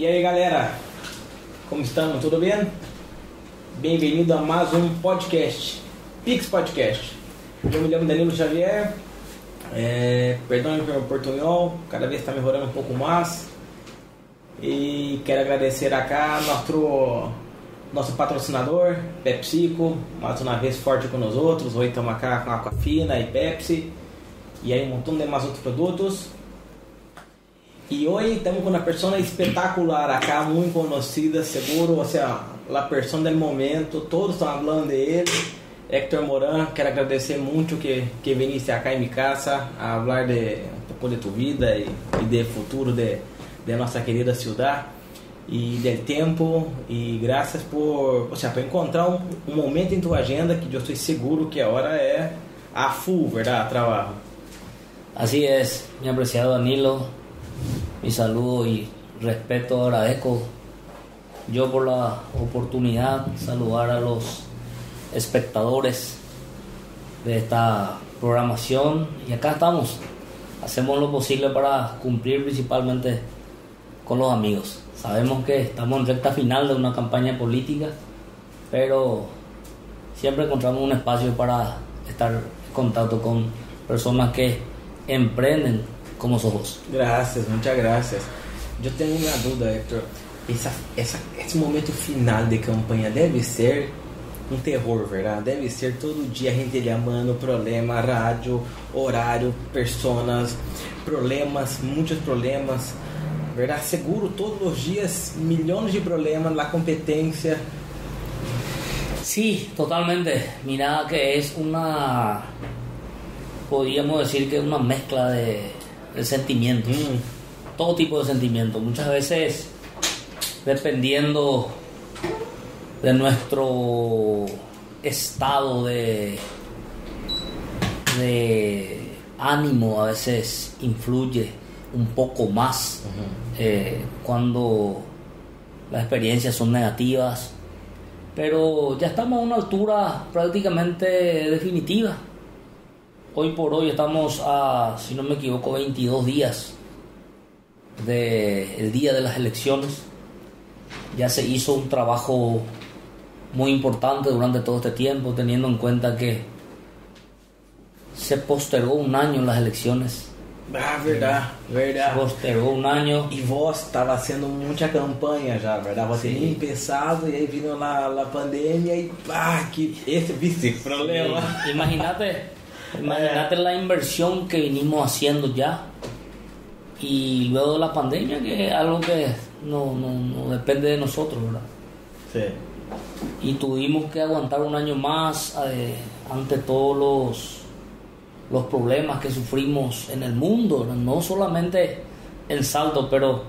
E aí galera, como estamos? Tudo bem? Bem-vindo a mais um podcast, Pix Podcast. Eu me chamo Danilo Xavier, é, perdão pelo portunhol, cada vez está melhorando um pouco mais. E quero agradecer acá nosso, nosso patrocinador, PepsiCo, mais uma vez forte com nós outros. Hoje estamos cá com Aquafina e Pepsi, e aí um montão de mais outros produtos. Y hoy estamos con una persona espectacular acá, muy conocida, seguro, o sea, la persona del momento, todos están hablando de él. Héctor Moran, quero agradecer muito que, que viniste acá em minha casa a falar de um pouco de tu vida e, e de futuro de, de nossa querida cidade e del tempo e graças por, ou seja, por encontrar um, um, momento em tua agenda que eu estou seguro que a hora é a full, verdade, trabalho. Así es, mi apreciado Danilo, mi saludo y respeto agradezco yo por la oportunidad saludar a los espectadores de esta programación. Y acá estamos. Hacemos lo posible para cumplir principalmente con los amigos. Sabemos que estamos en recta final de una campaña política pero siempre encontramos un espacio para estar en contacto con personas que emprenden como sos Graças, muitas graças. Eu tenho uma dúvida, Hector. Essa, essa, esse momento final de campanha deve ser um terror, verdade? Deve ser todo dia llamando problema, rádio, horário, personas, problemas, muitos problemas, verdade? Seguro todos os dias milhões de problemas, na competência. Sí, totalmente. Mira que es una, podríamos decir que es una mezcla de, de sentimientos, mm. todo tipo de sentimientos. Muchas veces, dependiendo de nuestro estado de, de ánimo, a veces influye un poco más eh, cuando las experiencias son negativas. Pero ya estamos a una altura prácticamente definitiva Hoy por hoy estamos a, si no me equivoco, 22 días del día de las elecciones. Ya se hizo un trabajo muy importante durante todo este tiempo, teniendo en cuenta que se postergó un año las elecciones. Ah, verdad, verdad. Se postergó un año. Y vos estaba haciendo mucha campaña ya, ¿verdad? Vos sí. tenías empezado y ahí vino la, la pandemia y ¡pah! Que ese, viste, problema. Sí. Imagínate Imagínate la inversión que vinimos haciendo ya. Y luego de la pandemia, que es algo que no, no, depende de nosotros, ¿verdad? Sí. Y tuvimos que aguantar un año más eh, ante todos los, los problemas que sufrimos en el mundo, no solamente en Salto, pero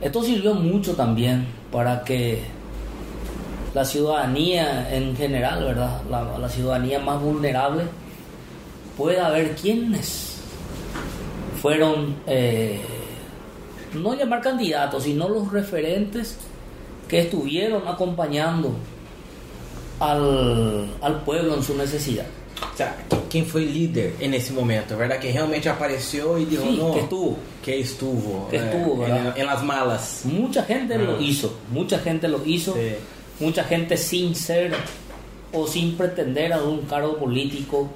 esto sirvió mucho también para que la ciudadanía en general, ¿verdad? La, la ciudadanía más vulnerable pueda ver quiénes fueron, eh, no llamar candidatos, sino los referentes que estuvieron acompañando al, al pueblo en su necesidad. O sea, ¿quién fue el líder en ese momento? ¿Verdad? Que realmente apareció y dijo, sí, no, que estuvo. Que estuvo. Que estuvo, eh, en, en, las malas. Mucha gente lo hizo, mucha gente lo hizo, Sí. mucha gente sin ser o sin pretender a un cargo político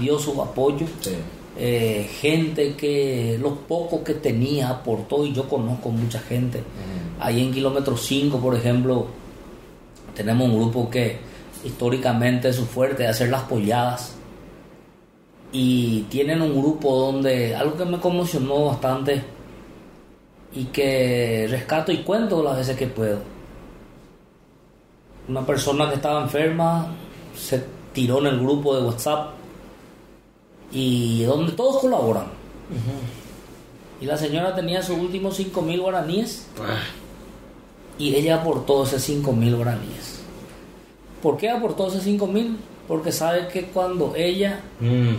dio su apoyo. Sí. Eh, gente que los pocos que tenía aportó y yo conozco mucha gente. Ahí en kilómetro 5, por ejemplo, tenemos un grupo que históricamente es su fuerte de hacer las polladas. Y tienen un grupo donde algo que me conmocionó bastante y que rescato y cuento las veces que puedo. Una persona que estaba enferma se tiró en el grupo de WhatsApp y donde todos colaboran. Y la señora tenía sus últimos 5 mil guaraníes Ah, y ella aportó esos 5 mil guaraníes. ¿Por qué aportó esos 5 mil? Porque sabe que cuando ella mm,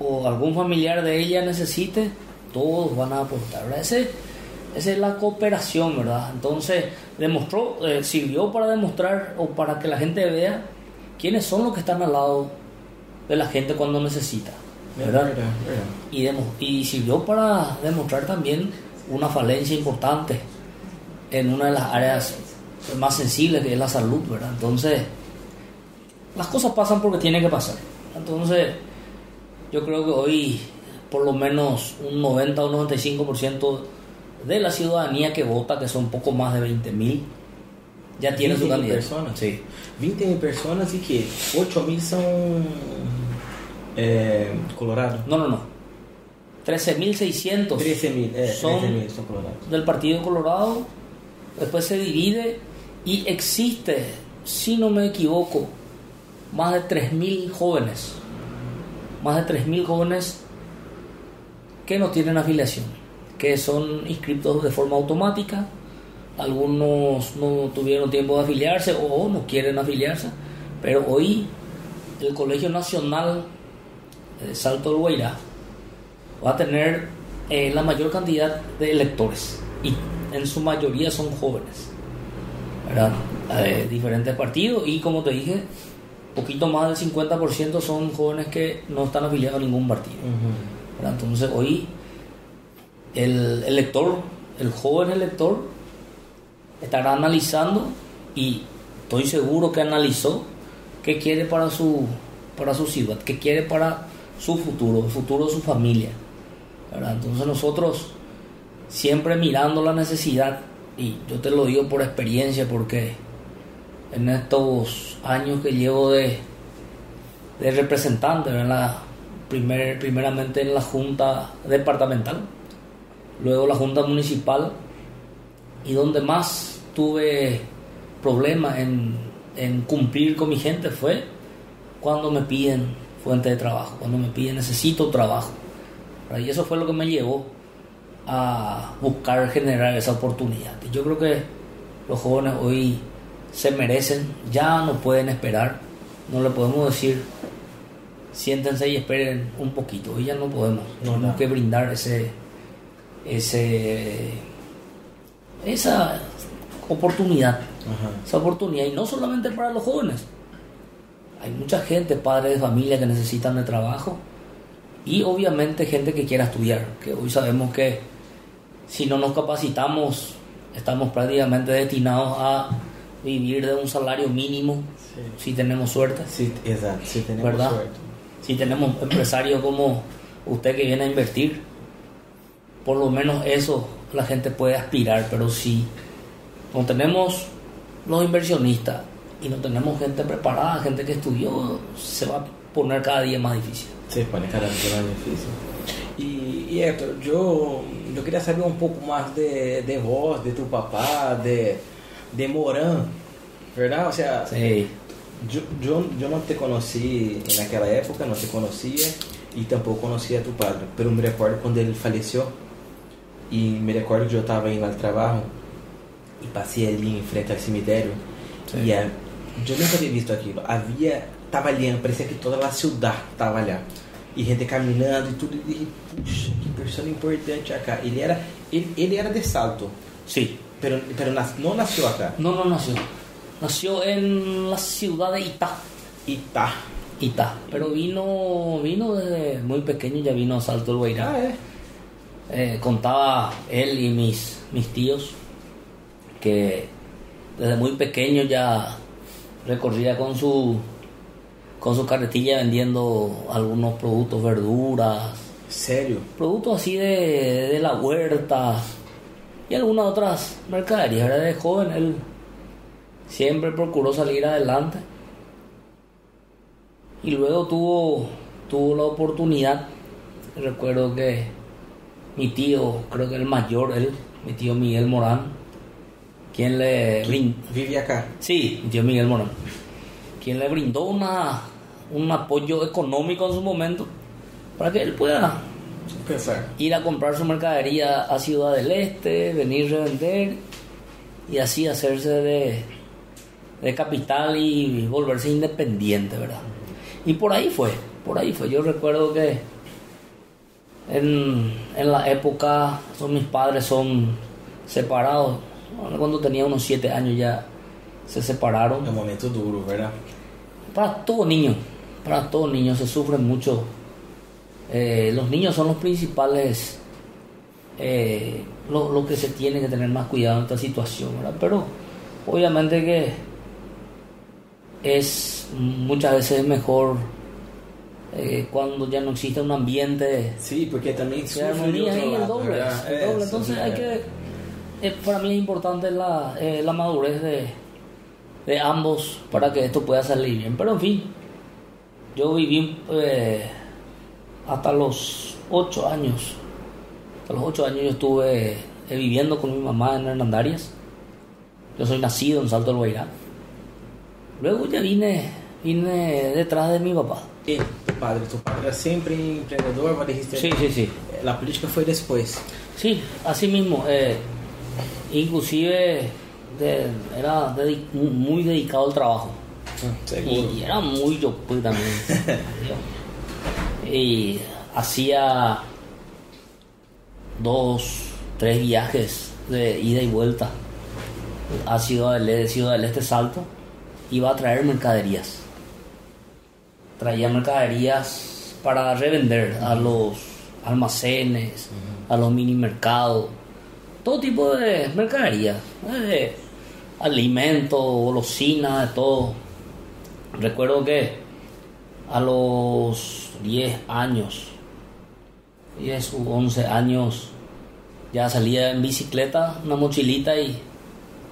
o algún familiar de ella necesite, todos van a aportar. Ese, esa es la cooperación, ¿verdad? Entonces, demostró, eh, sirvió para demostrar o para que la gente vea quiénes son los que están al lado de la gente cuando necesita, ¿verdad? verdad, verdad. Y, demo- y sirvió para demostrar también una falencia importante en una de las áreas más sensibles que es la salud, ¿verdad? Entonces, las cosas pasan porque tienen que pasar. Entonces, yo creo que hoy por lo menos un 90 o 95% de la ciudadanía que vota, que son poco más de 20 mil, ya tiene su candidato. personas. Sí. 20 mil personas y que 8 mil son eh, colorados. No, no, no. 13.600 13 mil eh, son, 13.000 son del Partido Colorado. Después se divide y existe, si no me equivoco, más de 3.000 jóvenes. Más de 3.000 jóvenes que no tienen afiliación, que son inscritos de forma automática. Algunos no tuvieron tiempo de afiliarse o no quieren afiliarse, pero hoy el Colegio Nacional Salto del Guairá va a tener eh, la mayor cantidad de electores y en su mayoría son jóvenes, ¿verdad? Eh, diferentes partidos y como te dije, poquito más del 50% son jóvenes que no están afiliados a ningún partido. Entonces hoy el elector, el joven elector, estará analizando y estoy seguro que analizó qué quiere para su, para su ciudad, qué quiere para su futuro, el futuro de su familia. Entonces nosotros siempre mirando la necesidad, y yo te lo digo por experiencia porque en estos años que llevo de, de representante, en la, primer, primeramente en la Junta Departamental, luego la Junta Municipal, y donde más tuve problemas en, en cumplir con mi gente fue cuando me piden fuente de trabajo, cuando me piden necesito trabajo. Y eso fue lo que me llevó a buscar generar esa oportunidad. Y yo creo que los jóvenes hoy se merecen, ya no pueden esperar, no le podemos decir siéntense y esperen un poquito, hoy ya no podemos, No, tenemos que brindar ese, ese, esa oportunidad, Ajá. esa oportunidad, y no solamente para los jóvenes, hay mucha gente, padres de familia que necesitan de trabajo y obviamente gente que quiera estudiar, que hoy sabemos que si no nos capacitamos estamos prácticamente destinados a vivir de un salario mínimo si tenemos suerte. Sí, exacto, sí tenemos ¿Verdad? suerte. Si tenemos empresarios como usted que viene a invertir, por lo menos eso la gente puede aspirar, pero si no tenemos los inversionistas y no tenemos gente preparada, gente que estudió, se va a poner cada día más difícil. Se pone cada vez más difícil. Y, y Héctor, yo, yo quería saber un poco más de, de vos, de tu papá, de, de Morán, ¿verdad? O sea, Sí, yo, yo, yo no te conocí en aquella época, no te conocía y tampoco conocía a tu padre, pero me recuerdo cuando él falleció y me recuerdo que yo estaba indo al trabajo y pasé ali em frente ao cemitério Sí. e a, eu nunca havia visto aquilo. Havia, tava ali, parecia que toda a cidade tava lá. E gente caminhando e tudo, e dije, puxa, que pessoa importante acá. Ele era, ele, ele era de Salto, sí. pero, pero não nasceu acá. No, no nació. Nació en la ciudad de Itá. Itá. Itá. Pero vino, vino desde muy pequeño, ya vino a Salto del Guairá. Ah, é? Eh, contaba él y mis, mis tíos que desde muy pequeño ya recorría con su con su carretilla vendiendo algunos productos, verduras, Sério? productos así de, de la huerta y algunas otras mercaderías. Era de joven, él siempre procuró salir adelante y luego tuvo, tuvo la oportunidad. Recuerdo que mi tío, creo que el mayor, él, mi tío Miguel Morán, quien le Vive acá. Sí, tío Miguel Morán. Quien le brindó una, un apoyo económico en su momento para que él pueda Pensar. ir a comprar su mercadería a Ciudad del Este, venir a revender y así hacerse de, de capital y volverse independiente, ¿verdad? Y por ahí fue, por ahí fue. Yo recuerdo que en, en la época, son, mis padres son separados. Cuando tenía unos siete años ya se separaron É um momento duro, verdade? para todo niño, para todo niño se sufre mucho. Eh, los niños son los principales eh, lo, lo que se tiene que tener más cuidado en esta situación, ¿verdad? Pero obviamente que es muchas veces mejor eh, cuando ya no existe un ambiente Sí, porque también sufre armonía el doble, ¿verdad? el doble. Entonces hay que eh, para mí es importante la, eh, la madurez de, de ambos para que esto pueda salir bien. Pero en fin yo viví eh, hasta los 8 años hasta los 8 años yo estuve eh, viviendo con mi mamá en Hernandarias. Yo soy nacido en Salto del Guairá. Luego ya vine vine detrás de mi papá. E tu padre, tu padre era sempre empreendedor, mas dijiste, sí sí sí. La política foi depois. Sí, así mismo. eh, inclusive de- era muy dedicado al trabajo. Seguro. Y, y era muy yo pues, también. y hacía dos, tres viajes de ida y vuelta a Ciudad del, Este- Ciudad del Este Salto. Iba a traer mercaderías. Traía mercaderías para revender a los almacenes, a los mini mercados, todo tipo de mercaderías, de alimentos, golosinas, de todo. Recuerdo que a los 10 años, 10 u 11 años, ya salía en bicicleta, una mochilita y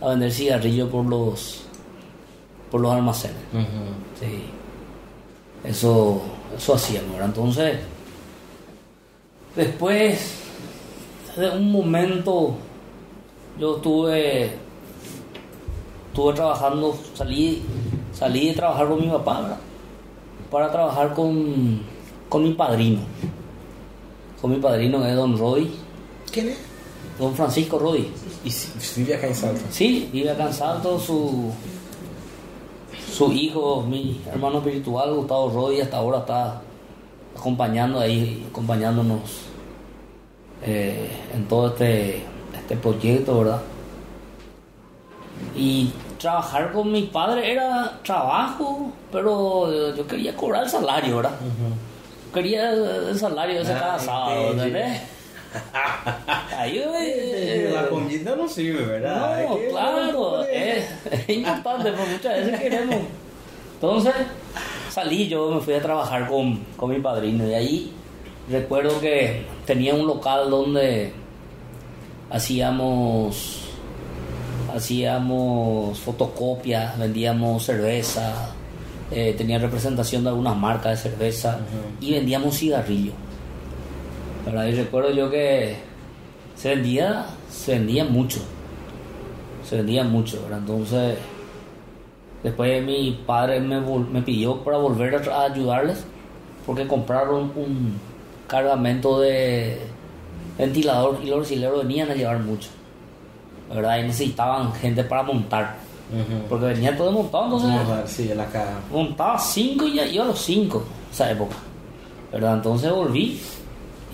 a vender cigarrillos por los por los almacenes. Sí. Eso, eso hacíamos, ¿verdad? Entonces, después de un momento, yo estuve, estuve trabajando, salí, salí de trabajar con mi papá, ¿verdad? Para trabajar con, con mi padrino. Con mi padrino que es Don Roy, Quem é? Don Francisco Roy. E se- vive acá em Salto. Sí, vive acá en Salto, su, su hijo, mi hermano espiritual, Gustavo Roy, hasta ahora está acompañando ahí, acompañándonos eh, en todo este, este proyecto, ¿verdad? Y trabajar con mi padre era trabajo, pero yo quería cobrar el salario, ¿verdad? Quería el salario ese Ah, cada sábado, entendi. ¿entendés? Ahí, eh, La comida não sirve, verdade? no, claro, es, es importante, porque muchas veces queremos. Entonces, salí, yo me fui a trabajar con, con mi padrino y ahí recuerdo que tenía un local donde hacíamos hacíamos fotocopias, vendíamos cerveza, eh, tenía representación de algunas marcas de cerveza y vendíamos cigarrillos. Y recuerdo yo que se vendía, se vendía mucho. Se vendía mucho, ¿verdad? Entonces, después mi padre me, pidió para volver a ayudarles porque compraron un cargamento de ventilador y los brasileños venían a llevar mucho, ¿verdad? Y necesitaban gente para montar, porque venía todo montado, entonces montaba cinco y ya iba a los cinco esa época verdad entonces volví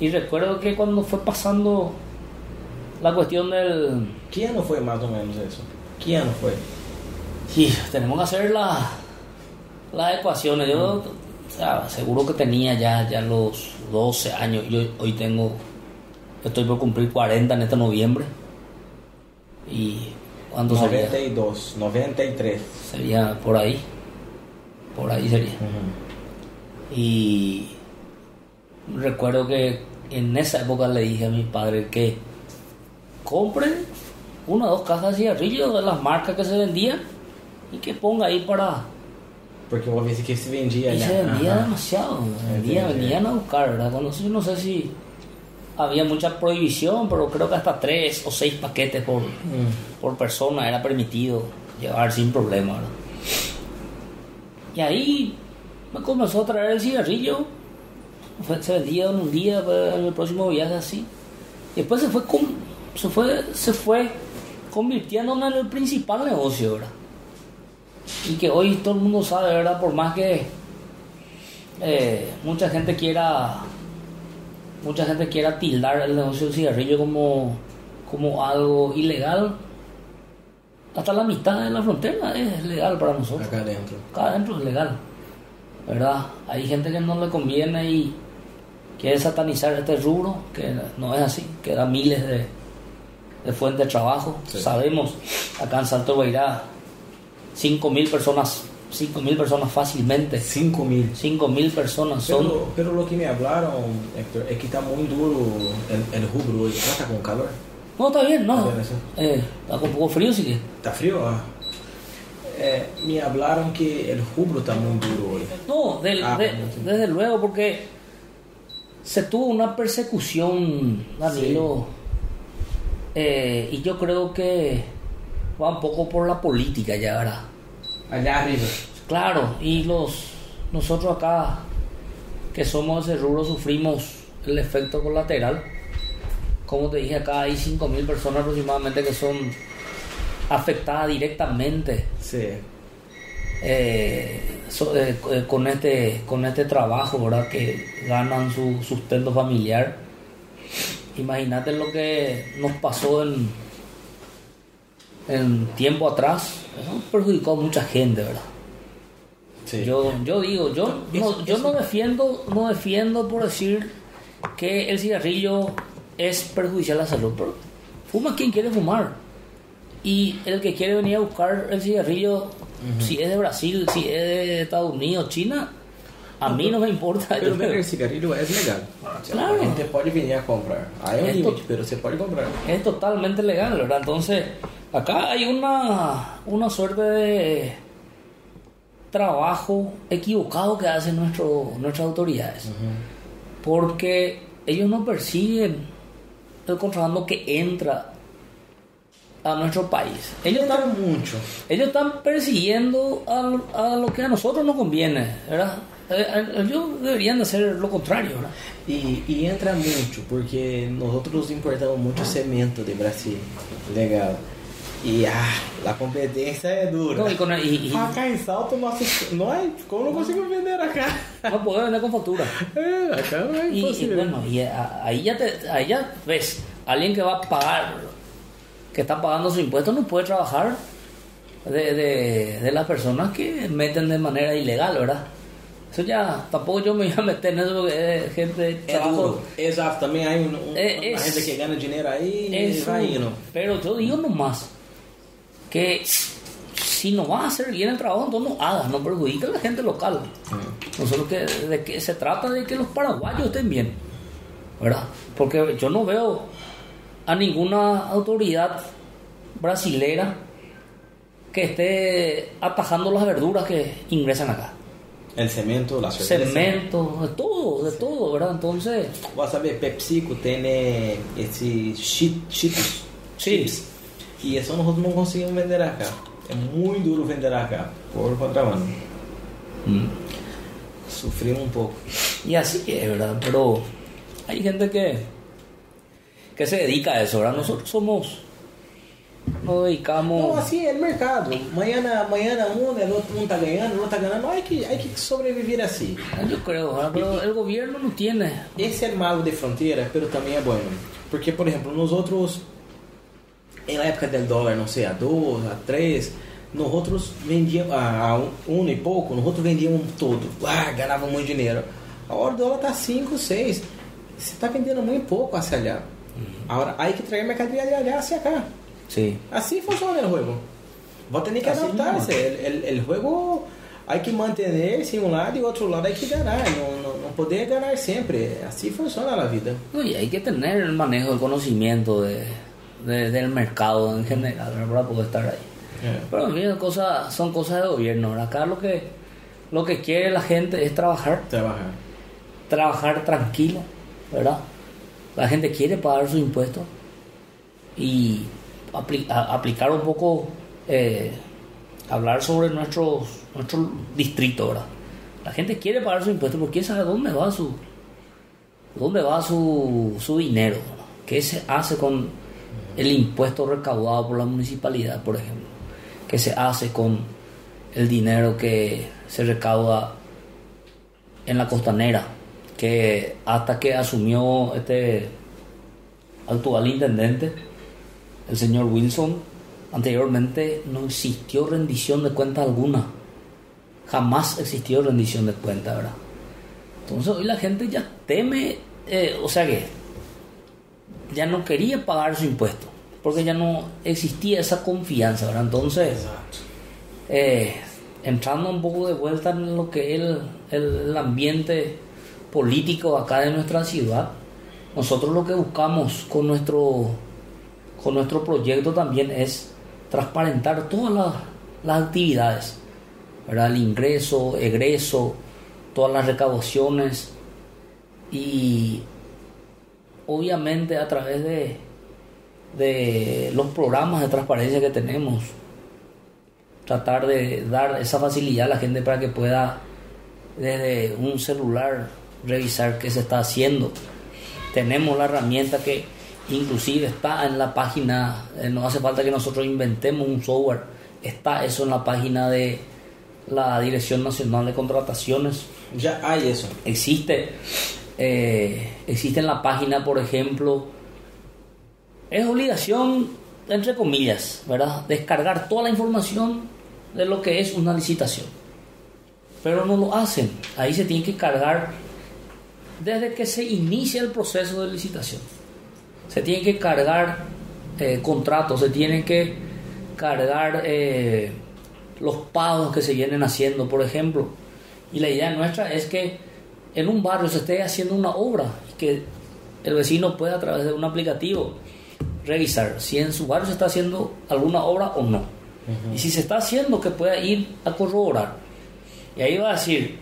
y recuerdo que cuando fue pasando la cuestión del Que ano foi mais ou menos isso? Que ano foi? sí, tenemos que hacer la- las ecuaciones yo o sea, seguro que tenía ya ya los 12 años yo hoy tengo estoy por cumplir 40 en este noviembre y ¿cuánto sería? 92, 93. sería por ahí por ahí sería. Y recuerdo que en esa época le dije a mi padre que compre una o dos cajas de cigarrillos de las marcas que se vendían y que ponga ahí para... Porque uma vez que se vendia Y já. se vendía demasiado, vendía, venían a buscar, ¿verdad? Cuando, yo no sé si había mucha prohibición, pero creo que hasta tres o seis paquetes por, Hum. por persona era permitido llevar sin problema. ¿verdad? Y ahí me comenzó a traer el cigarrillo. Se vendía en un día, en el próximo viaje así. Y después se fue, con- se fue, se fue convirtiendo en el principal negocio, ¿verdad? Y que hoy todo el mundo sabe, ¿verdad? Por más que eh, mucha gente quiera mucha gente quiera tildar el negocio del cigarrillo como, como algo ilegal, hasta la mitad de la frontera es legal para nosotros. Acá dentro. Acá adentro es legal, ¿verdad? Hay gente que no le conviene y quiere satanizar este rubro, que no es así, que da miles de, de fuentes de trabajo. Sí. Sabemos, acá en Salto Guairá, 5.000 personas, 5.000 personas fácilmente. 5 mil. 5.000 personas son... Pero, pero lo que me hablaron, Héctor, es que está muy duro el, el rubro hoy. ¿No está con calor? No, está bien, no. Eh, está con un poco frío, sí que... ¿Está frío? Ah. Eh, me hablaron que el rubro está muy duro hoy. No, del- Ah, de- desde luego, porque se tuvo una persecución, Danilo, eh, y yo creo que va un poco por la política ya, ¿verdad? Allá arriba. Claro, y los nosotros acá, que somos de ese rubro, sufrimos el efecto colateral. Como te dije, acá hay 5.000 personas aproximadamente que son afectadas directamente Sí. eh, so- eh, eh, con este con este trabajo verdad que ganan su sustento familiar imagínate lo que nos pasó en en tiempo atrás eso perjudicó a mucha gente verdad Sí. yo yo digo yo no, yo no defiendo no defiendo por decir que el cigarrillo es perjudicial a la salud pero fuma quien quiere fumar y el que quiere venir a buscar el cigarrillo si es de Brasil si es de Estados Unidos China a mí no me importa Pero Yo- vender cigarrillo es legal. Claro. La gente pode venir a comprar. Hay un límite, pero se puede comprar. es totalmente legal, ¿verdad? Entonces, acá hay una, una suerte de trabajo equivocado que hacen nuestro, nuestras autoridades. Porque ellos no persiguen el contrabando que entra a nuestro país. Ellos Entra están, mucho. ellos están persiguiendo a, a lo que a nosotros nos conviene, ¿verdad? Eh, eh, Ellos deberían de hacer lo contrario, ¿verdad? Y, y entra mucho, porque nosotros importamos mucho cemento de Brasil. Legal. E ah, a competência é dura. No, y con- y- y- Acá em Salto, nossa, nós, como não conseguimos vender acá? no podemos vender con factura. É, acá não é Y, y impossível. bueno, y a- ahí ya, te, ahí ya ves, alguien que va a pagar, que está pagando su impuesto, no puede trabajar de, de, de las personas que meten de manera ilegal, ¿verdad? Eso ya, tampoco yo me voy a meter en eso porque es gente trabajo. Exato, também há um, um, É, uma é- gente que ganha dinheiro aí e Eso, vai indo. pero yo digo nomás que si no vas a hacer bien el trabajo, entonces no hagas, no perjudiques a la gente local. Nosotros que de que se trata de que los paraguayos estén bien, ¿verdad? Porque yo no veo a ninguna autoridad brasilera que esté atajando las verduras que ingresan acá. El cemento, la cerveza. Cemento, de todo, de todo, ¿verdad? Entonces, Vos saber, PepsiCo eh, esse cheat, cheetos, Sí. Chips. E isso nós não conseguimos vender acá. É muito duro vender acá, por contrabando. Sufrimos um pouco. y así es, ¿verdad? Pero hay gente que, que se dedica a eso, ¿verdad? Nosotros somos, nos dedicamos... Não, assim é o mercado. Amanhã, amanhã um, el outro um tá ganhando, o outro tá ganhando. Hay que, hay que sobreviver assim. Yo creo. Pero el gobierno no tiene Esse é malo de fronteira, pero também é bueno. Porque, por exemplo, nos outros, na época do dólar, não sei, a 2, a 3, nós outros vendíamos a, a um, um e pouco, nós outros vendíamos todo. Ah, ganhava muito dinheiro. A hora do dólar tá 5, 6. Você está vendendo muito pouco hacia allá. Agora, aí que trazer mercadoria de allá hacia acá. Sí. Así funciona el juego. Vos tenés que Así adaptarse. El, el, el juego hay que mantenerse en un lado y otro lado hay que ganar. No, no, no poder ganar siempre. Así funciona la vida. No, y hay que tener el manejo, el conocimiento de, de- del mercado en general ¿verdad? para poder estar ahí. Pero en fin, cosas, son cosas de gobierno. ¿verdad? Acá lo que, lo que quiere la gente es trabajar, Trabajar. trabajar tranquilo, ¿verdad? La gente quiere pagar sus impuestos y apli- a- aplicar un poco, eh, hablar sobre nuestros, nuestro distrito, ¿verdad? La gente quiere pagar sus impuestos porque quiere saber dónde va su, dónde va su, su dinero, ¿verdad? qué se hace con el impuesto recaudado por la municipalidad, por ejemplo, qué se hace con el dinero que se recauda en la costanera, que hasta que asumió este actual intendente, el señor Wilson, anteriormente no existió rendición de cuenta alguna. Jamás existió rendición de cuenta, ¿verdad? Entonces hoy la gente ya teme, eh, o sea que ya no quería pagar su impuesto, porque ya no existía esa confianza, ¿verdad? Entonces, eh, entrando un poco de vuelta en lo que es el, el ambiente político acá de nuestra ciudad, nosotros lo que buscamos con nuestro, con nuestro proyecto también es transparentar todas las, las actividades, ¿verdad? el ingreso, egreso, todas las recaudaciones y obviamente a través de, de los programas de transparencia que tenemos, tratar de dar esa facilidad a la gente para que pueda desde un celular revisar qué se está haciendo. Tenemos la herramienta que inclusive está en la página, eh, no hace falta que nosotros inventemos un software, está eso en la página de la Dirección Nacional de Contrataciones. Ya hay eso. Existe, eh, existe en la página, por ejemplo, es obligación, entre comillas, ¿verdad? Descargar toda la información de lo que es una licitación. Pero no lo hacen. Ahí se tiene que cargar desde que se inicia el proceso de licitación. Se tiene que cargar eh, contratos, se tienen que cargar eh, los pagos que se vienen haciendo, por ejemplo. Y la idea nuestra es que en un barrio se esté haciendo una obra que el vecino pueda a través de un aplicativo revisar si en su barrio se está haciendo alguna obra o no. Y si se está haciendo, que pueda ir a corroborar. Y ahí va a decir,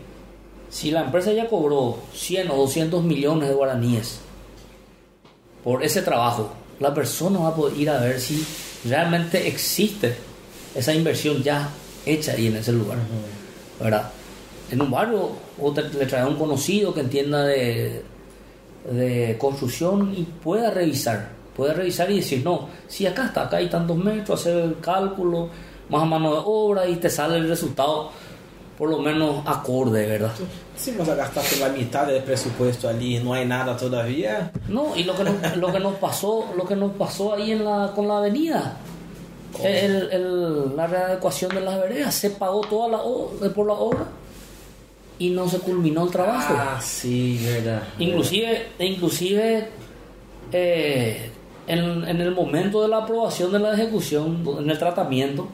si la empresa ya cobró 100 o 200 millones de guaraníes por ese trabajo, la persona va a poder ir a ver si realmente existe esa inversión ya hecha ahí en ese lugar. ¿Verdad? En un barrio, o te, le trae a un conocido que entienda de, de construcción y pueda revisar. Puede revisar y decir, no, si acá está, acá hay tantos metros, hacer el cálculo, más a mano de obra y te sale el resultado por lo menos acorde, ¿verdad? Si vas a gastaste la mitad del presupuesto allí no hay nada todavía. No, y lo que nos, lo que nos pasó, lo que nos pasó ahí en la, con la avenida, el, el, la readecuación de las veredas, se pagó toda la por la obra y no se culminó el trabajo. Ah, sí, verdad. Inclusive, inclusive eh, en, en el momento de la aprobación de la ejecución, en el tratamiento,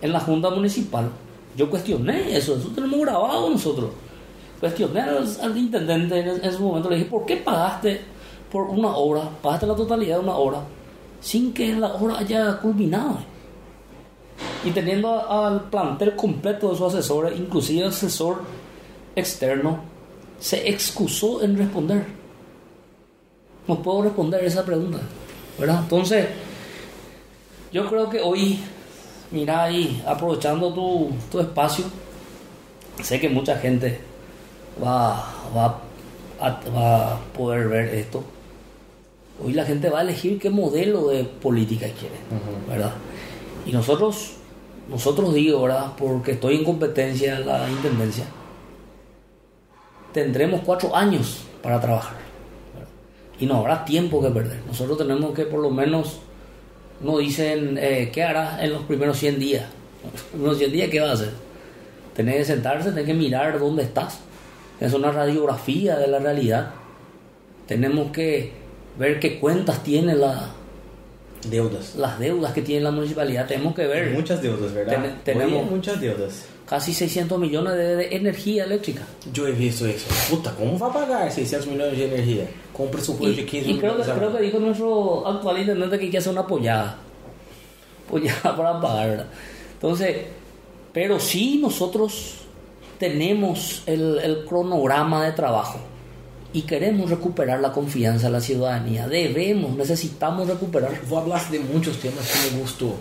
en la Junta Municipal, yo cuestioné eso, eso tenemos grabado nosotros. Cuestioné al, al intendente en, en, ese momento, le dije, ¿por qué pagaste por una obra, pagaste la totalidad de una obra, sin que la obra haya culminado? Y teniendo al plantel completo de sus asesores, inclusive el asesor externo, se excusó en responder. No puedo responder esa pregunta, ¿verdad? Entonces, yo creo que hoy mira ahí, aprovechando tu, tu, espacio, sé que mucha gente va, va, a, va a poder ver esto. Hoy la gente va a elegir qué modelo de política quiere, uh -huh. ¿verdad? Y nosotros, nosotros digo, ¿verdad? Porque estoy en competencia en la intendencia, tendremos cuatro años para trabajar. ¿verdad? Y no habrá tiempo que perder. Nosotros tenemos que por lo menos no dicen eh, qué hará en los primeros 100 días. En los 100 días, ¿qué va a hacer? Tenés que sentarse, tenés que mirar dónde estás. Es una radiografía de la realidad. Tenemos que ver qué cuentas tiene la. Deudas. Las deudas que tiene la municipalidad. Tenemos que ver. Muchas deudas, ¿verdad? Ten, tenemos Oye, muchas deudas. Casi 600 millones de, de, energía eléctrica. Yo he visto eso. Puta, ¿cómo va a pagar 600 millones de energía? Con un presupuesto y, de 15 y creo, que, creo que dijo nuestro actual intendente que hay que hacer una apoyada. Apoyada para pagar, ¿verdad? Entonces, pero sí nosotros tenemos el, el, cronograma de trabajo y queremos recuperar la confianza de la ciudadanía. Debemos, necesitamos recuperar. Vos hablas de muchos temas que me gustó.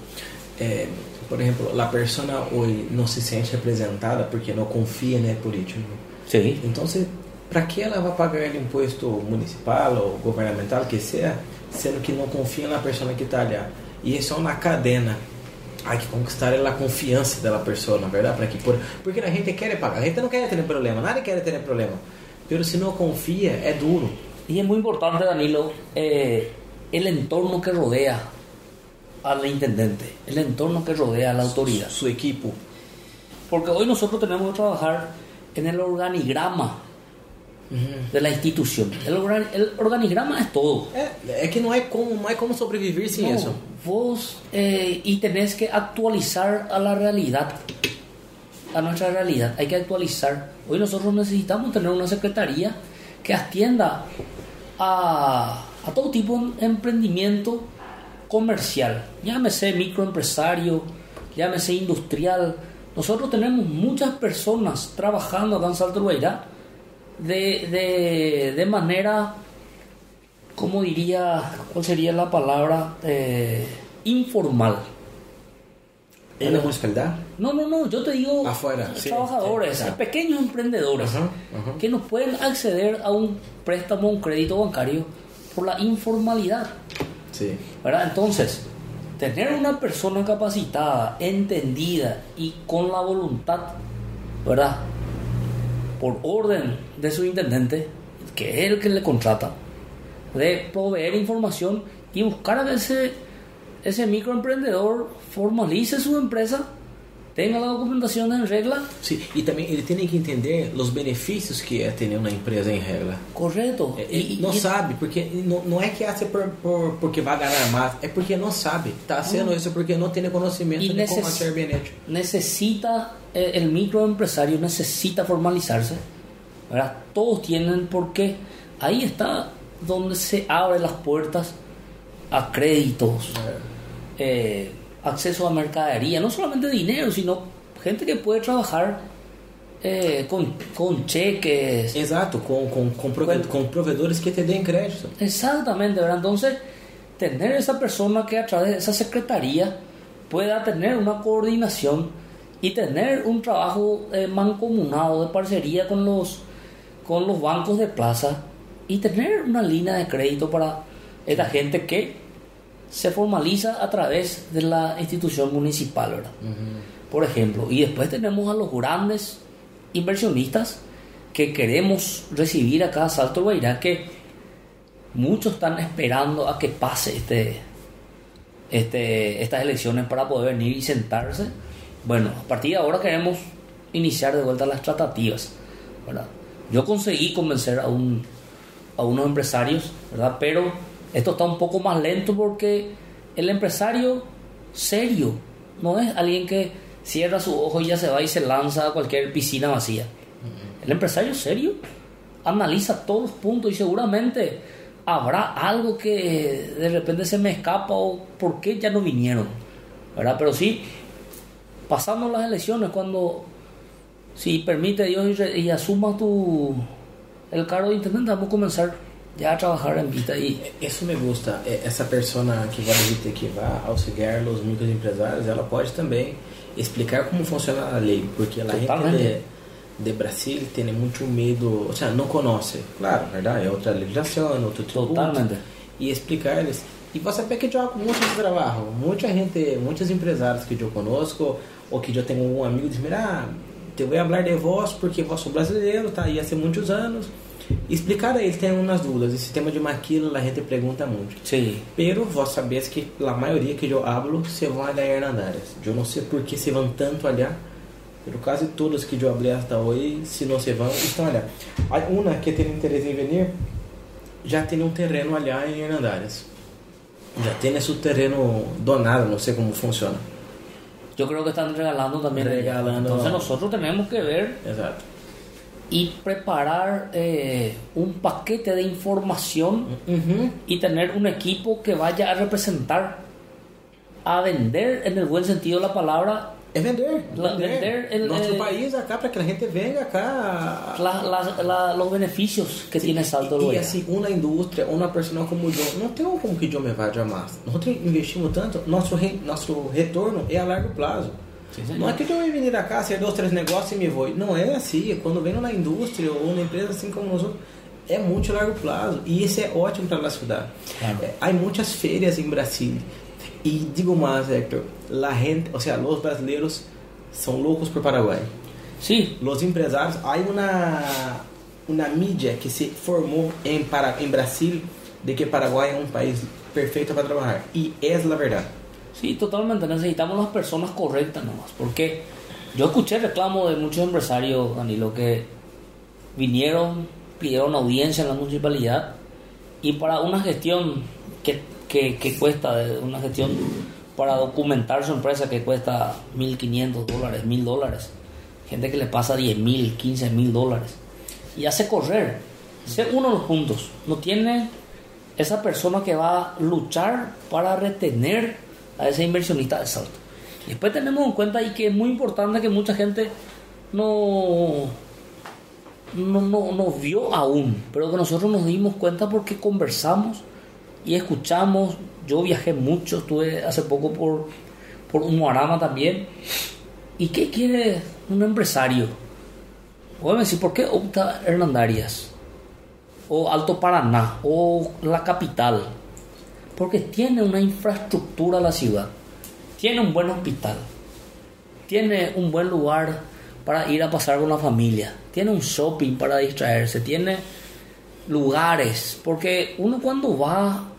Eh, por ejemplo, la persona hoy no se siente representada porque no confía en el político. Sí. Entonces, ¿para qué ela vai pagar el impuesto municipal ou governamental que seja, sendo que não confia na pessoa que está ali? E isso é uma cadena. Hay que conquistar a confiança da pessoa, na verdade, para que por... porque a gente quer pagar, a gente não quer ter problema, nadie quer ter problema. Pero se não confia, é duro. Y es muy importante, Danilo, eh, el entorno que rodea al intendente, el entorno que rodea a la autoridad. Su, su equipo. Porque hoy nosotros tenemos que trabajar en el organigrama de la institución. El, el organigrama es todo. É, é que não é como, não é como sobreviver sem No, isso. Vos eh, y tenés que actualizar a la realidad, a nuestra realidad. Hay que actualizar. Hoy nosotros necesitamos tener una secretaría que atienda a, a todo tipo de emprendimiento comercial. Llámese microempresario, llámese industrial. Nosotros tenemos muchas personas trabajando acá en Salto de, de, de manera ¿cómo diría, cuál sería la palabra? Eh, informal. E na municipalidade? No, no, no, yo te digo Afuera, sí, trabajadores, sí, claro. pequeños emprendedores Ajá, ajá. que no pueden acceder a un préstamo, un crédito bancario por la informalidad. ¿Verdad? Entonces, tener una persona capacitada, entendida y con la voluntad, ¿verdad? Por orden de su intendente, que es el que le contrata, de proveer información y buscar a que ese, ese microemprendedor formalice su empresa, tenga la documentación en regla, Sim. E também ele tem que entender os benefícios que é ter uma empresa em regra. Y- Ele não y- sabe, porque não, não é que hace por, por, porque vai ganhar mais, é porque não sabe. Está haciendo isso porque não tem conhecimento Y de como neces- ser bem hecho. necesita, eh, el microempresario necesita formalizarse. Todos tienen porque ahí está donde se abren las puertas a créditos, eh, acceso a mercadería, no solamente dinero, sino gente que puede trabajar eh, con, con cheques. Exato, com, com, com, prove- Bueno. com provedores que te deem crédito. Exactamente, ¿verdad? Entonces, tener esa persona que a través de esa secretaría pueda tener una coordinación y tener un trabajo eh, mancomunado de parcería con los, con los bancos de plaza y tener una línea de crédito para esta gente que se formaliza a través de la institución municipal, ¿verdad? Por ejemplo, y después tenemos a los grandes inversionistas que queremos recibir acá a Salto Guairá, que muchos están esperando a que pase este, este, estas elecciones para poder venir y sentarse. Bueno, a partir de ahora queremos iniciar de vuelta las tratativas, ¿verdad? Yo conseguí convencer a, un, a unos empresarios, ¿verdad? Pero esto está un poco más lento porque el empresario serio no es alguien que cierra su ojo y ya se va y se lanza a cualquier piscina vacía. El empresario serio analiza todos los puntos y seguramente habrá algo que de repente se me escapa o por qué ya no vinieron, ¿verdad? Pero sí, pasando las elecciones, cuando, si permite Dios y, y asuma tu, el cargo de intendente, vamos a comenzar ya trabajar en vista y Isso me gusta. É, Essa persona que vai vir que vai auxiliar os microempresários, ela pode também explicar como funciona a lei, porque a gente Totalmente. de, de Brasil tem muito medo, ou seja, não conhece. Claro, verdade, é outra legislação, outro tributo. Totalmente. E explicar-lhes. E você vê que eu muito esse trabalho. Muita gente, muitos empresários que eu conosco, ou que eu tenho um amigo, diz, mira, te vou falar de vós porque vós sou brasileiro, tá aí há muitos anos. Explicar a eles, tem umas dúvidas. Esse tema de maquila, a gente pergunta muito. sí, Pero vos sabés que a maioria que eu hablo se vão olhar Hernandares. Eu não sei por que se vão tanto olhar, pero quase todos que eu hablei até hoje, se não se vão, estão. Há uma que tem interesse em venir, já tem um terreno allá em Hernandares. Já tem esse terreno donado, não sei como funciona. yo creo que están regalando también. Regalando. Entonces nosotros tenemos que ver Exato. Y preparar eh, un paquete de información Uhum. y tener un equipo que vaya a representar, a vender en el buen sentido de la palabra É vender. La- vender el- Nosso eh, país acá, para que a gente venha acá. la- la- la- los beneficios que tiene Salto E Loira. assim, uma indústria, uma pessoa como eu, não tem como que eu me vá jamais. Nós investimos tanto, re, nosso retorno é a largo prazo. Sim, não é que eu vou vir cá, ser dois, três negócios e me vou. Não é assim. Quando vem na indústria ou na empresa assim como nós outros, é muito largo prazo. E isso é ótimo para a cidade. Claro. É, há muitas feiras em Brasília. E digo mais, Hector, la gente, ou seja, os brasileiros são loucos por Paraguai. Sí, Los empresários, há uma uma mídia que se formou em para em Brasil de que Paraguai é um país perfeito para trabalhar e é a verdade. Sí, totalmente. Necesitamos las personas correctas nomás. Porque yo escuché reclamos de muchos empresarios, Danilo, que vinieron pidieron audiencia en la municipalidad y para una gestión que, que, que cuesta, una gestión para documentar su empresa que cuesta 1.500 dólares, 1.000 dólares, gente que le pasa 10.000, 15.000 dólares y hace correr, ser uno de los puntos, no tiene esa persona que va a luchar para retener a ese inversionista de salto. Después tenemos en cuenta y que es muy importante que mucha gente no, no, no, no vio aún, pero que nosotros nos dimos cuenta porque conversamos y escuchamos. Yo viajé mucho, estuve hace poco por, por Umuarama también. ¿Y qué quiere un empresario? Voy a decir, ¿por qué opta Hernandarias? O Alto Paraná, o la capital. Porque tiene una infraestructura la ciudad. Tiene un buen hospital. Tiene un buen lugar para ir a pasar con la familia. Tiene un shopping para distraerse. Tiene lugares. Porque uno cuando va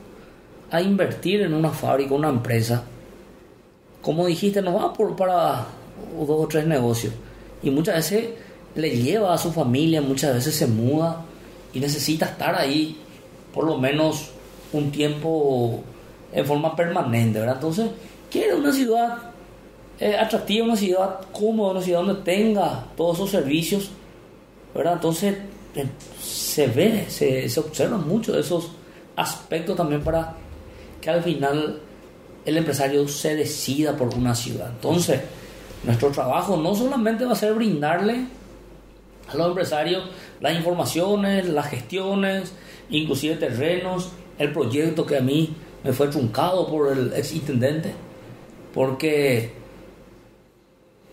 a invertir en una fábrica, una empresa, como dijiste, no va por, para dos o tres negocios. Y muchas veces le lleva a su familia, muchas veces se muda y necesita estar ahí por lo menos un tiempo en forma permanente, ¿verdad? Entonces, quiere una ciudad eh, atractiva, una ciudad cómoda, una ciudad donde tenga todos esos servicios, ¿verdad? Entonces, eh, se ve, se, se observan mucho de esos aspectos también para que al final el empresario se decida por una ciudad. Entonces, nuestro trabajo no solamente va a ser brindarle a los empresarios las informaciones, las gestiones, inclusive terrenos, el proyecto que a mí me fue truncado por el ex intendente, porque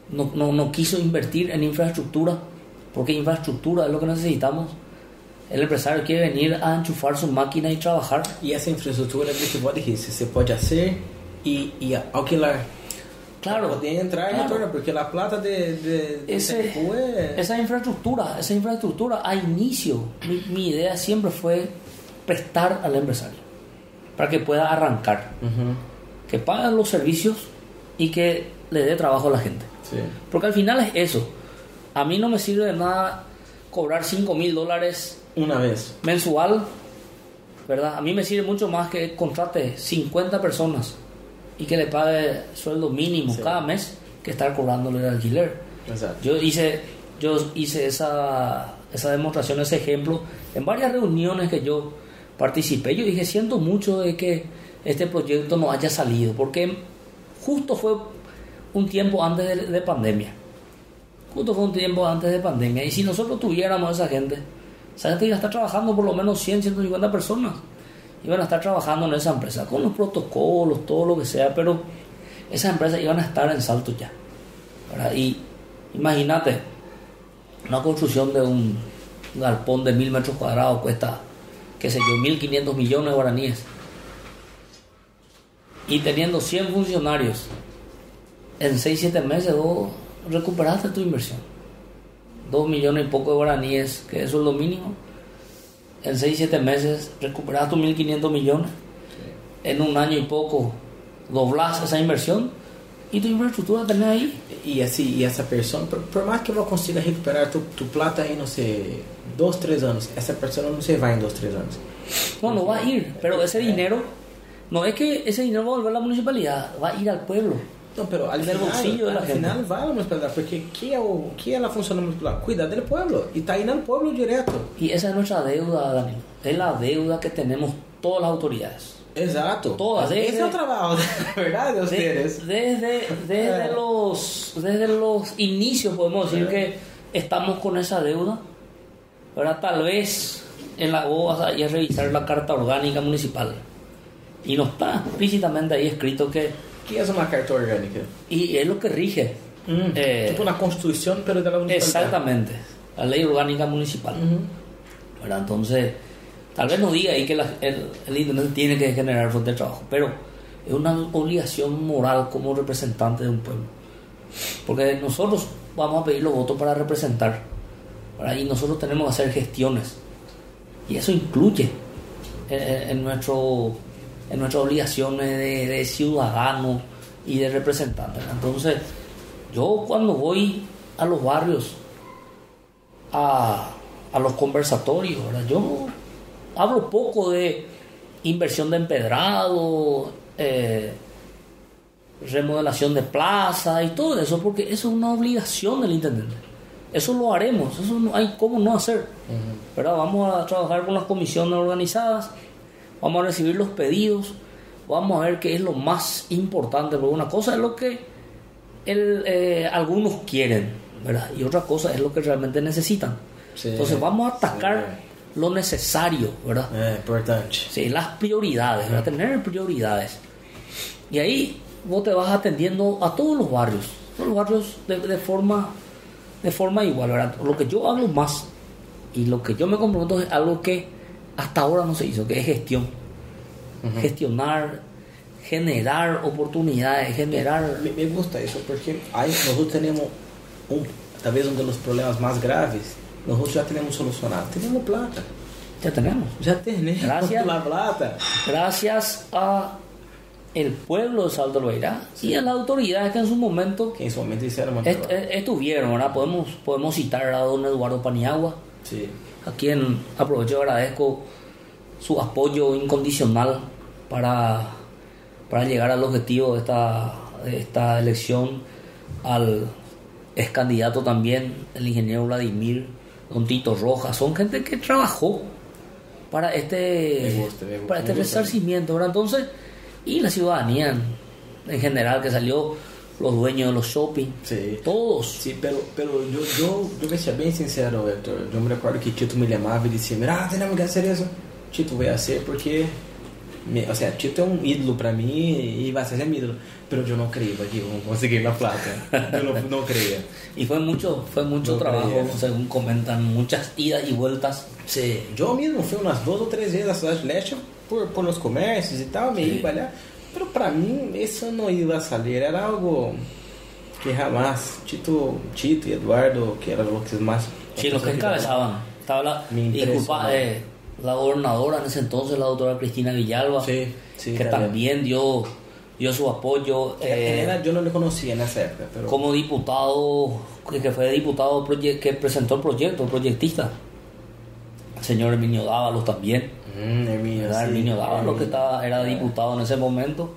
no, no, no quiso invertir en infraestructura, porque infraestructura es lo que necesitamos. El empresario quiere venir a enchufar su máquina y trabajar. E essa infraestrutura que você pode rir, você pode fazer e, e alquilar. Claro, Poder entrar claro. porque la plata de, de, de Ese- esa infraestructura, esa infraestructura a inicio, mi, mi idea siempre fue prestar al empresario para que pueda arrancar, que pague los servicios y que le dé trabajo a la gente. Porque al final es eso. A mí no me sirve de nada cobrar 5 mil dólares Uma vez. mensual, ¿verdad? A mí me sirve mucho más que contrate 50 personas y que le pague sueldo mínimo Sí. cada mes que estar cobrándole el alquiler. Yo hice, yo hice esa, esa demostración, ese ejemplo en varias reuniones que yo participé. Yo dije, siento mucho de que este proyecto no haya salido, porque justo fue un tiempo antes de, de pandemia. Justo fue un tiempo antes de pandemia. Y si nosotros tuviéramos esa gente, esa gente iba a estar trabajando por lo menos 100, 150 personas. Iban a estar trabajando en esa empresa, con los protocolos, todo lo que sea, pero esas empresas iban a estar en salto ya. Y imagínate, una construcción de un galpón de mil metros cuadrados cuesta, qué sé yo, 1.500 millones de guaraníes. Y teniendo 100 funcionarios, en 6-7 meses vos recuperaste tu inversión. 2 millones y poco de guaraníes, que eso es lo mínimo. En 6-7 meses recuperaste tus 1.500 millones. En un año y poco doblas esa inversión y tu infraestructura tenés ahí. E, assim, e essa pessoa, por, por mais que ela consiga recuperar tu, tu plata aí, não sei, dois, três anos, essa pessoa não se vai em dois, três anos. No, no va a ir, pero ese dinero, no es que ese dinero va a volver a la municipalidad, va a ir al pueblo. Não, pero al Del final, bolsillo de la al gente. final vai a municipalidade, porque que é o que ela funciona na municipalidade? Cuidar do pueblo, e tá indo al pueblo direto. Y esa es nuestra deuda, Daniel. Es la deuda que tenemos todas las autoridades. Exato. Todas, desde- é o trabalho, na verdade, De- ustedes. desde, desde, los, desde los inicios podemos decir que estamos con esa deuda. ¿Verdad? Tal vez en la vos vas a ir a revisar la carta orgánica municipal. Y no está explícitamente ahí escrito que... que é uma carta orgânica? Y es lo que rige. Hum, Eh, tipo na Constituição, pero da municipalidade. Exactamente, la ley orgánica municipal. ¿verdad? Entonces, tal vez no diga ahí que la- el, el internet tiene que generar fuente de trabajo, pero es una obligación moral como representante de un pueblo. Porque nosotros vamos a pedir los votos para representar, y nosotros tenemos que hacer gestiones. Y eso incluye en, en- en nuestro, en nuestras obligaciones de, de ciudadano y de representante. ¿verdad? Entonces, yo cuando voy a los barrios a, a los conversatorios. ¿verdad? Yo hablo poco de inversión de empedrado, eh, remodelación de plaza y todo eso, porque eso es una obligación del intendente. Eso lo haremos, eso no hay cómo no hacer. ¿verdad? Vamos a trabajar con las comisiones organizadas, vamos a recibir los pedidos, vamos a ver qué es lo más importante, porque una cosa es lo que el, eh, algunos quieren, ¿verdad? y otra cosa es lo que realmente necesitan. Sí, Entonces vamos a atacar lo necesario, ¿verdad? É importante. Sí, las prioridades, ¿verdad? tener prioridades. Y ahí vos te vas atendiendo a todos los barrios, todos los barrios de, de forma, de forma igual, ¿verdad? Lo que yo hablo más y lo que yo me comprometo es algo que hasta ahora no se hizo, que es gestión. Gestionar, generar oportunidades, generar... Me, me gusta eso porque aí nós tenemos um, talvez um dos problemas mais graves. Nós já temos solucionado. Temos plata. Ya tenemos. Já temos Gracias. la plata. Gracias a el pueblo de Salto Loirá y a las autoridades que en su momento Que su momento hicieron un est- est- estuvieron, ¿verdad? Podemos, podemos citar a don Eduardo Paniagua, Sí. a quien aprovecho y agradezco su apoyo incondicional para, para llegar al objetivo de esta, de esta elección, al ex candidato también, el ingeniero Vladimir, don Tito Rojas, son gente que trabajó para este, Me gusta, me gusta, para este resarcimiento, ¿verdad? Entonces, y la ciudadanía en, en general que salió, los dueños de los shopping, Sí. todos. Sí, pero, pero yo, yo, yo voy a ser bien sincero, Héctor. Yo me recuerdo que Tito me llamaba y decía, mira, tenemos que hacer eso. Tito, voy a hacer porque... me- o sea, Tito es un ídolo para mí y va a ser mi ídolo. Pero yo no creía que iba a conseguir la plata. Yo no, no creía. Y fue mucho, fue mucho No trabajo, creía. según comentan, muchas idas y vueltas. Sí, yo mismo fui unas dos o tres veces a Ciudad del Este por, por los comercios y tal, me Sí. iba allá. Pero para mí eso no iba a salir, era algo que jamás. Tito, Tito y Eduardo, que eran los que más... Sí, los que encabezaban. Estaba la, impresiona. eh, la gobernadora en ese entonces, la doctora Cristina Villalba, Sí, sí, que también. dio, dio su apoyo. Eh, general, yo no le conocía en esa época, pero... como diputado, que fue diputado que presentó el proyecto, proyectista. El señor Herminio Dávalos también. Mm, Herminio, sí, Herminio Dávalos, que Herminio. estaba, era diputado en ese momento.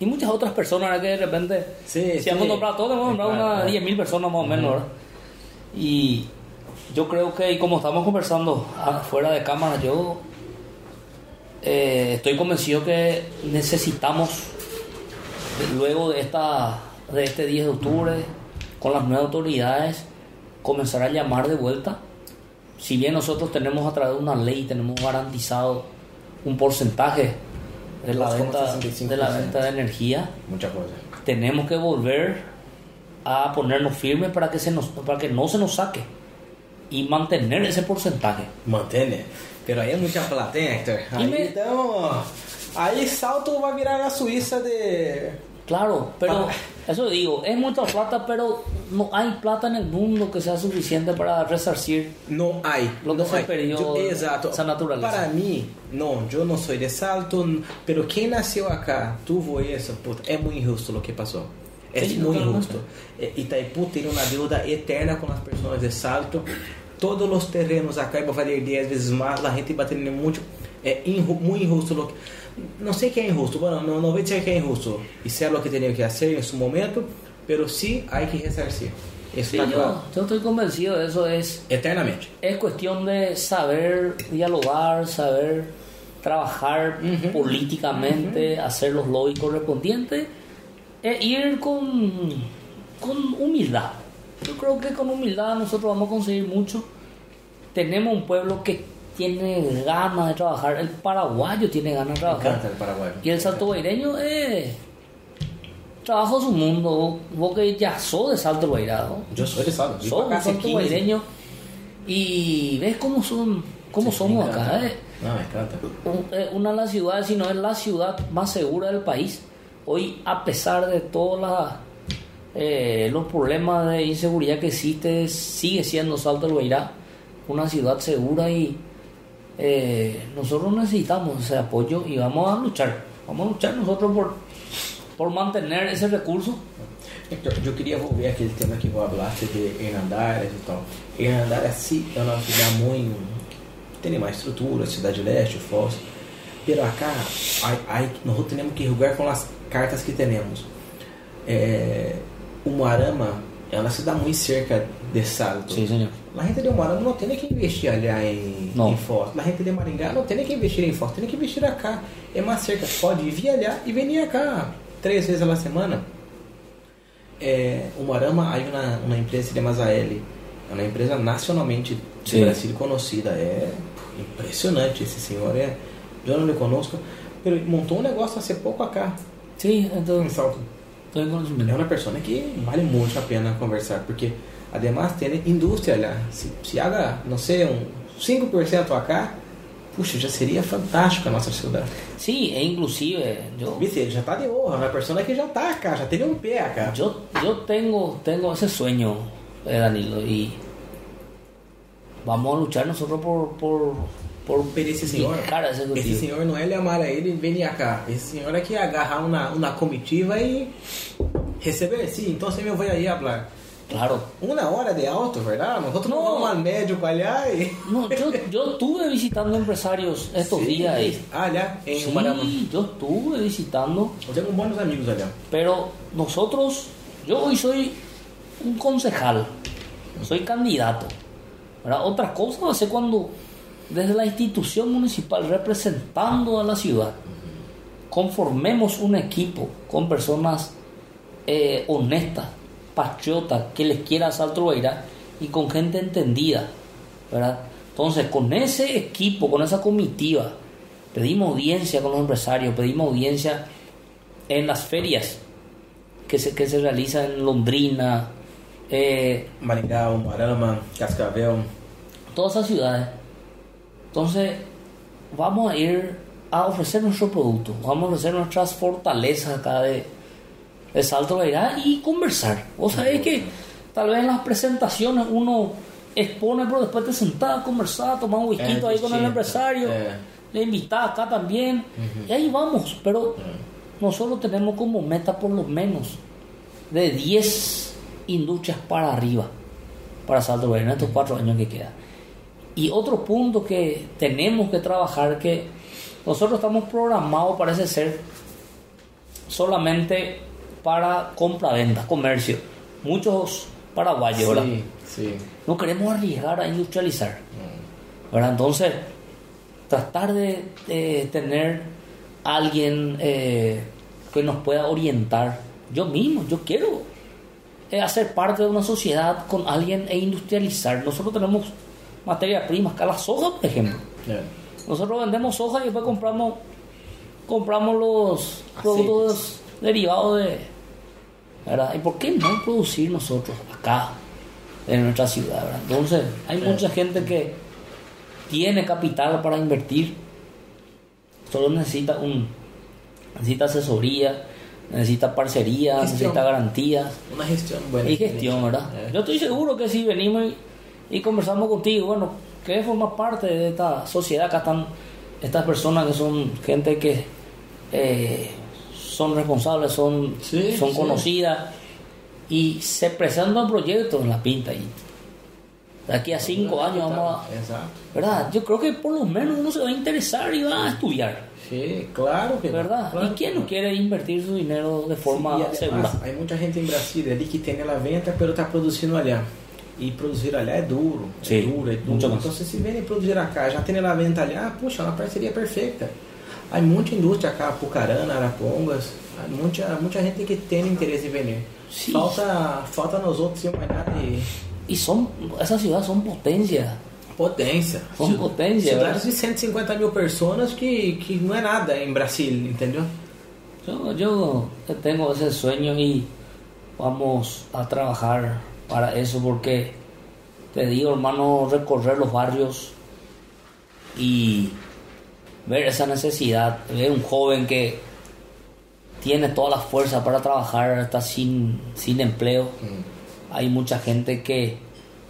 Y muchas otras personas ¿verdad? que de repente, Sí, si sí. hemos nombrado todos, hemos nombrado unas claro. 10.000 personas más o menos. ¿verdad? Y yo creo que, y como estamos conversando fuera de cámara, yo eh, estoy convencido que necesitamos, luego de, esta, de este 10 de octubre, con las nuevas autoridades, comenzar a llamar de vuelta. Si bien nosotros tenemos a través de una ley, tenemos garantizado un porcentaje de la, venta, 2,65%. de la venta de energía, Mucha cosa. tenemos que volver a ponernos firmes para que, se nos, para que no se nos saque y mantener ese porcentaje. Mantém, Pero muita plata, hein, Hector? E Aí, me- aí Salto vai virar a Suíça de... Claro, pero eso digo, es mucha plata, pero no hay plata en el mundo que sea suficiente para resarcir. Não há. Lo que não se há. perdió Yo- Exato. esa naturaleza. Para mim, não, eu não sou de Salto, pero quem nasceu acá, tuvo isso, puta, é muito injusto o que passou. É Sí, totalmente. injusto. Itaipu tem uma deuda eterna com as pessoas de Salto. Todos os terrenos acá vão valer 10 vezes mais, a gente batendo muito. É inju muito injusto. Não sei que é injusto, bueno, não, não vou dizer que é injusto. Isso é o que tenía que fazer em seu momento, pero sí hay que resarcir. Isso Sí, está yo, claro. yo estoy convencido de eso. Es, Eternamente. es cuestión de saber dialogar, saber trabajar políticamente, hacer los lobbies correspondientes e ir con, con humildad. Yo creo que con humildad nosotros vamos a conseguir mucho. Tenemos un pueblo que tiene ganas de trabajar. El paraguayo tiene ganas de Me trabajar. encanta el paraguayo. Y el saltoguaireño es trabajo su mundo. Vos, que ya sos de Salto Guairado. Yo soy de Salto. Sos un hace 15. saltoguaireño. Y ves cómo son, cómo Sí, somos me acá. eh. No, me encanta. Eh, Una de las ciudades, si no es la ciudad más segura del país. Hoy, a pesar de todos eh, los problemas de inseguridad que existe, sigue siendo Salto del Guairá una ciudad segura y eh, nosotros necesitamos ese apoyo y vamos a luchar. Vamos a luchar nosotros por, por mantener ese recurso. Hector, eu queria volver aquele tema que vos hablaste de Hernandares e tal. Hernandares sí é uma cidade muito... tem mais estrutura, Cidade Leste, Foz. Acá, hay, hay, nós temos que jogar com as cartas que temos. É, o Moarama é uma cidade muito cerca de Salto. Sí, señor. A gente de Moarama não tem nem que investir ali em, Não. em Foz. A gente de Maringá não tem nem que investir em Foz, tem nem que investir acá. É mais cerca, pode vir allá e venir acá três vezes na semana. É, o Moarama, há uma, uma empresa de Mazaeli, é uma empresa nacionalmente de Sim. Brasil conhecida. É impressionante esse senhor. É, eu não lhe conosco, pero montou um negócio há pouco acá, Sí, em entonces, Salto. Estoy en É uma pessoa que vale muito a pena conversar, porque además tem indústria lá. Se, se haga, não sei, um 5% acá, puxa, já seria fantástico a nossa cidade. Sí, e inclusive yo, Viste, ele já está de honra, uma pessoa que já está acá, já teve um pé acá. yo, yo tengo, tengo ese sueño, eh, Danilo, y vamos a luchar nosotros por, por, por esse senhor, picar a ese esse senhor não é a ele e venir cá. Esse senhor é que agarrar uma, uma comitiva e receber, sim, então você me vai aí falar. Claro. Uma hora de alto, verdade? Nós Não. vamos ao médico allá e... No, yo, yo estuve visitando empresarios estos días. y- Ah, em Umarama. Sí, yo estuve visitando, Eu tenho bons amigos allá. pero nosotros, yo hoy soy un concejal, soy candidato. ¿verdad? Otra cosa va a ser cuando desde la institución municipal representando a la ciudad conformemos un equipo con personas eh, honestas, patriotas, que les quiera Salto Loira y con gente entendida, ¿verdad? Entonces, con ese equipo, con esa comitiva, pedimos audiencia con los empresarios, pedimos audiencia en las ferias que se, que se realizan en Londrina, eh, Maringá, Umarama, Cascavel. todas esas ciudades. Entonces, vamos a ir a ofrecer nuestro producto, vamos a ofrecer nuestras fortalezas acá de, de Salto Beirá y conversar. Vos sabés que tal vez en las presentaciones uno expone, pero después te sentás a conversar, a tomar un whisky ahí con el empresario, eh. le invitás acá también, y ahí vamos. Pero nosotros tenemos como meta por lo menos de 10 industrias para arriba para Salto Beirá en estos cuatro años que quedan. Y otro punto que tenemos que trabajar, que nosotros estamos programados, parece ser, solamente para compra-venta, comercio. Muchos paraguayos, ¿verdad? Sí, sí. No queremos arriesgar a industrializar. ¿verdad? Entonces, tratar de, de tener alguien eh, que nos pueda orientar. Yo mismo, yo quiero eh, hacer parte de una sociedad con alguien e industrializar. Nosotros tenemos materia prima, acá la soja, por ejemplo. Nosotros vendemos soja y después compramos compramos los productos derivados de ¿verdad? ¿Y por qué no producir nosotros acá en nuestra ciudad? ¿verdad? Entonces, hay mucha gente que tiene capital para invertir, solo necesita un necesita asesoría, necesita parcería, Gestión. necesita garantías Uma gestão boa. y gestión, ¿verdad? Yo estoy seguro que si venimos y, y conversamos contigo, bueno, que formas parte de esta sociedad, acá están estas personas que son gente que eh, son responsables, son, Sí, son sí. conocidas y se presentan proyectos en la pinta y de aquí a cinco años vamos a... Exato. ¿Verdad? Yo creo que por lo menos uno se va a interesar y va a estudiar, Sí, claro que ¿verdad? Claro ¿Y quién no quiere invertir su dinero de forma segura? Hay mucha gente en Brasil ali que tem a venta, pero está produzindo allá. E produzir allá é duro, é Sim, duro, é duro. muito mais. Então, se vem produzir acá, já tem a venta allá, puxa, é uma parceria perfeita. Há muita indústria acá, Pucarana, Arapongas, há muita, muita gente que tem interesse em vender. Sim. Falta, falta nós outros ir olhar de Y son, esas ciudades son potencias. potência. São Ci- potência, Cidades de 150 mil pessoas que, que não é nada em Brasil, entendeu? Yo, yo tengo ese sueño y vamos a trabajar para eso porque te digo, hermano, recorrer los barrios y ver esa necesidad, ver un joven que tiene toda la fuerza para trabajar, está sin, sin empleo. Hay mucha gente que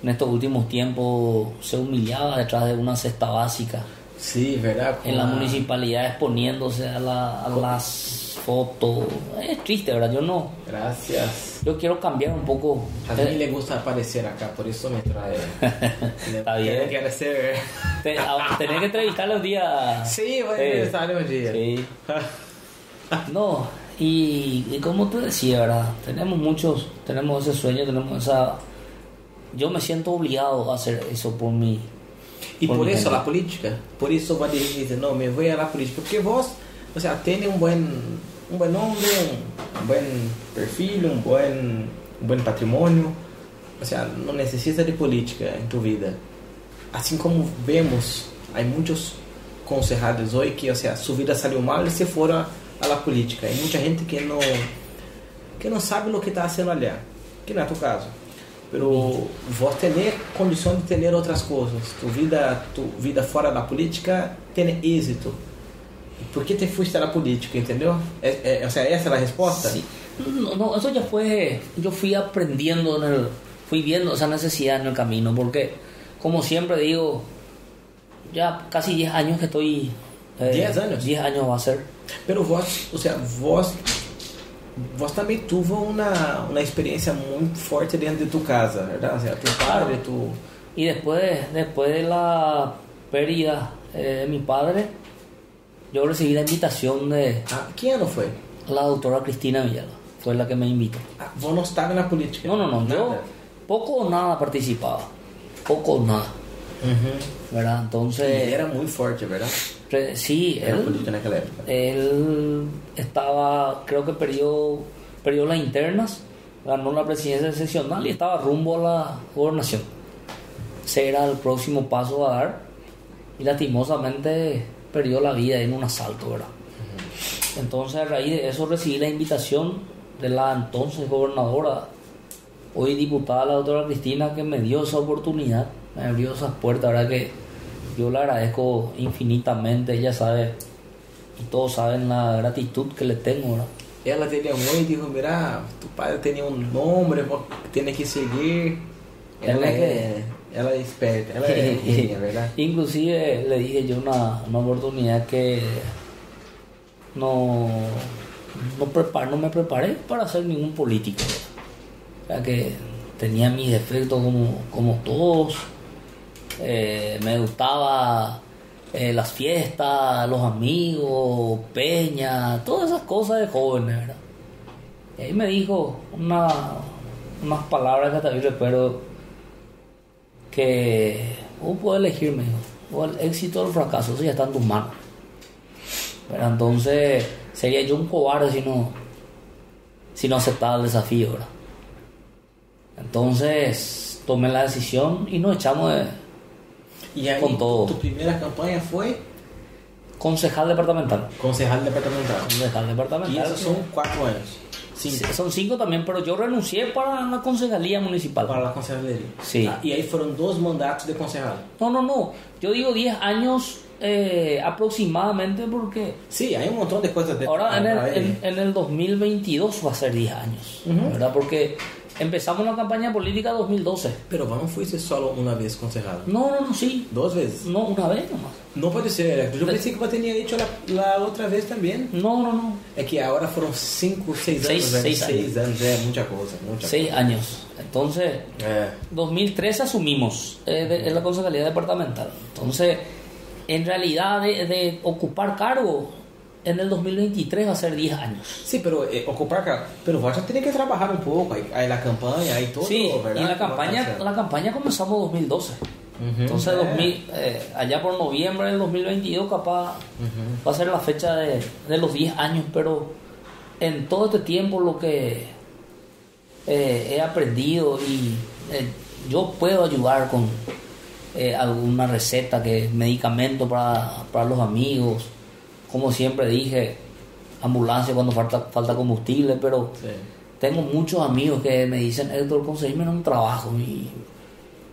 en estos últimos tiempos se humillaba detrás de una cesta básica. Sim, verdade. en la municipalidad exponiéndose a, la- a las fotos. Es triste, ¿verdad? Yo no. Gracias. Yo quiero cambiar un poco. A mí Eh, le gusta aparecer acá, por eso me trae. Está bien. Quiere ser. te- a- tenés que entrevistar los días. Sí, voy a Sí. entrevistarle un día. Sí. No, y, y como te decía, ¿verdad? Tenemos muchos, tenemos ese sueño, tenemos esa... Yo me siento obligado a hacer eso por mí. Y Por por eso gente. la política, por eso va a decir, no, me voy a la política, porque vos, o sea, tiene un buen, un buen nombre, un, un buen perfil, un buen, un buen patrimonio, o sea, no necesitas de política en tu vida. Así como vemos, hay muchos concejales hoy que, o sea, su vida salió mal y se fueron a la política. Hay mucha gente que no, que no sabe lo que está haciendo allá, que no es tu caso. Pero vos tener condición de tener otras cosas. Tu vida, tu vida fuera de la política tiene éxito. ¿Por qué te fuiste a la política, entendeu? É- é- o sea, esa es la respuesta. Sí. No, no, eso ya fue, yo fui aprendiendo, en el, fui viendo esa necesidad en el camino, porque como siempre digo, ya casi 10 años que estoy... eh, 10 años. 10 años va a ser. Pero vos, o sea, vos, vos también tuvo una, una experiencia muy fuerte dentro de tu casa, ¿verdad? O sea, tu padre, tu... Y después, después de la pérdida eh, de mi padre, yo recibí la invitación de Ah, ¿Quién año fue? la doctora Cristina Villalba, fue la que me invitó. Ah, vos no estabas en la política. No, no, no, yo poco o nada participaba, poco o nada, Ujú. ¿verdad? Y Entonces, era muy fuerte, ¿verdad? re- sí, Era él, política en aquella época. él estaba, creo que perdió, perdió las internas, ganó la presidencia seccional y estaba rumbo a la gobernación. Ese era el próximo paso a dar y lastimosamente perdió la vida en un asalto, ¿verdad? Entonces a raíz de eso recibí la invitación de la entonces gobernadora, hoy diputada, la doctora Cristina, que me dio esa oportunidad, me abrió esas puertas, ¿verdad? Que yo le agradezco infinitamente, ella sabe, y todos saben la gratitud que le tengo, ¿verdad? Ela te llamó y dijo, mira, tu padre tenía un nombre, vos tienes que seguir. Tenés é, ela é esperta, ela ¿verdad? Inclusive le dije yo una, una oportunidad que no, no, no me preparé para ser ningún político. O sea que tenía mis defectos como, como todos. Eh, me gustaba eh, las fiestas, los amigos, peña, todas esas cosas de jóvenes, ¿verdad? Y ahí me dijo una, unas palabras que hoy recuerdo que vos puedes elegir, me dijo, o el éxito o el fracaso, eso ya está en tus manos. Pero entonces sería yo un cobarde si no, si no aceptaba el desafío, ¿verdad? Entonces tomé la decisión y nos echamos de Y ahí, Con todo. tu primera campaña fue concejal departamental. concejal departamental. Concejal departamental. Y esos son cuatro años. Cinco. son cinco también, pero yo renuncié para la concejalía municipal. Para la concejalería. Sí. Ah, y ahí fueron dos mandatos de concejal. No, no, no. Yo digo 10 años eh, aproximadamente porque Sí, hay un montón de cosas de ahora en el, en, en el 2022 va a ser 10 años. ¿verdad? Porque empezamos la campaña política 2012. Pero no fuiste solo una vez concejal. No, no, no, sí. Dos veces. No, una vez nomás. No puede ser. Yo pensé que vos tenías dicho la, la otra vez también. No, no, no. É que ahora 5, 6 Seis- anos, né? seis Seis anos, é muita coisa, muita Seis años. Entonces. É. 2013 asumimos eh, de- en la concejalía departamental. Entonces, en realidad de, de ocupar cargo en el 2023 va a ser 10 años. Sim, pero eh, ocupar cara. Pero vos já teria que trabalhar um pouco, aí, aí na campanha, aí todo, Sí, ¿verdad? y la ¿Cómo campaña, la campaña comenzamos en 2012. Ujú. Entonces, Eh. 2000, eh, allá por noviembre del 2022, capaz va a ser la fecha de, de los 10 años, pero en todo este tiempo lo que eh, he aprendido y eh, yo puedo ayudar con alguna receta, que medicamento para, para los amigos, como siempre dije, ambulancia cuando falta, falta combustible, pero Sí. tengo muchos amigos que me dicen, Héctor, conseguime un trabajo y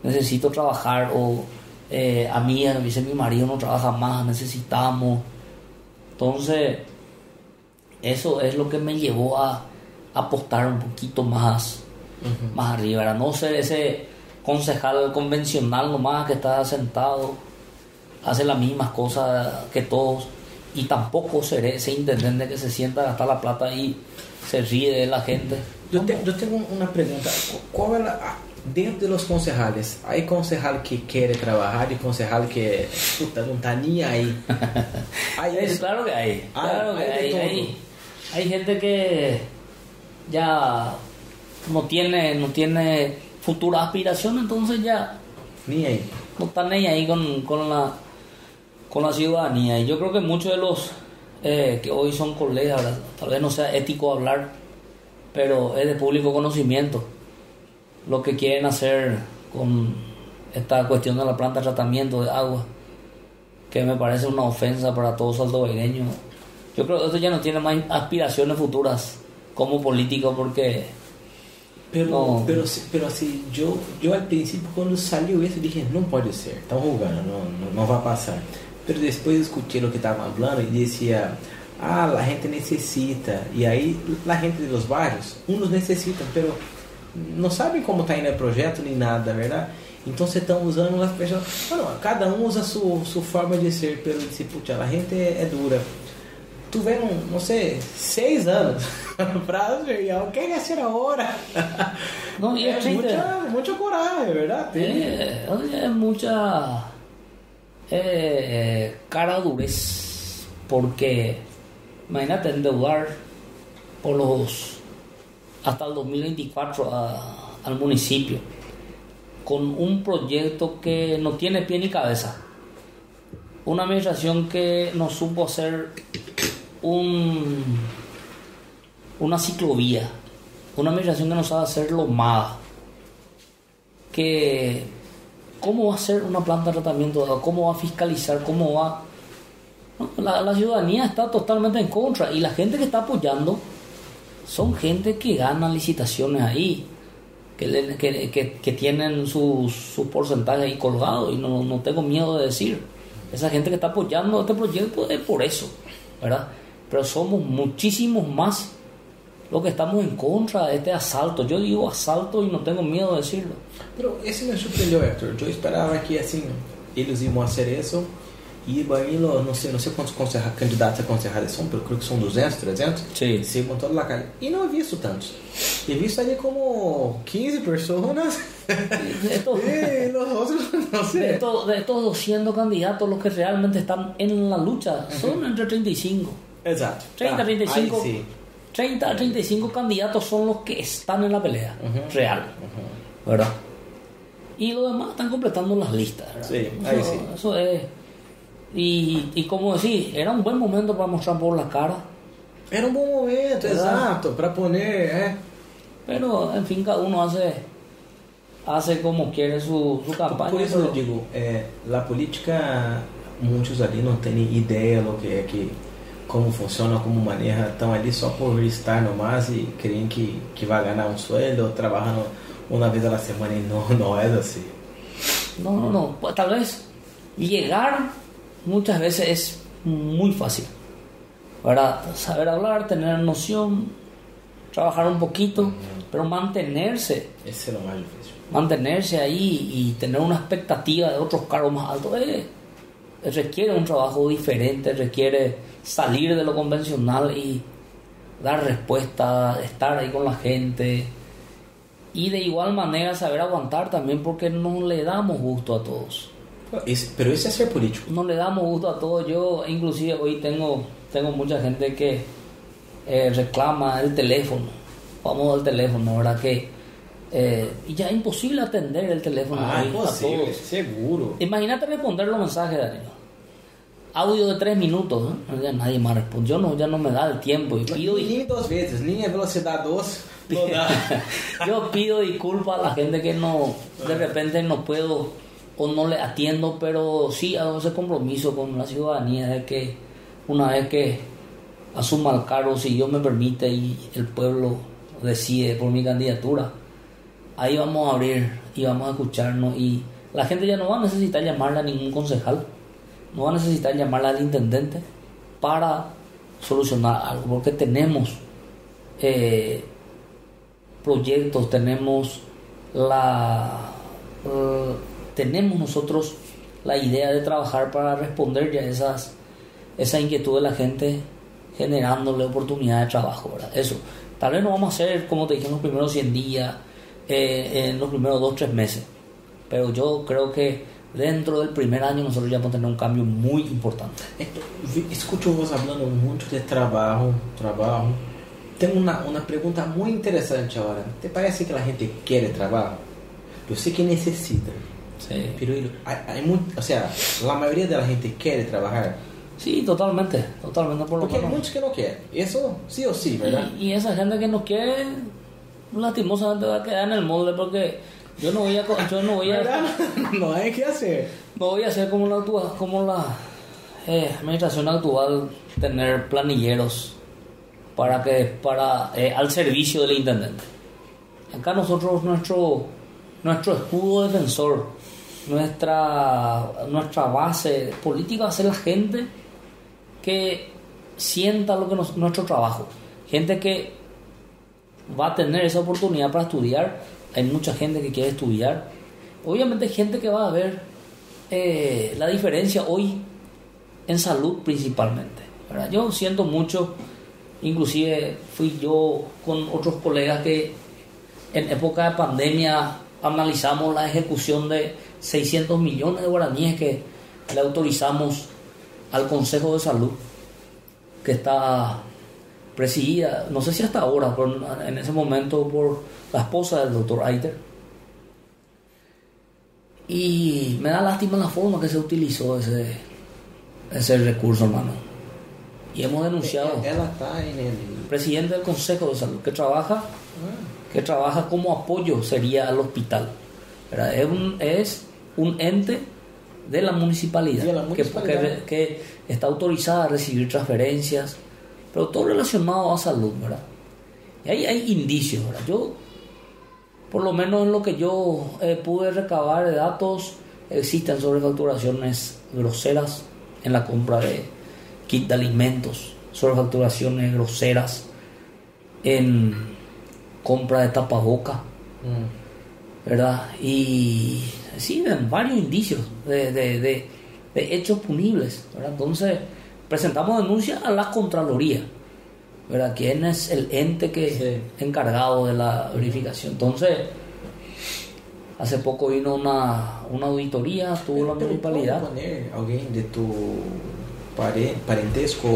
necesito trabajar. O eh, a mí, me dice mi marido no trabaja más, necesitamos. Entonces, eso es lo que me llevó a apostar un poquito más, más arriba. Era no ser ese concejal convencional nomás que está sentado, hace las mismas cosas que todos. Y tampoco seré ese intendente que se sienta a gastar la plata y se ríe de la gente. Yo, te- yo tengo una pregunta. ¿Cuál es la- ah, dentro de los concejales, hay concejal que quiere trabajar y concejal que puta, no está ni ahí? Hay Es eso. claro que hay, Ah, claro que hay de hay, hay, hay gente que ya no tiene, no tiene futura aspiración, entonces ya Ni ahí. no están ni ahí con, con la con la ciudadanía. Y yo creo que muchos de los eh, que hoy son colegas, tal vez no sea ético hablar, pero es de público conocimiento lo que quieren hacer con esta cuestión de la planta de tratamiento de agua, que me parece una ofensa para todos saldovereños. Yo creo que esto ya no tiene más aspiraciones futuras como político porque Pero, No. pero, pero assim, yo, yo al principio cuando salió eso dije, no puede ser, están jugando, no, no, no va a pasar. Pero después escuché lo que estaban hablando y decía, ah, la gente necesita. Y ahí la gente de los barrios, unos necesitan, pero no saben cómo está indo el proyecto ni nada, ¿verdad? Entonces están usando las personas, bueno, cada um usa su, su forma de ser, pero dice, pucha, la gente é dura. Tiveram, não sei, seis anos para ver, e o que é ser agora? No, y É es triste. mucha, mucha coragem, ¿verdad? Eh, es mucha eh, cara durez porque imagínate endeudar por los hasta el 2024 a- al municipio con un proyecto que no tiene pie ni cabeza. Una administración que no supo hacer un una ciclovía. Una administración que no sabe hacer lomada que cómo va a ser una planta de tratamiento cómo va a fiscalizar, cómo va... La, ciudadanía está totalmente en contra y la gente que está apoyando son gente que gana licitaciones ahí, que tienen sus su porcentajes ahí colgados y no, no tengo miedo de decir. Esa gente que está apoyando este proyecto es por eso, ¿verdad? Pero somos muchísimos más los que estamos en contra de este asalto. Yo digo asalto y no tengo miedo de decirlo. Pero esse me surpreendeu, Hector. Eu esperava que, assim, eles iam fazer isso e iam indo, não sei, não sei quantos concerra, candidatos a concejales são, pero creo que são 200, 300. Sí. Se toda la calle. E não he visto tantos. He visto ali como 15 personas. Estos, e los otros, no de, sé. estos, de estos 200 candidatos, los que realmente están en la lucha son entre 35. Exato. 30, Tá, 35. Aí sim. 30 a 35 candidatos son los que están en la pelea real, ¿verdad? Y los demás están completando las listas, ¿verdad? Sí, ahí eso, sí. eso es. Y, y como decir, era un buen momento para mostrar por la cara, Era um bom momento, exato, para poner, é. pero en fin, cada uno hace hace como quiere su, su campaña. Por pero- eu digo, é, a política, muitos ali não têm ideia do que é que como funciona, como maneja, estão ali só por estar nomás e creem que, que vai ganhar um sueldo, trabalhando uma vez a semana e não, não é assim. No, no, no. Pues, tal vez llegar muchas veces es muy fácil. Para saber hablar, tener noción, trabajar un poquito, pero mantenerse, Esse é o mais difícil. mantenerse ahí y tener una expectativa de otros cargos más altos, eh, requiere un trabajo diferente, requiere salir de lo convencional y dar respuesta, estar ahí con la gente. Y de igual manera saber aguantar también porque no le damos gusto a todos. Pero esse é ser político. no le damos gusto a todos. Yo inclusive hoy tengo, tengo mucha gente que eh, reclama el teléfono, famoso el teléfono, ¿verdad? Que eh, ya es imposible atender el teléfono Ah, hoy a todos. seguro. Imagínate responder los mensajes, Daniel. Audio de tres minutos, ¿no? Ya nadie más responde. Yo no, ya no me da el tiempo y pido, Nem duas vezes, nem a velocidade 2 não dá. yo pido disculpas a la gente que no de repente no puedo o no le atiendo, pero sí hago ese compromiso con la ciudadanía de que una vez que asuma el cargo, si Dios me permite y el pueblo decide por mi candidatura, ahí vamos a abrir y vamos a escucharnos y la gente ya no va a necesitar llamarle a ningún concejal, no va a necesitar llamarle al intendente para solucionar algo, porque tenemos eh, proyectos, tenemos la eh, tenemos nosotros la idea de trabajar para responder ya esas esa inquietud de la gente generándole oportunidades de trabajo, ¿verdad? Eso. Tal vez no vamos a hacer, como te dije, en los primeros 100 días, eh, en los primeros 2, 3 meses. Pero yo creo que dentro del primer año nosotros ya vamos a tener un cambio muy importante. Escucho vos hablando mucho de trabajo, trabajo. Tengo una, una pregunta muy interesante ahora. ¿Te parece que la gente quiere trabajo? Yo sé que necesita. Sí. Pero hay, hay mu- o sea, la mayoría de la gente quiere trabajar. Sí, totalmente, totalmente por lo Porque hay menos. muchos que no quieren. Eso sí o sí, ¿verdad? Y, y esa gente que no quiere, lastimosamente va a quedar en el molde porque yo no voy a, yo no voy a, ¿Verdad? no hay que hacer. no voy a hacer como la, como la eh, administración actual, tener planilleros para que para eh, al servicio del intendente. Acá nosotros nuestro nuestro escudo defensor, nuestra nuestra base política va a ser la gente que sienta lo que nos- nuestro trabajo, gente que va a tener esa oportunidad para estudiar. Hay mucha gente que quiere estudiar. Obviamente hay gente que va a ver eh, la diferencia hoy en salud principalmente. Yo siento mucho, inclusive fui yo con otros colegas que en época de pandemia analizamos la ejecución de 600 millones de guaraníes que le autorizamos al Consejo de Salud, que está presidida, no sé si hasta ahora, pero en ese momento por la esposa del doctor Aiter. Y me da lástima la forma que se utilizó ese, ese recurso, hermano. Y hemos denunciado Ela está en el. presidente del Consejo de Salud que trabaja que trabaja como apoyo sería al hospital. ¿verdad? Es un, es un ente de la municipalidad, De la que- municipalidad. Que, que está autorizada a recibir transferencias, pero todo relacionado a salud, ¿verdad? Y ahí hay indicios, ¿verdad? Yo, por lo menos en lo que yo eh, pude recabar de datos, existen sobrefacturaciones groseras en la compra de kit de alimentos, sobrefacturaciones groseras en compra de tapaboca, Mm. ¿verdad? Y sí, varios indicios de, de- de- de hechos punibles, ¿verdad? Entonces, presentamos denuncia a la Contraloría, ¿verdad? ¿Quién es el ente que Sí. encargado de la verificación? Entonces, hace poco vino una, una auditoría, tuvo la Pero municipalidad. ¿puedo poner alguien de tu pare- parentesco?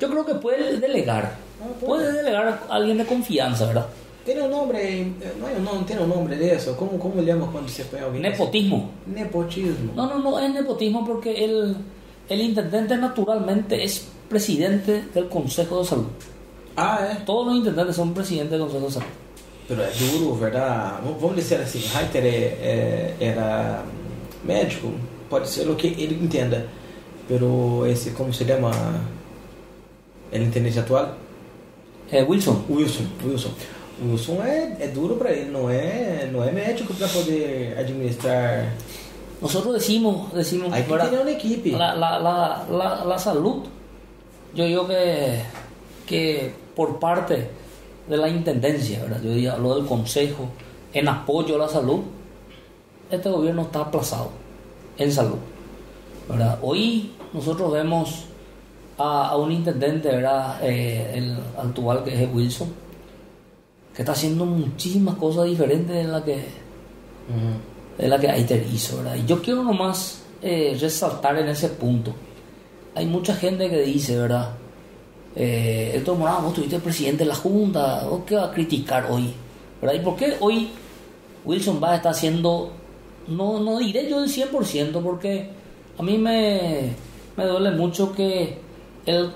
Yo creo que puede delegar, Ah, puede. delegar a alguien de confianza, ¿verdad? Tiene un nombre, eh, no hay un nombre, tiene un nombre de eso. ¿Cómo, cómo le llamas cuando se fue alguien? Nepotismo. Nepotismo. No, no, no, es nepotismo porque el, el intendente naturalmente es presidente del Consejo de Salud. Ah, é. Todos los intendentes son presidentes del Consejo de Salud. Pero é duro, verdade? Vamos- dizer assim, Reiter é, é, era médico, pode ser o que ele entenda. Pero esse, como se chama? El intendente atual? Eh, Wilson, Wilson, Wilson. Wilson é, é duro para ele, não é, não é médico para poder administrar. Nosotros decimos, decimos Hay que la, la, la, la, salud, yo digo que, que por parte de la intendencia, ¿verdad? yo digo, hablo del consejo, en apoyo a la salud, este gobierno está aplazado en salud. ¿verdad? Hoy nosotros vemos a, a un intendente, ¿verdad? Eh, el actual que es Wilson, que está haciendo muchísimas cosas diferentes de la que. Es la que Aiter hizo, ¿verdad? Y yo quiero nomás eh, resaltar en ese punto. Hay mucha gente que dice, ¿verdad? Eh, Héctor Morán, vos tuviste presidente de la Junta, ¿vos qué vas a criticar hoy? ¿Verdad? ¿Y por qué hoy Wilson va está haciendo, no, no diré yo el 100%, porque a mí me, me duele mucho que él,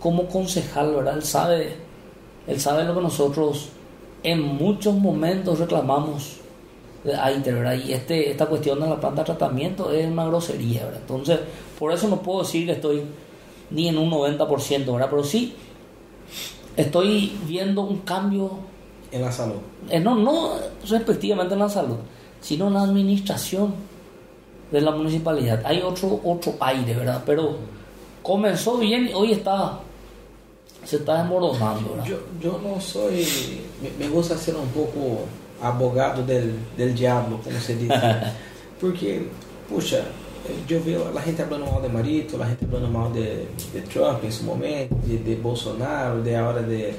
como concejal, ¿verdad? Él sabe, él sabe lo que nosotros en muchos momentos reclamamos AITER, ¿verdad? Y este, esta cuestión de la planta de tratamiento es una grosería, ¿verdad? Entonces, por eso no puedo decir que estoy ni en un 90%, ¿verdad? Pero sí estoy viendo un cambio, Em la salud. eh, no, no respectivamente en la salud, sino en la administración de la municipalidad. Hay otro, otro aire, ¿verdad? Pero comenzó bien y hoy está, se está desmoronando. Yo, yo no soy. Me, me gusta ser um pouco abogado del, del diablo, como se diz. Porque, puxa, eu vejo a gente falando mal de Marito, a gente falando mal de, de Trump seu momento, de, de Bolsonaro, de a hora de,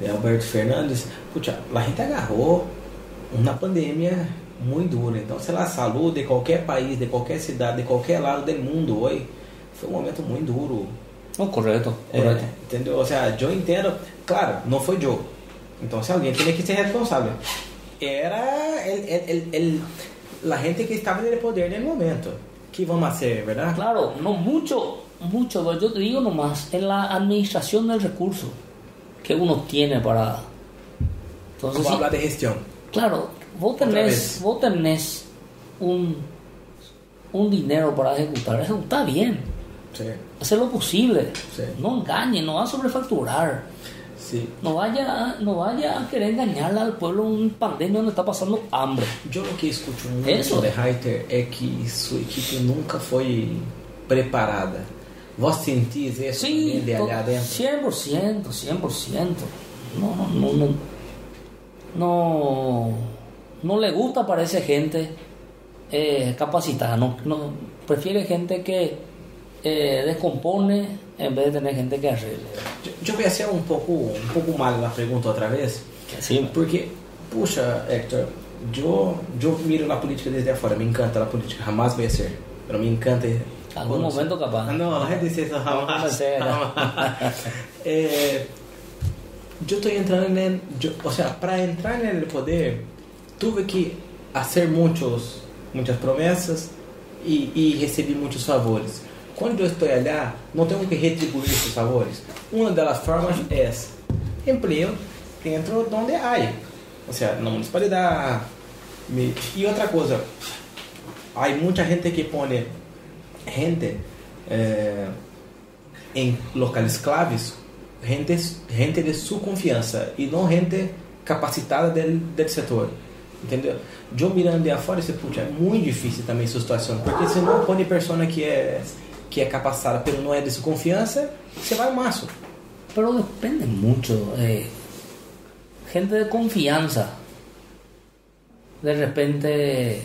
de Alberto Fernandes. Puxa, a gente agarrou uma pandemia muito dura. Então, sei lá, saúde de qualquer país, de qualquer cidade, de qualquer lado do mundo hoje, foi um momento muito duro. No, correto, É, correto. entendeu? Ou seja, eu entendo. Claro, não foi Joe. Então, se alguém tinha que ser responsável. Era el, el, el, el- la gente que estava no poder no momento. Que vamos a hacer, verdade? Claro, no mucho, mucho, yo te digo nomás, en la administración del recurso que uno tiene para... Entonces, sí, falar de gestão. claro, vos tenés, vos tenés un, un dinero para ejecutar, ejecuta bien, Sim, hacer lo posible, Sí. no engañe, no va a sobrefacturar, no vaya, no vaya a querer engañarle al pueblo en una pandemia donde está pasando hambre. Eu o que escuto muito Isso. de Reiter é que sua equipe nunca foi preparada. Vos sentis isso Sí, de allá dentro? 100%, 100%. No, no, no, no, no, no le gusta, parece gente eh, capacitada. No, no, prefiere gente que eh, descompone en vez de tener gente que arregle. Eu vou ser um pouco, um pouco mal na pergunta outra vez, Sí, porque, puxa, Hector, eu, eu miro na política desde afora, me encanta a política, jamás vai ser. Pero me encanta. Algún momento capaz. Não, não é dizer isso, jamás. Puede ser. jamás. Eh, yo estoy entrando en, yo- o sea, para entrar en el poder tuve que hacer muchos, muchas promesas y, y recibí muchos favores. Cuando yo estoy allá, no tengo que retribuir esos favores. Una de las formas es empleo dentro donde hay, o sea, na municipalidad. Me- Y otra cosa, hay mucha gente que pone gente eh, em locais claves, gente, gente de sua confiança e não gente capacitada del, del setor. Entendeu? Eu mirando de afora, esse puxa, é muito difícil também essa situação, porque se não põe pessoa que é que é capacitada, pero não é de sua confiança, você vai maço. pero depende mucho. eh, gente de confianza, de repente,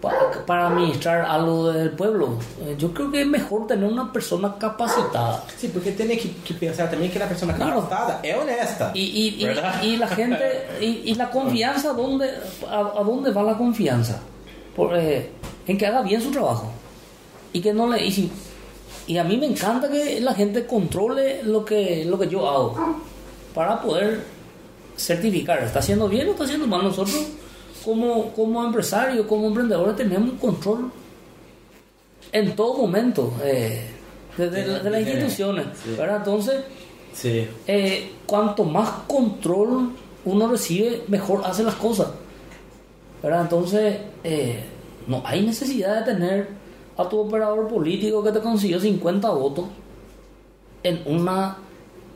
para, para administrar algo del pueblo, eh, yo creo que es mejor tener una persona capacitada. Sim, porque tem que, que pensar também que a pessoa Claro. capacitada é honesta. Y, y, y- y la gente, y, y la confianza, ¿dónde, a, a dónde va la confianza? Por, eh, en que haga bien su trabajo. Y que no le... Y, si- y a mí me encanta que la gente controle lo que, lo que yo hago. Para poder certificar, ¿está haciendo bien o está haciendo mal? Nosotros, como, como empresarios, como emprendedores, tenemos control en todo momento eh, de, de- de las instituciones. Sí. ¿verdad? Entonces... Eh, cuanto más control uno recibe, mejor hace las cosas. ¿verdad? Entonces, eh, no hay necesidad de tener a tu operador político que te consiguió 50 votos en una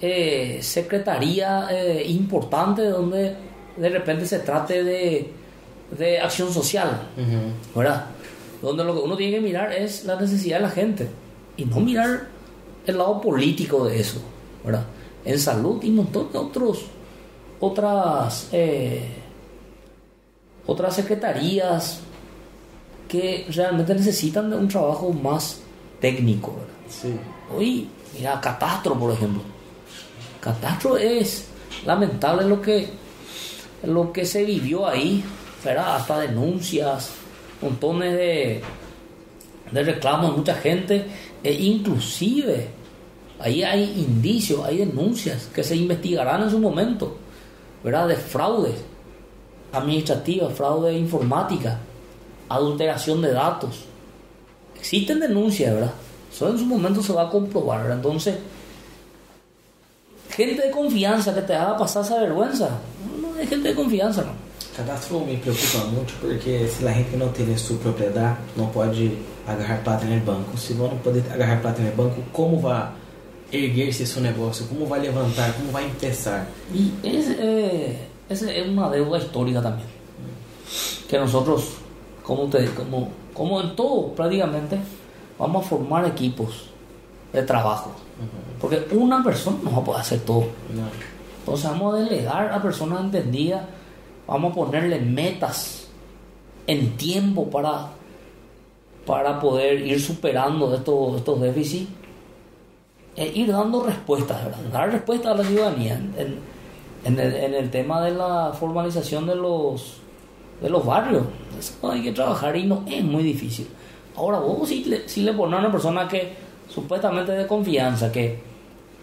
eh, secretaría eh, importante donde de repente se trate de, de acción social. ¿verdad? Donde lo que uno tiene que mirar es la necesidad de la gente y no mirar el lado político de eso, ¿verdad? En salud y un montón de otros, otras, eh, otras secretarías que realmente necesitan de un trabajo más técnico, ¿verdad? Sim. Hoy, mira, Catastro, por ejemplo. Catastro es lamentable lo que, lo que se vivió ahí, ¿verdad? Hasta denuncias, montones de, de reclamos, mucha gente, e inclusive ahí hay indicios, hay denuncias que se investigarán en su momento, ¿verdad? De fraudes administrativas, fraude informática, adulteración de datos. Existen denuncias, ¿verdad? Eso en su momento se va a comprobar, ¿verdad? Entonces, gente de confianza que te haga pasar esa vergüenza, no es gente de confianza, ¿no? Cadastro me preocupa muito porque se a gente não tem sua propriedade, não pode agarrar plata no banco. Se não pode agarrar plata no banco, como vai erguer-se seu negócio? Como vai levantar? Como vai es, eh, es, es una deuda histórica también. Que nosotros, como, te, como, como en todo prácticamente, vamos a formar equipos de trabajo. Porque una persona no va a poder hacer todo. Entonces vamos a delegar a personas entendidas, vamos a ponerle metas en tiempo para para poder ir superando estos, estos déficits e ir dando respuestas, ¿verdad? dar respuestas a la ciudadanía en, en, el, en el tema de la formalización de los, de los barrios. Eso hay que trabajar y no es muy difícil. Ahora, vos si le, si le pones a una persona que supuestamente de confianza, que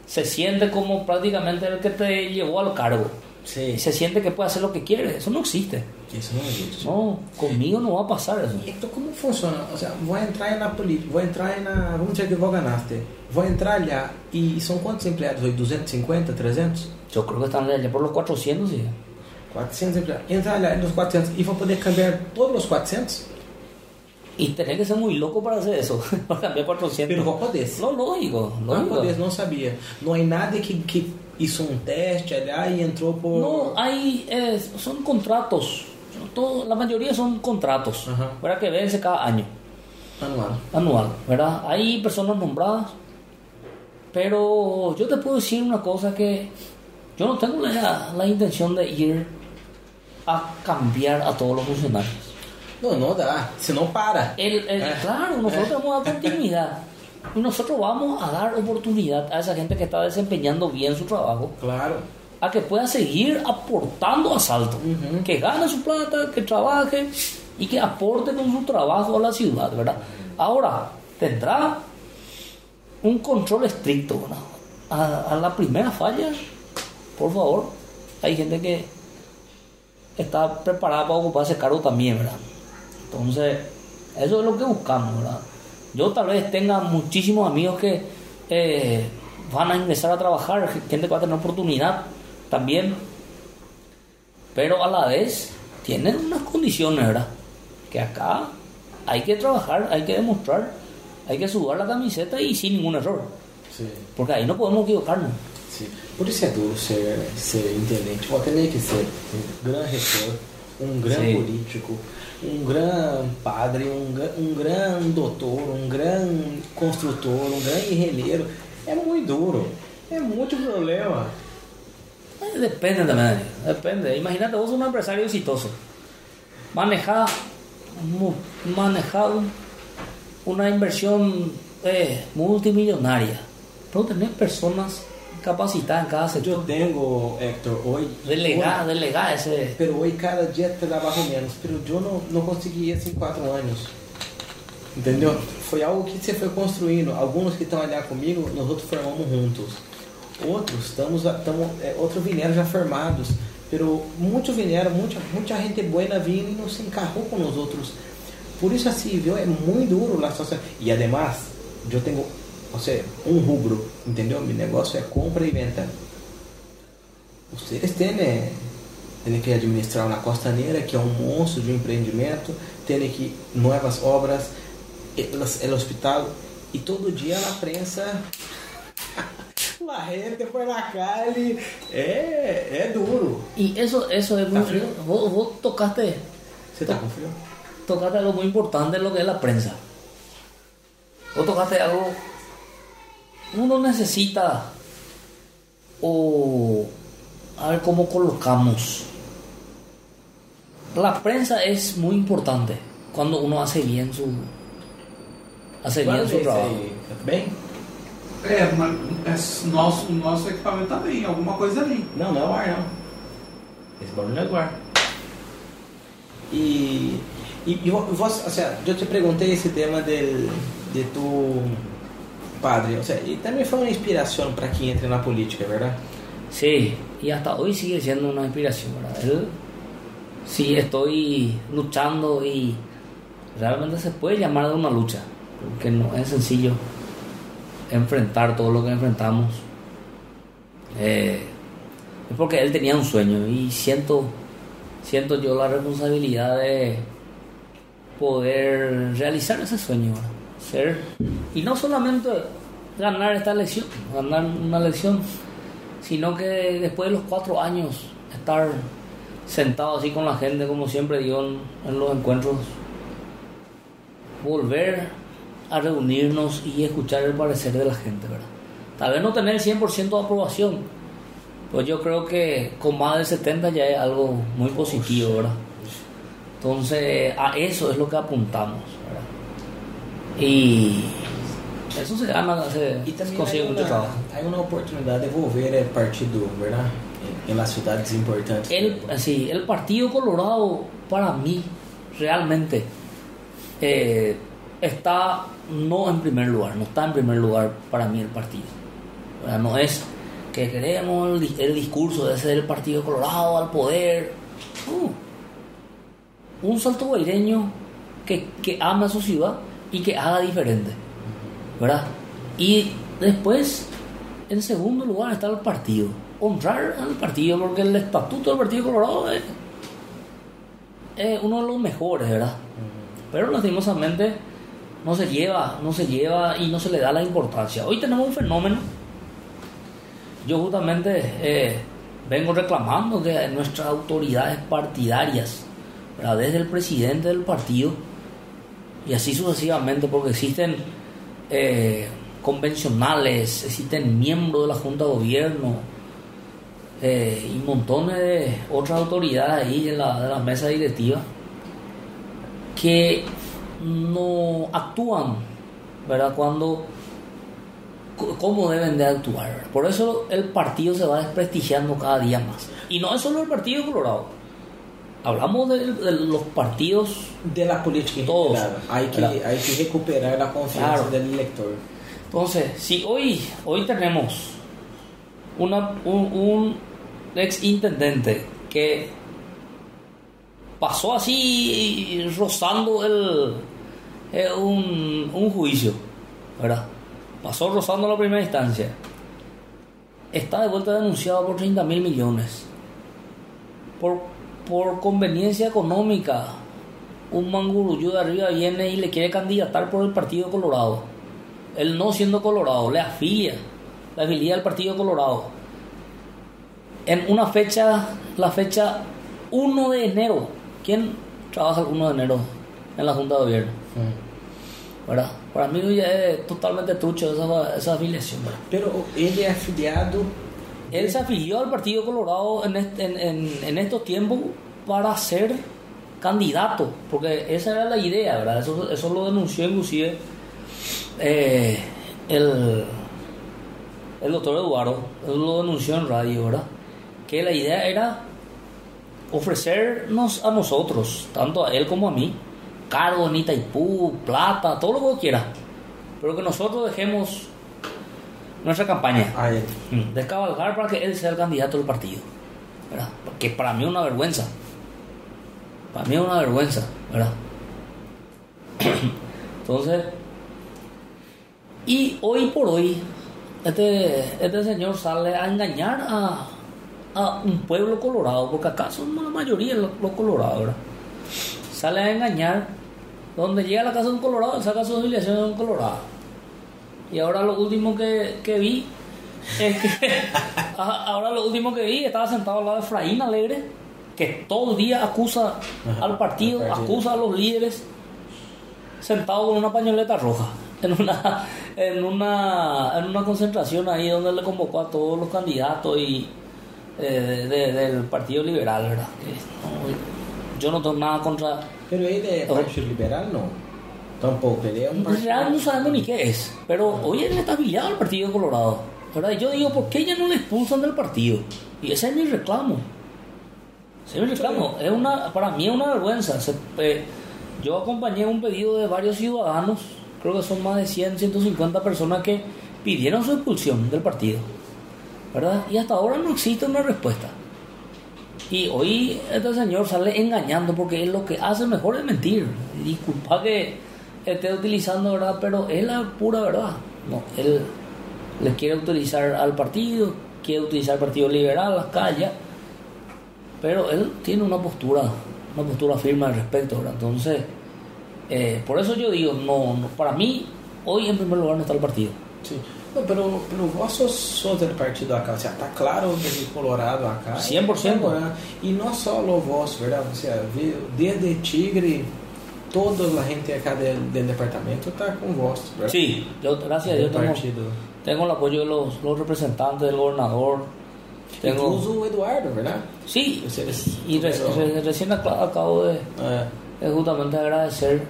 se siente como prácticamente el que te llevó al cargo, Sí. y se siente que puede hacer lo que quiere, eso no existe. Isso não existe. No, conmigo no va a pasar eso. E então como funciona? O sea, vou entrar na política, vou entrar na. Vamos dizer que vou ganhaste. Vou entrar lá e são quantos empregados hoje? 250, 300? Yo creo que están allá por los 400, sí. 400 empregados. Entrar lá nos 400 e vou poder cambiar todos os 400? Y tenés que ser muy loco para hacer eso, para cambiar 400. Pero poder. No, lógico, lógico. poder, não sabia. Não há nada que, que hizo um teste allá e entrou por. No, hay, eh, son contratos. Todo, la mayoría son contratos, Ajá. ¿verdad? Que vence cada año, Anual. anual, ¿verdad? Hay personas nombradas, pero yo te puedo decir una cosa que yo no tengo la, la intención de ir a cambiar a todos los funcionarios. Não, não dá. Senão para. El, el- Eh. Claro, nosotros vamos a dar continuidad. Y nosotros vamos a dar oportunidad a esa gente que está desempeñando bien su trabajo Claro. a que pueda seguir aportando a Salto, que gane su plata, que trabaje y que aporte con su trabajo a la ciudad, ¿verdad? Ahora, tendrá un control estricto, ¿verdad? A, a la primera falla, por favor, hay gente que está preparada para ocupar ese cargo también, ¿verdad? Entonces, eso es lo que buscamos, ¿verdad? Yo tal vez tenga muchísimos amigos que eh, van a ingresar a trabajar, gente que va a tener oportunidad también, pero a la vez tienen unas condiciones, ¿verdad? Que acá hay que trabajar, hay que demostrar, hay que sudar la camiseta y sin ningún error, porque ahí no podemos equivocarnos. Por isso é duro ser, ser intendente. Ou tem que ser um grande reitor, um grande político, um grande padre, um, um grande doutor, um grande construtor, um grande guerreiro. É muito duro. É muito problema. Eh, Depende también, depende. Imagínate, vos sos un empresario exitoso. Manejar, manejar una inversión eh, multimillonaria. Pero tener personas capacitadas en cada Eu sector. tenho, Hector, hoje. Delegar, delegar ese... Pero hoje cada dia trabalho menos. Pero eu não, não consegui isso em quatro anos. Entendeu? Foi algo que você foi construindo. Alguns que estão ali comigo, nós outros formamos juntos. Outros, estamos, estamos é, outros vieram já formados. Pero muitos vieram, muita, muita gente boa vindo e não se encarrou com os outros. Por isso assim, viu? É muito duro a situação. E además, eu tenho, ou seja, um rubro, entendeu? Meu negócio é compra e venda. Vocês têm, né? Tem que administrar na Costaneira, que é um monstro de um empreendimento, tem que novas obras, el, el hospital, e todo dia na prensa. La gente por la calle. É, é duro. Y eso, eso es muy... ¿Está frío? Vos, vos tocaste, Você tá com frio? tocaste algo muy importante en lo que es la prensa. Vos tocaste algo... Uno necesita... O... A ver cómo colocamos. La prensa es muy importante cuando uno hace bien su... Hace bien su aí? Bem? É, mas é, nosso, nosso equipamento tá bem, alguma coisa ali. Não, não é o ar, não. Esse barulho não é do ar. E, e, e vos, o sea, eu te perguntei esse tema del, de tu padre, o sea, e também foi uma inspiração para quem entra na política, verdade? Sí, y hasta hoy sigue siendo una inspiración, ¿verdad? Sí, estoy luchando y realmente se puede llamar de una lucha, porque no es sencillo enfrentar todo lo que enfrentamos. Eh, es porque él tenía un sueño y siento, siento yo la responsabilidad de poder realizar ese sueño, ¿verdad? Ser y no solamente ganar esta elección, ganar una elección, sino que después de los cuatro años estar sentado así con la gente como siempre digo en, en los encuentros, volver a reunirnos y escuchar el parecer de la gente, ¿verdad? Tal vez no tener el 100% de aprobación, pues yo creo que con más del 70 ya es algo muy positivo, ¿verdad? Entonces, a eso es lo que apuntamos, ¿verdad? Y eso se gana, se E também una, trabajo. hay una oportunidad de volver el partido, ¿verdad? En, en las ciudades importantes. El, sí, el Partido Colorado, para mí, realmente, eh, está no en primer lugar, no está en primer lugar para mí el partido. Sea, no es que queremos el, el discurso de ser el Partido Colorado al poder. No. Un salto guaireño que, que ama a su ciudad y que haga diferente. ¿Verdad? Y después, en segundo lugar, está el partido. Honrar al partido, porque el estatuto del Partido Colorado es, es uno de los mejores, ¿verdad? Pero lastimosamente no se lleva, no se lleva y no se le da la importancia. Hoy tenemos un fenómeno. Yo justamente eh, vengo reclamando que nuestras autoridades partidarias, ¿verdad? desde el presidente del partido y así sucesivamente, porque existen eh, convencionales, existen miembros de la Junta de Gobierno eh, y montones de otras autoridades ahí en la, de la mesa directiva que no actúan, ¿verdad? Cuando, cómo deben de actuar. Por eso el partido se va desprestigiando cada día más. Y no es solo el Partido Colorado. Hablamos de, de los partidos De la política Todos. general. Hay que, hay que recuperar la confianza Claro. del elector. Entonces, si hoy, hoy tenemos una, un, un ex intendente que pasó así rozando el, un, un juicio, ¿verdad? Pasó rozando la primera instancia. Está de vuelta denunciado por 30 mil millones. Por, por conveniencia económica, un manguruyú de arriba viene y le quiere candidatar por el Partido Colorado. Él no siendo Colorado, le afilia, le afilia al Partido Colorado. En una fecha, la fecha 1 de enero. ¿Quién trabaja el 1 de enero en la Junta de Gobierno? ¿Verdad? Para mí ya es totalmente trucho esa, esa afiliación. ¿verdad? Pero ele é afiliado. Él se afilió al Partido Colorado en, estos tiempos para ser candidato, porque esa era la idea, ¿verdad? Eso, eso lo denunció inclusive eh, el, doctor Eduardo, él lo denunció en radio, ¿verdad? Que la idea era ofrecernos a nosotros, tanto a él como a mí, cargo en Itaipú, plata, todo lo que vos quieras, pero que nosotros dejemos nuestra campaña. Mm, descabalgar para que él sea el candidato del partido. ¿verdad? Porque para mí es una vergüenza. Para mí es una vergüenza, ¿verdad? Entonces, y hoy por hoy, este, este señor sale a engañar a, a un pueblo colorado, porque acá son la mayoría los, los colorados, ¿verdad? Sale a engañar, donde llega a la casa de un colorado, saca su afiliación de un colorado. Y ahora lo último que, que vi es que ahora lo último que vi estaba sentado al lado de Efraín Alegre, que todo el día acusa Ajá, al partido, acusa a los líderes, sentado con una pañoleta roja en una en una en una concentración ahí donde le convocó a todos los candidatos y eh, de- del Partido Liberal, ¿verdad? Que no, yo no tengo nada contra Pero é Oh. Partido Liberal? Não. En partido. realidad no sabemos ni qué es, pero hoy él está afiliado al Partido Colorado. ¿verdad? Y yo digo, ¿por qué ya no le expulsan del partido? Y ese es mi reclamo. Ese es mi reclamo. Es una, para mí es una vergüenza. Se- eh, yo acompañé un pedido de varios ciudadanos, creo que son más de 100, 150 personas que pidieron su expulsión del partido. ¿verdad? Y hasta ahora no existe una respuesta. Y hoy este señor sale engañando porque él lo que hace mejor es mentir. Disculpa que esté utilizando, ¿verdad? Pero es la pura verdad. No, él le quiere utilizar al partido, quiere utilizar al Partido Liberal, las calles, pero él tiene una postura, una postura firme al respecto, ¿verdad? Entonces, eh, por eso yo digo, no, no, para mí, hoy en primer lugar no está el partido. Sim. Não, pero, pero vós sos, sos del partido acá, o sea, tá claro que de Colorado acá. 100%. Agora, E não só o vós, verdade? O sea, desde Tigre, toda a gente acá del, del departamento tá com vós, verdade? Sí, yo, gracias a Dios tengo, el apoyo de los, los representantes del gobernador. Tengo, Incluso Eduardo, verdade? sí, es- y recién ac- acabo de, de justamente agradecer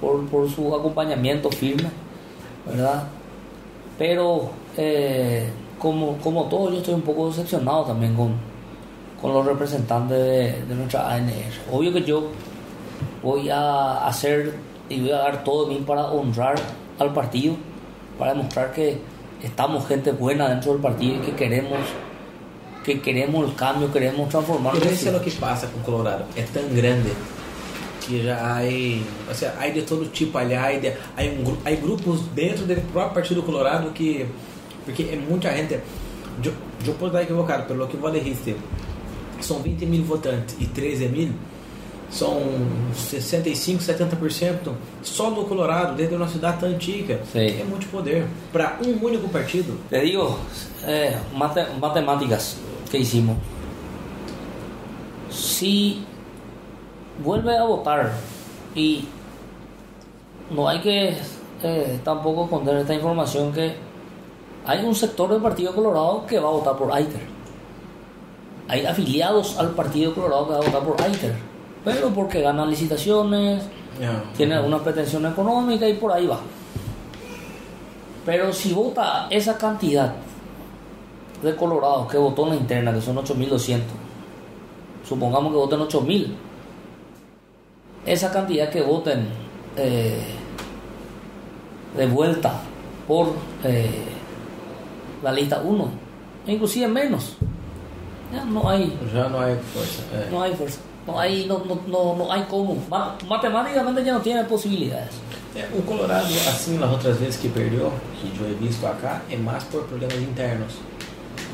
por, por su acompañamiento firme, ¿verdad? Pero eh, como, como todo, yo estoy un poco decepcionado también con, con los representantes de, de nuestra ANR. Obvio que yo voy a hacer y voy a dar todo de mí para honrar al partido, para demostrar que estamos gente buena dentro del partido y que queremos que queremos el cambio, queremos transformar. Pero eso es lo que pasa con Colorado, é tão grande que já há, o sea, há de todo tipo allá, há, de, um, gru- há grupos dentro do próprio Partido Colorado que, porque é muita gente, eu, eu posso estar equivocado, pelo que vos dijiste, são 20 mil votantes e 13 mil, são 65, 70% só do Colorado, dentro de uma cidade tão antiga. Sim. É muito poder. Para um único partido, Te digo, eh, mate- matemáticas que hicimos. Si vuelve a votar y no hay que eh, tampoco esconder esta información que hay un sector del Partido Colorado que va a votar por Aiter. Hay afiliados al Partido Colorado que va a votar por Aiter, pero porque ganan licitaciones, tiene alguna pretensión económica y por ahí va. Pero si vota esa cantidad de colorados que votó en la interna, que son 8.200, supongamos que voten 8.000, esa cantidad que voten eh, de vuelta por eh, la lista 1, inclusive menos, ya no hay já não há força. É. no hay fuerza. No hay, no, no, no, no hay cómo. Ma- matemáticamente ya no tiene posibilidades. É, o Colorado, assim, nas outras vezes que perdeu, que eu he visto acá, é mais por problemas internos.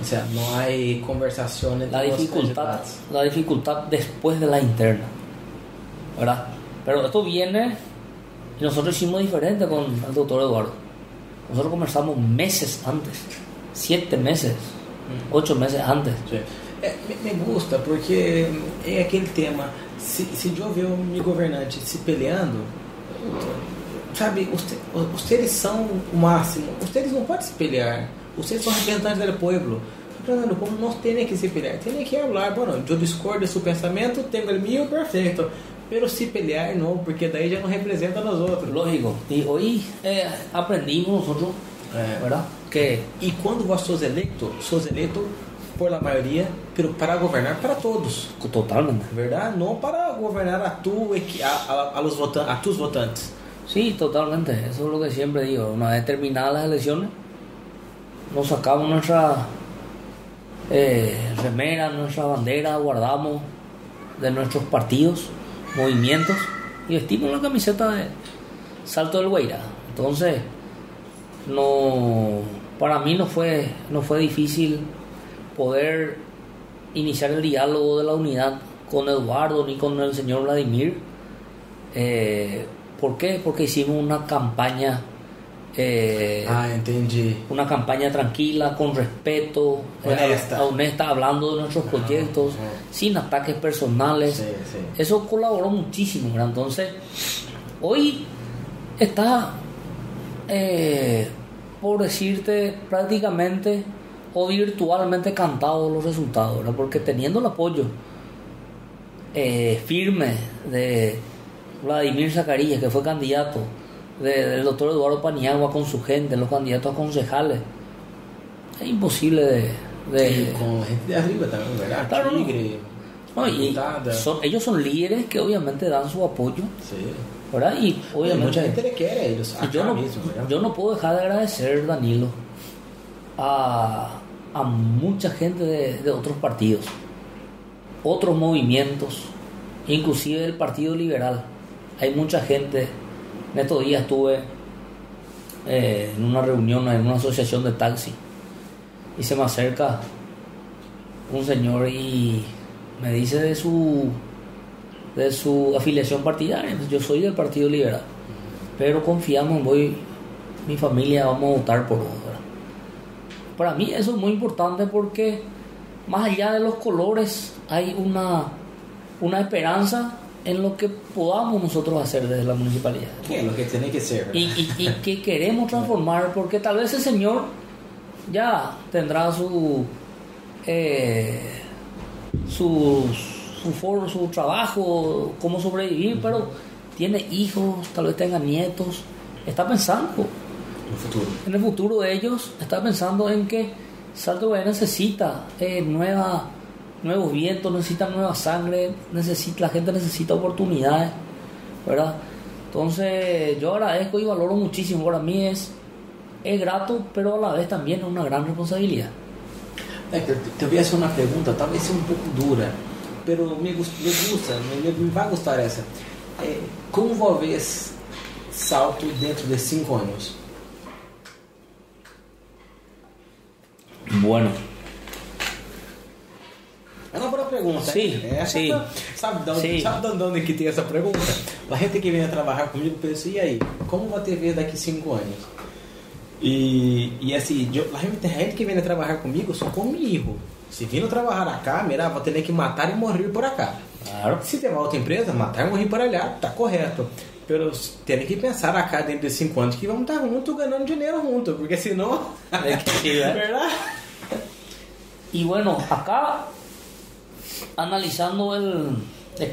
O sea, não há conversação entre La dificultad, la dificultad después de la interna. ¿Verdad? Pero esto viene y nosotros hicimos diferente con el doctor Eduardo. Nosotros conversamos meses antes, siete meses, ocho meses antes. Sim. É, me, me gusta, porque é aquele tema. Se, se eu ver um governante se peleando, sabe, os, vocês são o máximo. Vocês não podem se pelear. Vocês são representantes do povo. Fernando, como nós temos que se pelear? Tem que falar, bueno, eu discordo de seu pensamento, tenho o meu, perfeito. Pero se pelear, não, porque daí já não representa nós outros. Lógico. Y hoy eh, aprendimos nosotros, É. Que E quando vós sois eleito, sois eleito por la maioria, pero para governar para todos. totalmente. ¿verdad? No para gobernar a tu a, a, a los votan- a tus votantes. Sí, totalmente. Eso es lo que siempre digo. Una vez terminadas las elecciones, nos sacamos nuestra eh, remera, nuestra bandera, guardamos de nuestros partidos, movimientos y vestimos la camiseta de Salto del Guairá. Entonces, no, para mí no fue, no fue difícil poder iniciar el diálogo de la unidad con Eduardo ni con el señor Vladimir. Eh, ¿Por qué? Porque hicimos una campaña, eh, Ah, entendí. una campaña tranquila, con respeto, eh, Honesta. honesta, hablando de nuestros proyectos, ajá. sin ataques personales. Sí, sí. Eso colaboró muchísimo, ¿verdad? Entonces, hoy está, por decirte, prácticamente o virtualmente cantado los resultados, ¿verdad? Porque teniendo el apoyo eh, firme de Vladimir Zacarías, que fue candidato, de- del doctor Eduardo Paniagua con su gente, los candidatos a concejales, es imposible de... de- Y con gente de arriba también, ¿verdad? Claro, no. Y son- ellos son líderes que obviamente dan su apoyo, Sí. ¿verdad? Y Obviamente, mucha gente le quiere y yo, no, yo no puedo dejar de agradecer, Danilo, a, a mucha gente de, otros partidos, otros movimientos, inclusive del Partido Liberal. Hay mucha gente, en estos días estuve eh, en una reunión, en una asociación de taxi, y se me acerca un señor y me dice de su de su afiliación partidaria. Yo soy del Partido Liberal, pero confiamos voy, mi familia vamos a votar por vos. Para mí eso es muy importante porque más allá de los colores hay una, una esperanza en lo que podamos nosotros hacer desde la municipalidad. Es lo que tiene que ser, y- y que queremos transformar, porque tal vez el Señor ya tendrá su eh, su, su, for- su trabajo, cómo sobrevivir, pero tiene hijos, tal vez tenga nietos, está pensando No futuro. en el futuro de ellos, está pensando en que Salto Bahía necesita eh, nueva, nuevos vientos, necesita nueva sangre, necesita, la gente necesita oportunidades, ¿verdad? Entonces yo agradezco y valoro muchísimo, para mí es, es grato, pero a la vez también es una gran responsabilidad. Te- te voy a hacer una pregunta, talvez sea un poco dura, pero me, gus- me gusta, me, me vai gustar essa. É, como vos vês salto dentro de cinco anos? Bueno, É uma boa pergunta. Sim, hein? Essa sim. tá- sabe, de onde, sabe de onde que tem essa pergunta? A gente que vem a trabalhar comigo pensa, e aí, como vai ter ver daqui cinco anos? E, e assim, a gente que vem a trabalhar comigo só comigo. Se vindo trabalhar acá, mira, vou ter que matar e morrer por acá. claro. Se tem uma outra empresa, matar e morrer por allá, tá correto. Pero tem que pensar acá dentro de cinco anos que vamos estar juntos ganhando dinheiro junto, porque senão. É que sí, ¿eh? Y bueno, acá analizando el, el-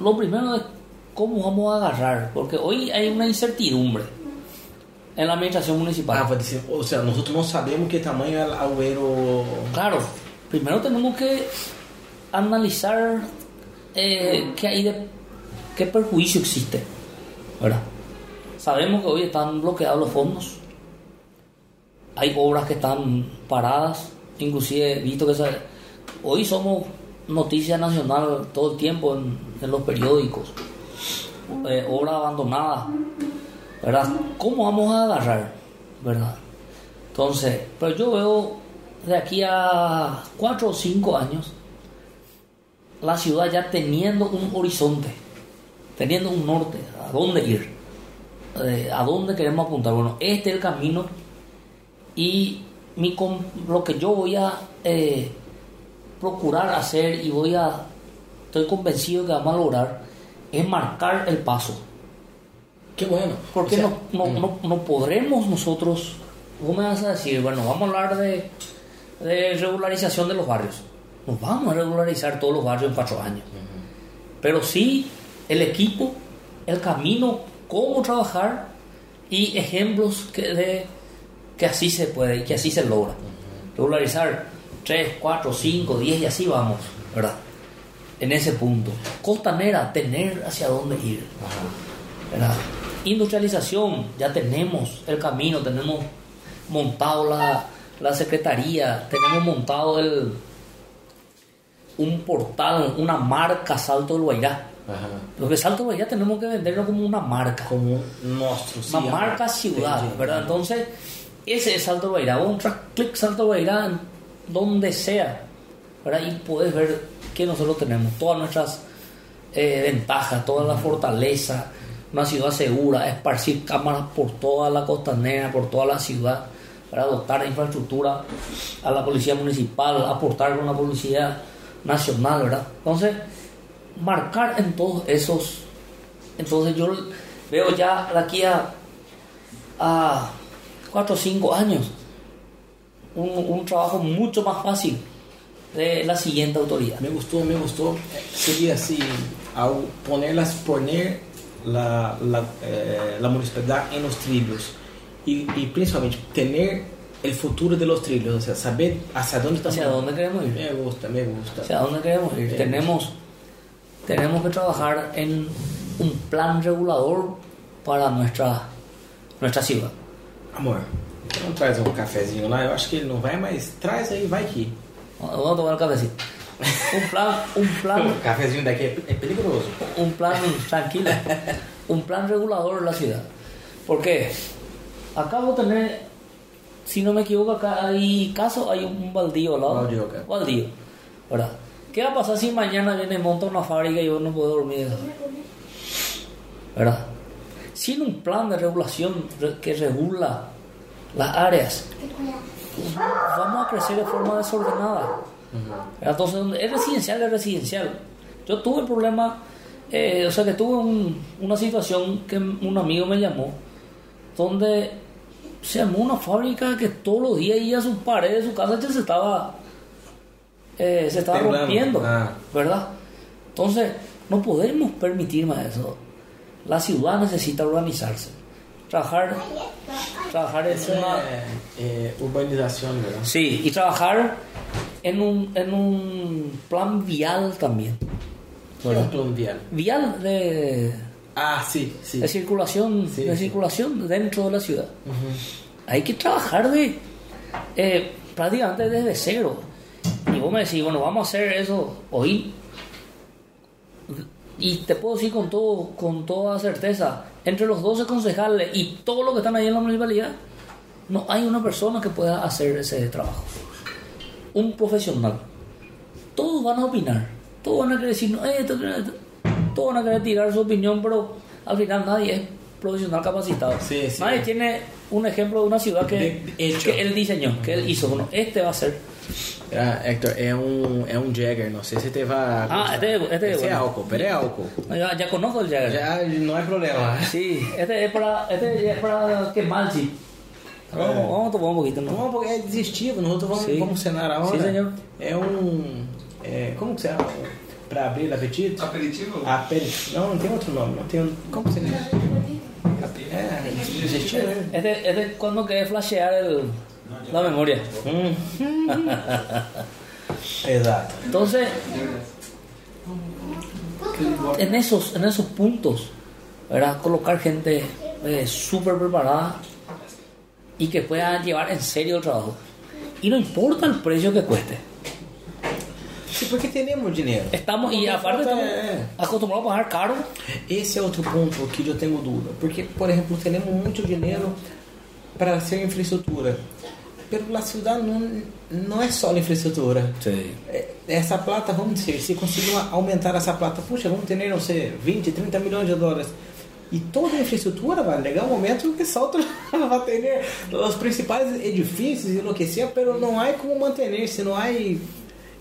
lo primero es cómo vamos a agarrar, porque hoy hay una incertidumbre en la administración municipal. Ah, dizer, ou seja, nós não sabemos que tamanho é o euro. Claro, primero tenemos que analizar eh, qué hay de qué perjuicio existe, ¿verdad? Sabemos que hoy están bloqueados los fondos, hay obras que están paradas, inclusive visto que hoy somos noticia nacional todo el tiempo en, en los periódicos, eh, obras abandonadas, ¿verdad? ¿Cómo vamos a agarrar, verdad? Entonces, pero yo veo de aquí a cuatro o cinco años la ciudad ya teniendo un horizonte, teniendo un norte, a dónde ir, eh, a dónde queremos apuntar. Bueno, este es el camino y mi, lo que yo voy a eh, procurar hacer y voy a, estoy convencido que vamos a lograr, es marcar el paso. Que bueno. Porque O sea, no, no, no, no podremos nosotros, vos me vas a decir, bueno, vamos a hablar de, de regularización de los barrios. Nos vamos a regularizar todos los barrios en cuatro años. Pero sí el equipo, el camino, cómo trabajar y ejemplos que, de, que así se puede y que así se logra. Regularizar 3, 4, 5, 10 y así vamos, ¿verdad? En ese punto. Costanera, tener hacia dónde ir. ¿verdad? Industrialización, ya tenemos el camino, tenemos montado la, la secretaría, tenemos montado el un portal, una marca Salto del Guairá. Ajá. Lo que Salto del Guairá tenemos que venderlo como una marca, Como nuestro una sí, marca ciudad. ¿verdad? Entonces, ese es Salto Guairá. Vos entras, clic Salto en donde sea, ¿verdad? Y puedes ver que nosotros tenemos todas nuestras eh, ventajas, toda la fortaleza, una ciudad segura, esparcir cámaras por toda la costanera, por toda la ciudad, para dotar infraestructura a la policía municipal, aportar con la policía nacional, ¿verdad? Entonces, marcar en todos esos. Entonces, yo veo ya aquí a, a 4 o 5 años un, un trabajo mucho más fácil de la siguiente autoridad. Me gustou, me gustou. Seria assim, ao ponerlas, poner la, la, eh, la municipalidad en los trilhos y, y principalmente tener el futuro de los trilhos, o sea, saber hacia dónde estamos. ¿Hacia dónde queremos ir? Me gusta, me gusta. ¿Hacia dónde queremos ir? Tenemos, tenemos que trabajar en un plan regulador para nuestra, nuestra ciudad. Amor, você não traz um cafezinho lá? Eu acho que ele não vai, mas traz aí, vai que. Vamos a tomar el cafecito. Un plan, un O plan, cafezinho daqui é, é perigoso. un plan tranquilo, un plan regulador de la ciudad. ¿Por qué? Acá vos tenés, si no me equivoco, acá hay caso, hay un baldío al lado. Baldío acá. Baldío, ¿verdad? ¿Qué va a pasar si mañana viene monta una fábrica y yo no puedo dormir? ¿Verdad? Sin un plan de regulación re- que regula las áreas, vamos a crecer de forma desordenada. Entonces, donde es residencial, es residencial. Yo tuve problema, eh, o sea, que tuve un- una situación que un amigo me llamó, donde se armó una fábrica que todos los días iba a sus paredes de su casa ya se estaba, eh, se estaba rompiendo, Ah. ¿verdad? Entonces, no podemos permitir más eso. La ciudad necesita organizarse. Trabajar, trabajar en Eso una... é urbanização, ¿verdad? Sí, y trabajar en un, en un plan vial también. Que é um plano vial. Vial de, Ah, sim, sim. de circulación, Sí, de sí. circulación dentro de la ciudad. Hay que trabajar de eh, prácticamente desde cero. Y vos me decís, bueno, vamos a hacer eso hoy. Y te puedo decir con todo, con toda certeza, entre los 12 concejales y todos los que están ahí en la municipalidad, no hay una persona que pueda hacer ese trabajo. Un profesional. Todos van a opinar. Todos van a querer decir, no, eh, esto, esto. todos van a querer tirar su opinión, pero al final nadie es profesional capacitado. Sí, sí. Nadie tiene un ejemplo de una ciudad que, De- hecho. que él diseñó, que él hizo. Bueno, este va a ser. Ah, Hector, é um, é um Jagger, não sei se você vai. Ah, este, este Esse é bueno. álcool, pero é álcool. Ya, ya conozco el Jagger. Já não é problema. Sí, este es para, este es para quemar, sí. Vamos, É. vamos a tomar un poquito, ¿no? Não, porque é digestivo, nós vamos, Sim. vamos cenar a hora. Sim, senhor. É um. É, como que se chama? Pra abrir o apetite? Aperitivo? Aperitivo. Não, não tem outro nome. Não tem um, como que se chama? É, digestivo, né? Este, este es cuando querés flashear el, la memoria. Hum. Exato. Entonces, en esos, en esos puntos, ¿verdad? Colocar gente eh, súper preparada y que pueda llevar en serio el trabajo. Y no importa el precio que cueste. Sim, porque temos dinheiro. Estamos, aparte falta estamos é- acostumbrados a pagar caro. Esse é outro ponto que eu tenho dúvida. Porque, por exemplo, temos muito dinheiro para hacer infraestrutura. Pero a cidade não, não é só a infraestrutura. Sí. É, Essa plata, vamos dizer, se conseguir aumentar essa plata, puxa, vamos ter, não sei, 20, 30 milhões de dólares. E toda a infraestrutura vai chegar um momento que salta vai ter os principais edifícios enlouquecer, pero não há como manter, se não há.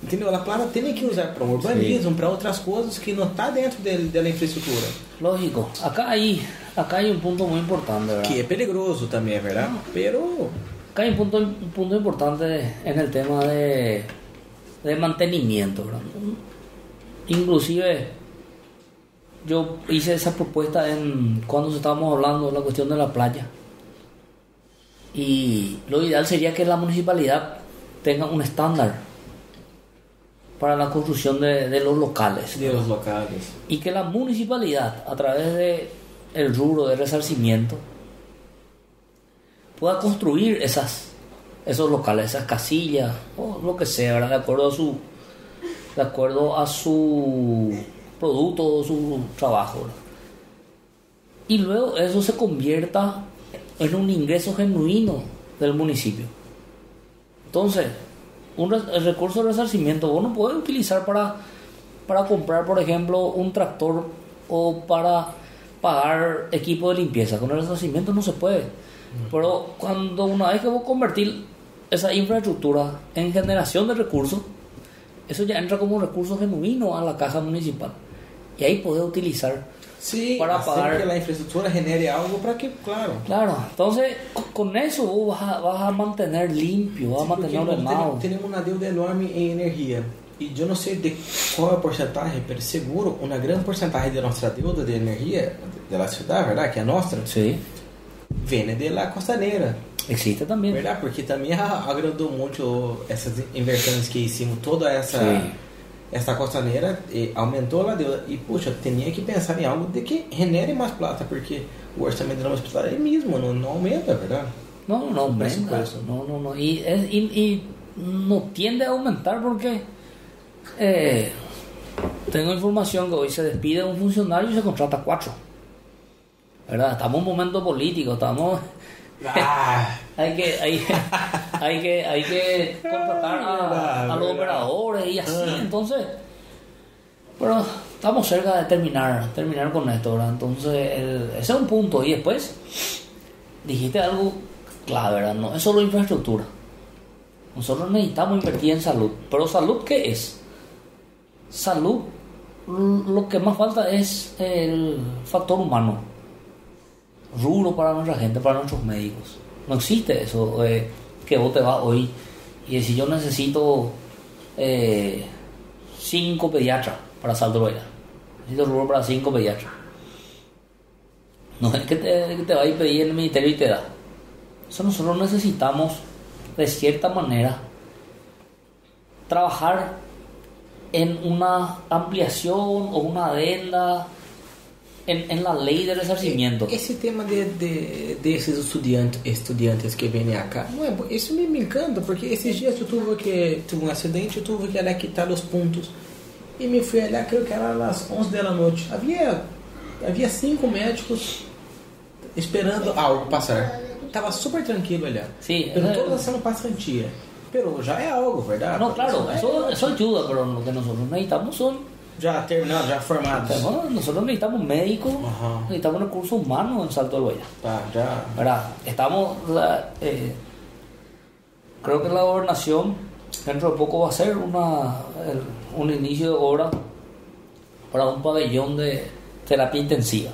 Entendeu? A plata tem que usar para urbanismo, para outras coisas que não está dentro dele, da infraestrutura. Lógico. Acá hay, acá hay un punto muy importante, ¿verdad? Que é perigoso também, é verdade? Pero. Acá hay un punto, un punto importante en el tema de, de mantenimiento. ¿verdad? Inclusive, yo hice esa propuesta en cuando estábamos hablando de la cuestión de la playa. Y lo ideal sería que la municipalidad tenga un estándar para la construcción de, de los locales. De los locales. y que la municipalidad a través de el rubro de resarcimiento pueda construir esas esos locales esas casillas o lo que sea de acuerdo a su de acuerdo a su producto o su trabajo y luego eso se convierta en un ingreso genuino del municipio entonces un el recurso de resarcimiento vos no puedes utilizar para para comprar, por ejemplo, un tractor o para pagar equipo de limpieza. Con el resarcimiento no se puede. Pero cuando una vez que vos convertir esa infraestructura en generación de recursos, eso ya entra como un recurso genuino a la caja municipal. Y ahí podés utilizar. Sim, Para pagar- que a infraestrutura genere algo para que, claro. Claro, entonces co- con eso vos vas a, vas a mantener limpio, vas a Porque mantener ordenado. temos, temos uma deuda enorme em energia. E eu não sei de a porcentagem, mas seguro, uma grande porcentagem da nossa deuda de energia da cidade, verdade? Que é nossa, Sí, vem de la costaneira. existe también. Verdade? Porque também a- agradou muito essas inversões que hicimos, toda essa Sim. essa costaneira e aumentou a deuda. E, puxa, tinha que pensar em algo de que genere mais plata, porque o orçamento da nossa é mesmo, não, não aumenta, verdade? No, no aumenta. No, no, no. Y, es- y, y no tiende a aumentar porque eh, tengo información que hoy se despide un funcionario y se contrata cuatro. ¿Verdad? Estamos en un momento político, estamos... Ah, Hay que, hay, hay que, hay que contratar a, a los operadores y así, entonces... Pero estamos cerca de terminar, terminar con esto, ¿verdad? Entonces, el- ese es un punto. Y después, dijiste algo clave, ¿verdad? No es solo infraestructura. Nosotros necesitamos invertir en salud. Pero salud, ¿qué es? Salud, lo que más falta es el factor humano. Rubro para nuestra gente, para nuestros médicos. No existe eso, eh, que vos te vas hoy y decís, yo necesito eh, cinco pediatras para Salto. Necesito rubro para cinco pediatras. No es que te, que te va a pedir el ministerio y te da. Eso nosotros necesitamos, de cierta manera, trabajar en una ampliación o una adenda en, en la ley de resarcimiento. Esse tema de, de, desses estudiantes, estudiantes que vêm cá, não é, isso me, me encanta, porque esses dias eu tive que tive um acidente, eu tive que olhar quitar os pontos. E me fui olhar, creio que era às 11 da noite. Havia, havia cinco médicos esperando algo passar. Tava super tranquilo olhar. Sí, Pero eh, toda haciendo pasantía. Pero já é algo, ¿verdad? No, claro, é- eso, eso ayuda, pero lo que nosotros necesitamos son Já terminado, já formados. Tenemos- nosotros necesitamos médicos, Ajá. necesitamos recursos humanos en Salto del Guayas. Tá, já. ¿verdad? Estamos, la- eh, creo que la gobernación dentro de poco va a ser una, el- un inicio de obra para un pabellón de terapia intensiva.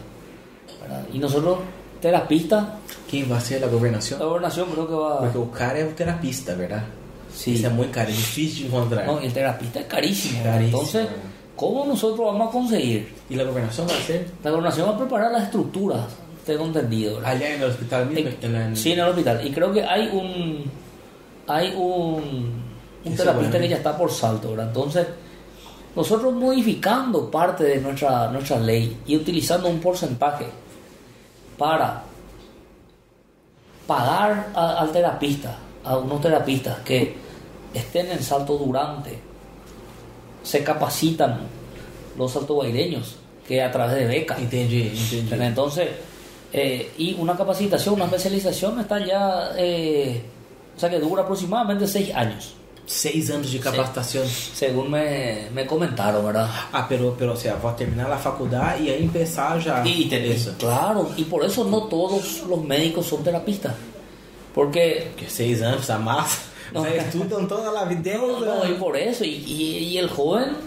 ¿verdad? Y nosotros, terapistas, Quem vai ser a governação? la gobernación creo que va... Porque cara é o terapista, ¿verdad? Sí. É muito caro, difícil encontrar. No, y el terapista es carísimo. Carísimo. Entonces, ¿cómo nosotros vamos a conseguir? E a governação vai ser La gobernación va a preparar las estructuras, tengo entendido. ¿verdad? allá en el hospital mismo. En- en la- Sí, en el hospital. Y creo que hay un hay un, un terapista bueno. que ya está por salto, ¿verdad? Entonces, nosotros modificando parte de nuestra, nuestra ley y utilizando un porcentaje para pagar a- al terapista, a unos terapistas que estén en salto durante, se capacitan los saltobaireños que a través de becas. Entonces, eh, y una capacitación, una especialización está ya, eh, o sea que dura aproximadamente seis años, Seis anos de capacitação. según me, me comentaron, ¿verdad? Ah, pero, pero o sea, vou terminar a faculdade e aí empezar já. Y, isso. claro, y por eso no todos los médicos son terapistas, porque Porque seis anos tá massa. No. O sea, estudam toda a vida. no, y por eso, y, y- y el joven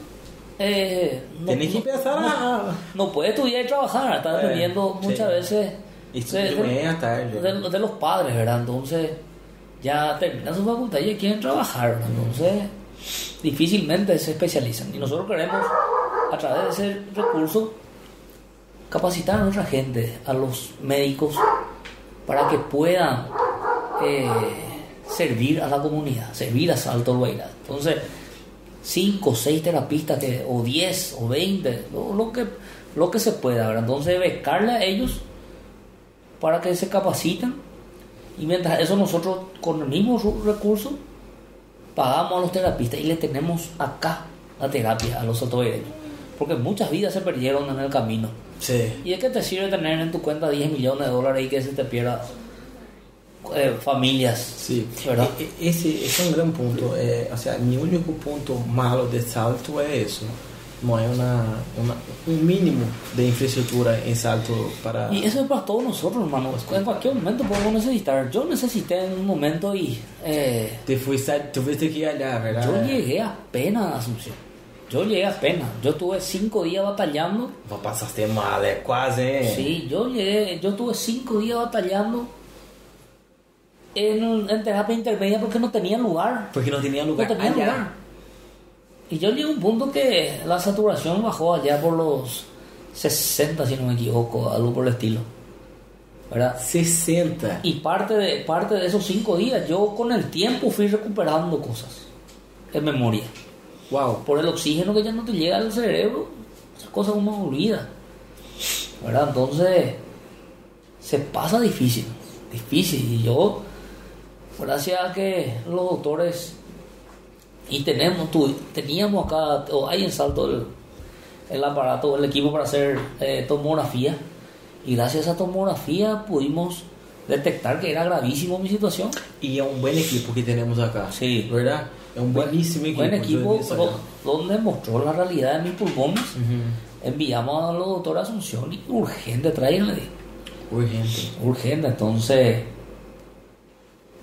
eh, no, Tem que empezar no, a. no puede estudiar y trabajar, está dependiendo sí. muchas veces Estudia de- de de, de los padres, ¿verdad? Entonces, ya terminan su facultad y ya quieren trabajar, ¿verdad? Entonces, difícilmente se especializan. Y nosotros queremos, a través de ese recurso, capacitar a nuestra gente, a los médicos, para que puedan eh, servir a la comunidad, servir a Salto Loira. Entonces, 5 o 6 terapistas, o 10 o 20, lo, lo que, lo que se pueda, ¿verdad? Entonces, becarle a ellos para que se capaciten y mientras eso nosotros con el mismo recurso pagamos a los terapistas y le tenemos acá la terapia a los saltovireños porque muchas vidas se perdieron en el camino Sí. y es que te sirve tener en tu cuenta 10 millones de dólares y que se te pierda eh, familias Sim. ¿verdad? E- e- Esse, esse é um grande ponto. É, assim, meu único ponto malo de salto é isso. Não é uma, uma, um mínimo de infraestrutura em salto para. y eso es para todos nosotros hermano en cualquier momento podemos necesitar yo necesité en un momento y eh, Te fuiste, tuviste que ir allá, ¿verdad? yo llegué apenas a Asunción yo llegué apenas yo tuve cinco días batallando Vou passaste mal, é quase? Sí, yo llegué, yo tuve cinco días batallando en, en terapia intermedia porque no tenía lugar. Porque No tenía allá. lugar. Y yo llegué a un punto que la saturación bajó allá por los 60, si no me equivoco, algo por el estilo. ¿Verdad? 60. Y parte de, parte de esos cinco días, yo con el tiempo fui recuperando cosas en memoria. Uau. Por el oxígeno que ya no te llega al cerebro, esas cosas uno olvida. ¿Verdad? Entonces, se pasa difícil, difícil. Y yo, gracias a que los doctores, y tenemos, tu- teníamos acá, o hay en Salto el, el aparato, el equipo para hacer eh, tomografía, y gracias a esa tomografía pudimos detectar que era gravísimo mi situación. E é um bom equipo que temos acá. Sí. ¿Verdad? Um bueníssimo equipo. Buen equipo Yo- do- donde mostró la realidad de mis pulmones. Enviamos a los doctores a Asunción y urgente, tráiganle. Urgente. Urgente, entonces.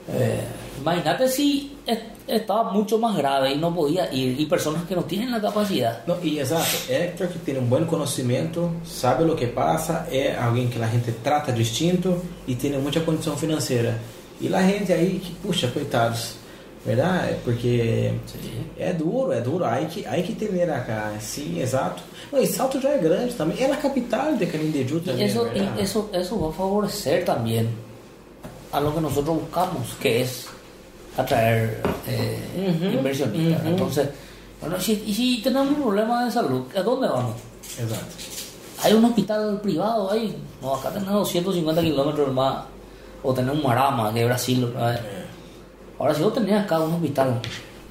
Eh, imagínate si es- estaba mucho más grave y no podía ir, y personas que no tienen la capacidad. Não, e exato, Hector que tem um bom conhecimento, sabe o que passa, é alguém que a gente trata distinto e tem muita condição financeira. E a gente aí, que, puxa, coitados, verdade? É Porque Sí. é duro, é duro. Aí que, aí que tener acá, sim, exato. Não, e Salto já é grande também. É na capital de Canindeyú Y também, eso, ¿verdad? y eso, eso va a favorecer también a lo que nosotros buscamos, que es atraer eh, Ujú, inversionistas. ujú. Entonces, bueno, si, y si tenemos un problema de salud, ¿a dónde vamos? Exato. Hay un hospital privado ahí, no, acá tenemos 250 kilómetros más, o tenemos un Marama, que es Brasil. ¿verdad? Ahora, si vos tenés acá un hospital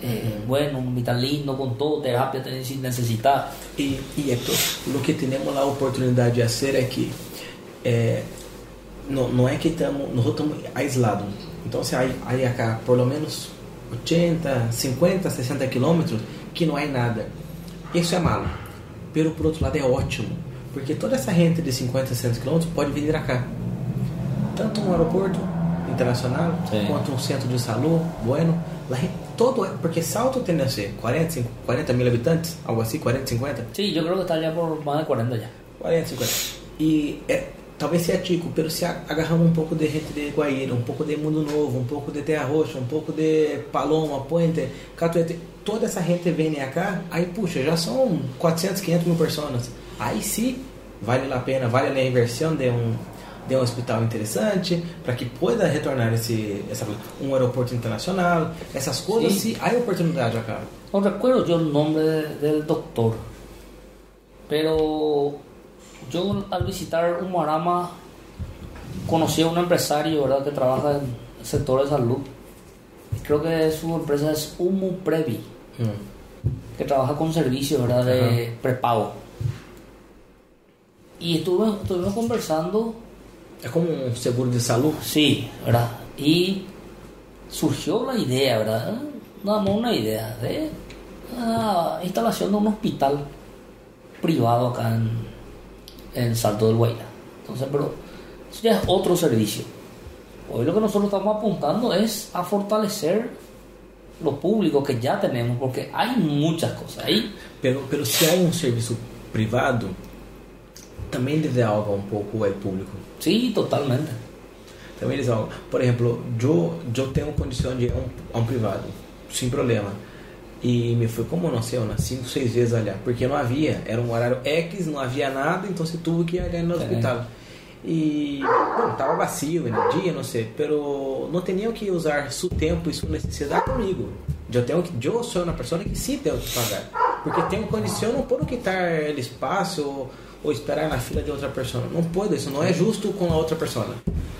eh, bueno, un hospital lindo, con todo, terapia, si necesitas. E, e Hector, o que temos a oportunidade de fazer é que é, não, não é que estamos nós estamos aislados. Então, se aí, aí acá por lo menos 80, 50, 60 quilômetros que não há nada. Isso é malo. Pero por outro lado é ótimo, porque toda essa gente de 50, 60 quilômetros pode vir acá. Tanto um aeroporto internacional Sim. quanto um centro de saúde, bueno, lá todo, porque Salto tem a ser 40, 50, 40 mil habitantes, algo assim, 40, 50. Sí, yo creo que está ya por más de 40 ya. 40, 50. E é, talvez seja Tico, pero se a- agarramos um pouco de gente de Guaíra, um pouco de Mundo Novo, um pouco de Terra Roxa, um pouco de Paloma, Puente, Catuete, toda essa gente vem cá, aí puxa, já são 400, 500 mil pessoas. Aí sim, vale a pena, vale a inversão de um de um hospital interessante para que pueda retornar esse essa, um aeroporto internacional essas coisas Sim. há oportunidade acá No recuerdo yo el nombre de- del doctor, pero yo al visitar Humarama conocí a un empresario ¿verdad? que trabaja en el sector de salud. Creo que su empresa es Humu Previ, Hum. que trabaja con servicios ¿verdad? de prepago. Y estuve, estuvimos conversando é como um seguro de saúde Sí, ¿verdad? Y surgió la idea, ¿verdad? Nada más una idea de la instalación de un hospital privado acá en, en Salto del Guaira. Entonces, pero eso ya es otro servicio. Hoy lo que nosotros estamos apuntando es a fortalecer lo público que ya tenemos, porque hay muchas cosas ahí. Pero, pero se há um serviço privado, também desenvolve um pouco o público. Sí, totalmente. Também desenvolve. Por exemplo, eu, eu tenho condição de ir a a um privado, sem problema. E me foi como não sei, umas 5, 6 vezes olhar, porque não havia, era um horário X, não havia nada, então você tuvo que ir olhar no É. hospital. E, bom, estava vazio no dia, não sei, pero não tinha que usar seu tempo e sua necessidade comigo. Eu tenho que, eu sou uma pessoa que sim tenho que pagar, porque tenho condição, não posso quitar o espaço ou, ou esperar na fila de outra pessoa. Não pode, isso não é justo com a outra pessoa,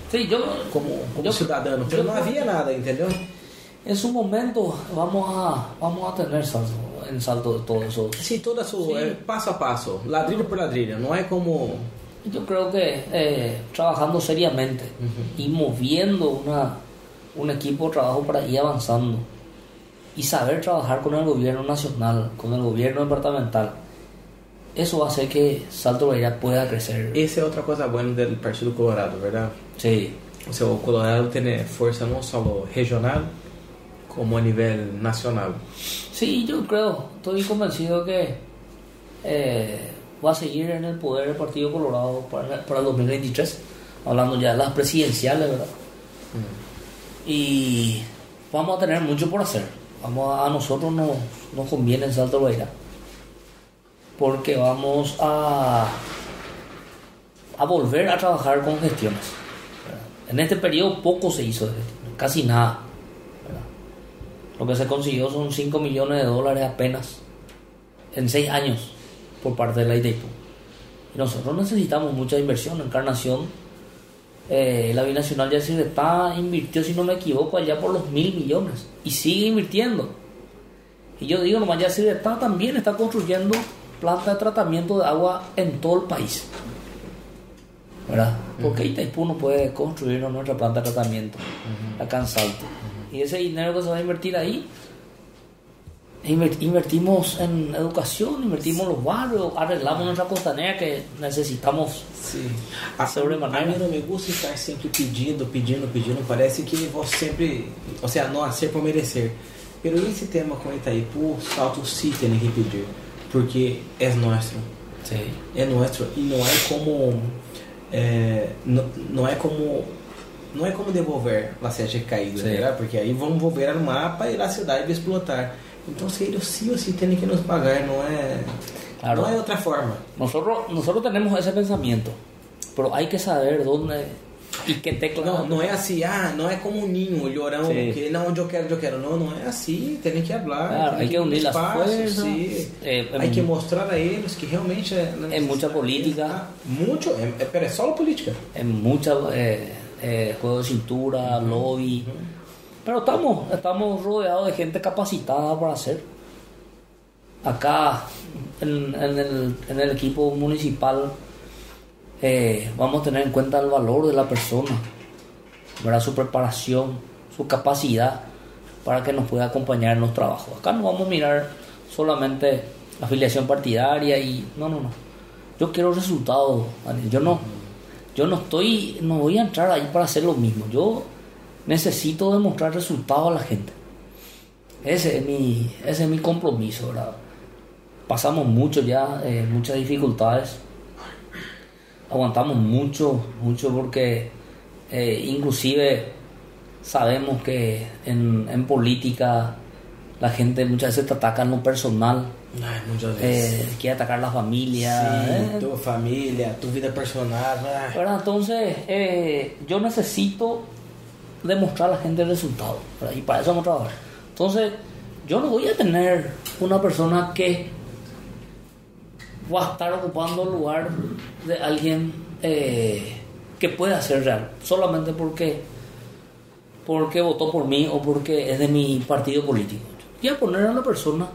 Sí, yo, como, como cidadano. Pero yo- não havia nada, entendeu? En su momento vamos a, vamos a tener salto, en salto de todo eso. Sim, toda sua, Sim. é, passo a passo, ladrilho por ladrilho, não é como Yo creo que eh, trabajando seriamente y moviendo una, un equipo de trabajo para ir avanzando y saber trabajar con el gobierno nacional, con el gobierno departamental, eso va a hacer que Salto Bahía pueda crecer. Essa é outra coisa boa do Partido Colorado, verdade? Sí, O seu Colorado tem força não só regional, como a nível nacional. sí, yo creo, estoy convencido que eh, va a seguir en el poder el Partido Colorado para, para el 2023, hablando ya de las presidenciales, ¿verdad? y vamos a tener mucho por hacer. Vamos a, a nosotros nos, nos conviene en Salto Beira porque vamos a, a volver a trabajar con gestiones. ¿verdad? En este periodo poco se hizo de gestiones, casi nada. Lo que se consiguió son 5 millones de dólares apenas en 6 años por parte de la ITEIPU. Y nosotros necesitamos mucha inversión. Encarnación, eh, la Binacional ya se está invirtió, si no me equivoco, allá por los mil millones. Y sigue invirtiendo. Y yo digo, nomás ya se está también está construyendo plantas de tratamiento de agua en todo el país. ¿Verdad? Porque Itaipú no puede construir nuestra planta de tratamiento acá en Salto. Y ese dinero que se va a invertir ahí, inver- invertimos en educación, invertimos en los barrios, arreglamos nuestra costanera que necesitamos. Sim. A, Sobremaneira. a mim não me gusta estar sempre pedindo, pedindo, pedindo. Parece que vou sempre, ou seja, não ser por merecer. Pero esse tema com Itaipu, Salto sim tem que pedir, porque é nosso. Sí. é nosso e não é como é, não, não é como não é como devolver as setas caídas, Sim. né? Porque aí vão volver no mapa e a cidade vai explotar. Então, se eles sim ou sim têm que nos pagar, não é, Claro. não é outra forma. Nosotros, nosotros tenemos ese pensamiento, pero hay que saber dónde y qué tecla. Não, não é assim, ah, não é como um ninho, o llorão, Sim. que não, onde eu quero, onde eu quero. Não, não é assim, tem que falar. Claro, tem hay que unir las espaço, fuerzas. sim. Eh, Hay em- que mostrar a eles que realmente é, É muita política. Muito, é, é, é só política. en mucha eh, eh, juego de cintura, lobby. Pero estamos, estamos rodeados de gente capacitada para hacer. Acá en, en el, en el equipo municipal eh, vamos a tener en cuenta el valor de la persona, ¿verdad? su preparación, su capacidad para que nos pueda acompañar en los trabajos. Acá no vamos a mirar solamente afiliación partidaria y no, no, no. Yo quiero resultados, Daniel. Yo no, yo no estoy, no voy a entrar ahí para hacer lo mismo. Yo necesito demostrar resultados a la gente. Ese es mi, ese es mi compromiso, ¿verdad? Pasamos mucho ya, eh, muchas dificultades. Aguantamos mucho, mucho porque eh, inclusive sabemos que en, en política la gente muchas veces te ataca en lo personal, Ai, muitas eh, quiere atacar la familia. Sim, eh, tua família, tua vida personal. Entonces, eh, yo necesito demostrar a la gente el resultado. ¿verdad? Y para eso vamos a trabajar. Entonces, yo no voy a tener una persona que va a estar ocupando el lugar de alguien que pueda ser real, solamente porque, porque votó por mí o porque es de mi partido político. Voy a poner a la persona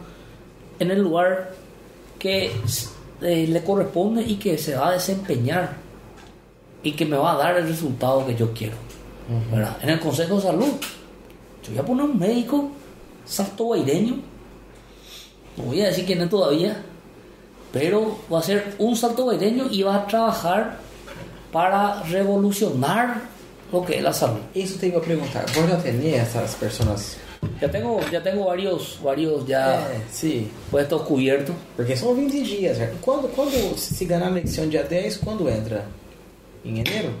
en el lugar que eh, le corresponde y que se va a desempeñar y que me va a dar el resultado que yo quiero. ¿verdad? En el Consejo de Salud, yo voy a poner un médico saltoguaireño, no voy a decir quién es todavía, pero va a ser un saltoguaireño y va a trabajar para revolucionar lo que es la salud. Isso tem que perguntar. Vos já tem essas pessoas? Ya tengo, ya tengo varios, varios ya É, sim. puestos cubiertos. Porque são 20 dias. né? Quando, quando se ganhar a eleição dia 10, quando entra? Em janeiro?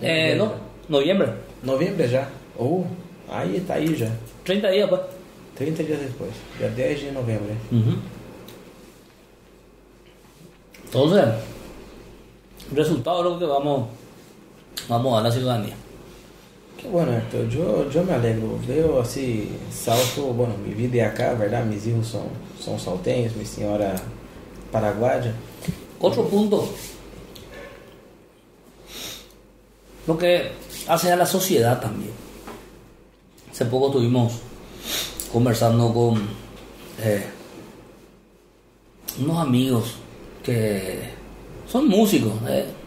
Eh, no, noviembre, Novembro já? Ou, aí tá aí já. 30 días pues. 30 dias depois. Dia 10 de novembro. Ujú. Entonces, resultado es lo que vamos, vamos a dar a la ciudadanía. Bueno, eu, eu me alegro. Eu, assim, salto, bueno, minha vida é acá, verdade? Meus filhos são, são saltenhos, minha senhora paraguaia. Otro punto, lo que hace a la sociedad también. Hace poco estuvimos conversando con eh, unos amigos que son músicos. eh,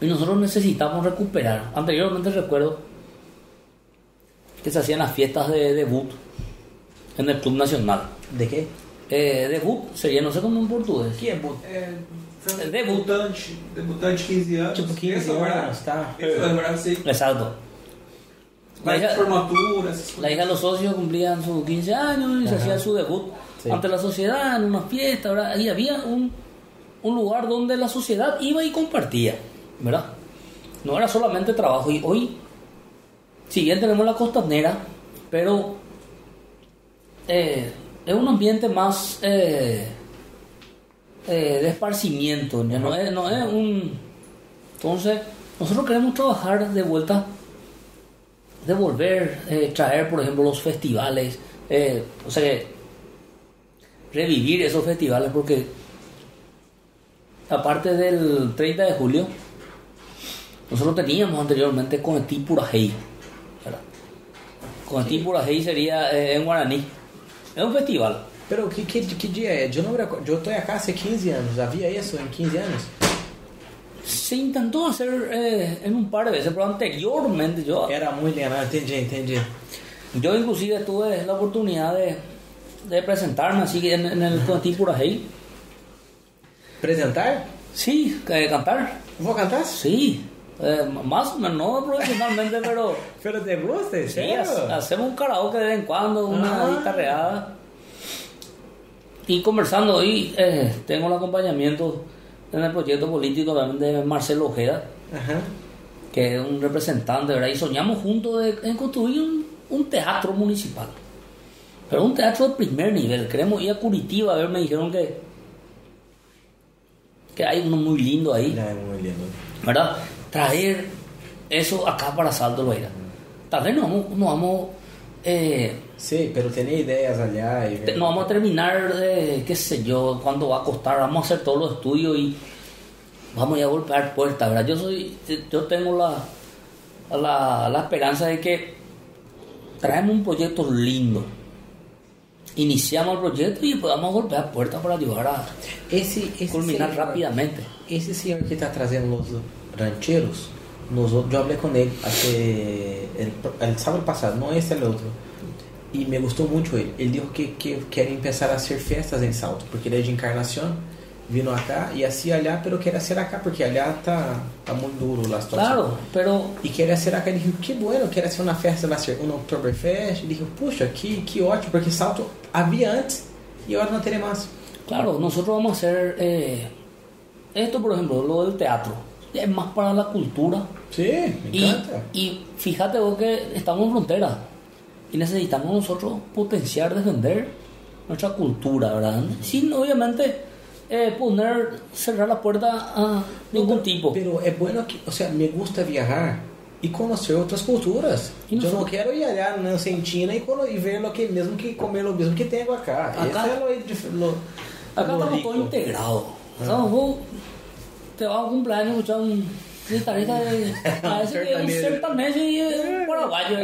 y nosotros necesitamos recuperar. Anteriormente recuerdo que se hacían las fiestas de debut en el Club Nacional. De quê? Eh, debut sería, no sé cómo en portugués. Bu- É, É debut. debutante, debutante 15 anos. Tipo 15 Essa hora- anos, tá? Essa hora você Exacto. La hija, de formatura, essas la hija de los socios cumplían sus 15 años y se hacía su debut Sí. ante la sociedad en una fiesta, ¿verdad? Y había un, un lugar donde la sociedad iba y compartía, ¿verdad? No era solamente trabajo. Y hoy, si bien tenemos la costanera, pero eh, es un ambiente más eh, eh, de esparcimiento, no es, no es un... Entonces, nosotros queremos trabajar de vuelta de volver, eh, traer, por ejemplo, los festivales, eh, o sea, que revivir esos festivales, porque aparte del 30 de julio, nosotros teníamos anteriormente Conetí Purajei, ¿verdad? Conetí Purajei sería eh, en guaraní, es un festival. Pero que, que, que dia é? Eu não me recordo. Eu acá há 15 anos. Havia isso em 15 anos? Se intentó hacer eh, en un par de veces, pero anteriormente yo Era muito legal. Entendi, entendi. Yo inclusive tuve la oportunidad de, de presentarme así en, en el Conetí Purajei. Apresentar? Sí, eh, cantar. Vou cantar? Sí, eh, más o menos, no profesionalmente, pero Pero te gusta, sí, hacemos un karaoke de vez en cuando, una Ah. guitarreada. Y conversando hoy, eh, tengo el acompañamiento en el proyecto político también de Marcelo Ojeda. Ajá. que es un representante, ¿verdad? Y soñamos juntos de, en construir un, un teatro municipal. Pero un teatro de primer nivel. Queremos ir a Curitiba a ver, me dijeron que, que hay uno muy lindo ahí, es muy lindo. ¿verdad? Traer eso acá para Salto Guairá. Tal vez nos vamos, nos vamos, eh, Sí, pero tenía ideas allá. Y... no vamos a terminar, de, qué sé yo, cuándo va a costar, vamos a hacer todos los estudios y vamos a ir a golpear puertas, ¿verdad? Yo soy, yo tengo la, la, la esperanza de que traemos un proyecto lindo, iniciamos el proyecto y a golpear puertas para ayudar a Esse, esse culminar senhor- rápidamente. Esse senhor que está trazendo os rancheros, nos, yo hablé con él hace el, el sábado pasado, no este el otro. Y me gustó mucho él. Él dijo que, que quiere empezar a hacer festas en Salto, porque ele é de encarnación, vino acá y hacía allá, pero quiere hacer acá, porque allá está, está muy duro la situación. Claro, pero E queria hacer acá, ele disse, que bueno, queria ser uma festa, vai ser um Oktoberfest. Ele disse, puxa, que, que ótimo, porque Salto havia antes e agora não terá mais. Claro, nosotros vamos a hacer eh, esto, por ejemplo, lo del teatro. Es más para la cultura. Sim, me Y, encanta. y fíjate vos que estamos en frontera y necesitamos nosotros potenciar, defender nuestra cultura, ¿verdad? Sin obviamente eh, poner, cerrar la puerta a ningún tipo. Pero é bueno que, o sea, me gusta viajar e conhecer outras culturas. Não não só- quero ir allá na Argentina e, cono- e ver lo que mesmo que comer o mesmo que tenho acá. Acá- é lo, lo, Acá lo estamos todos integrados. Estamos, vos te vas a un cumpleaños escuchar un guitarrista de. Parece que un Sertanejo. y un paraguayo.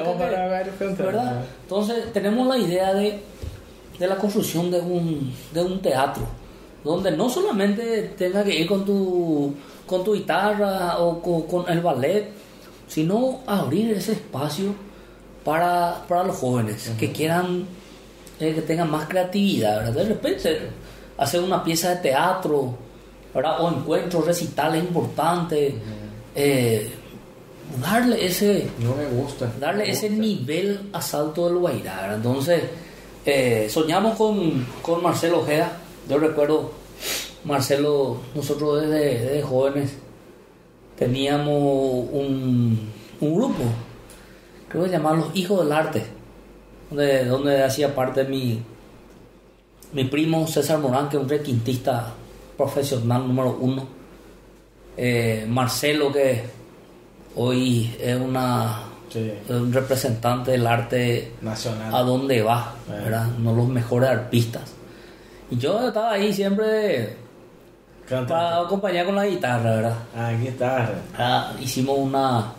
¿verdad? Entonces tenemos la idea de, de la construcción de un, de un teatro, donde no solamente tenga que ir con tu, con tu guitarra o con, con el ballet, sino abrir ese espacio para, para los jóvenes que quieran, eh, que tengan más creatividad, ¿verdad? De repente hacer una pieza de teatro, ¿verdad? O encuentros, recitales importantes, eh, darle ese Não me gusta. darle Me ese nivel a Salto del Guairá. ¿verdad? Entonces, eh, soñamos con, con Marcelo Ojeda. Yo recuerdo, Marcelo, nosotros desde, desde jóvenes teníamos un, un grupo, creo que se llamaba Los Hijos del Arte, donde, donde hacía parte mi, mi primo César Morán, que es un requintista profesional número uno. Eh, Marcelo, que hoy es una Sí. es un representante del arte Nacional. a dónde va, Eh. ¿verdad? No los mejores artistas. Y yo estaba ahí siempre para Canta. acompañar con la guitarra, ¿verdad? Ah, guitarra. Ah, hicimos una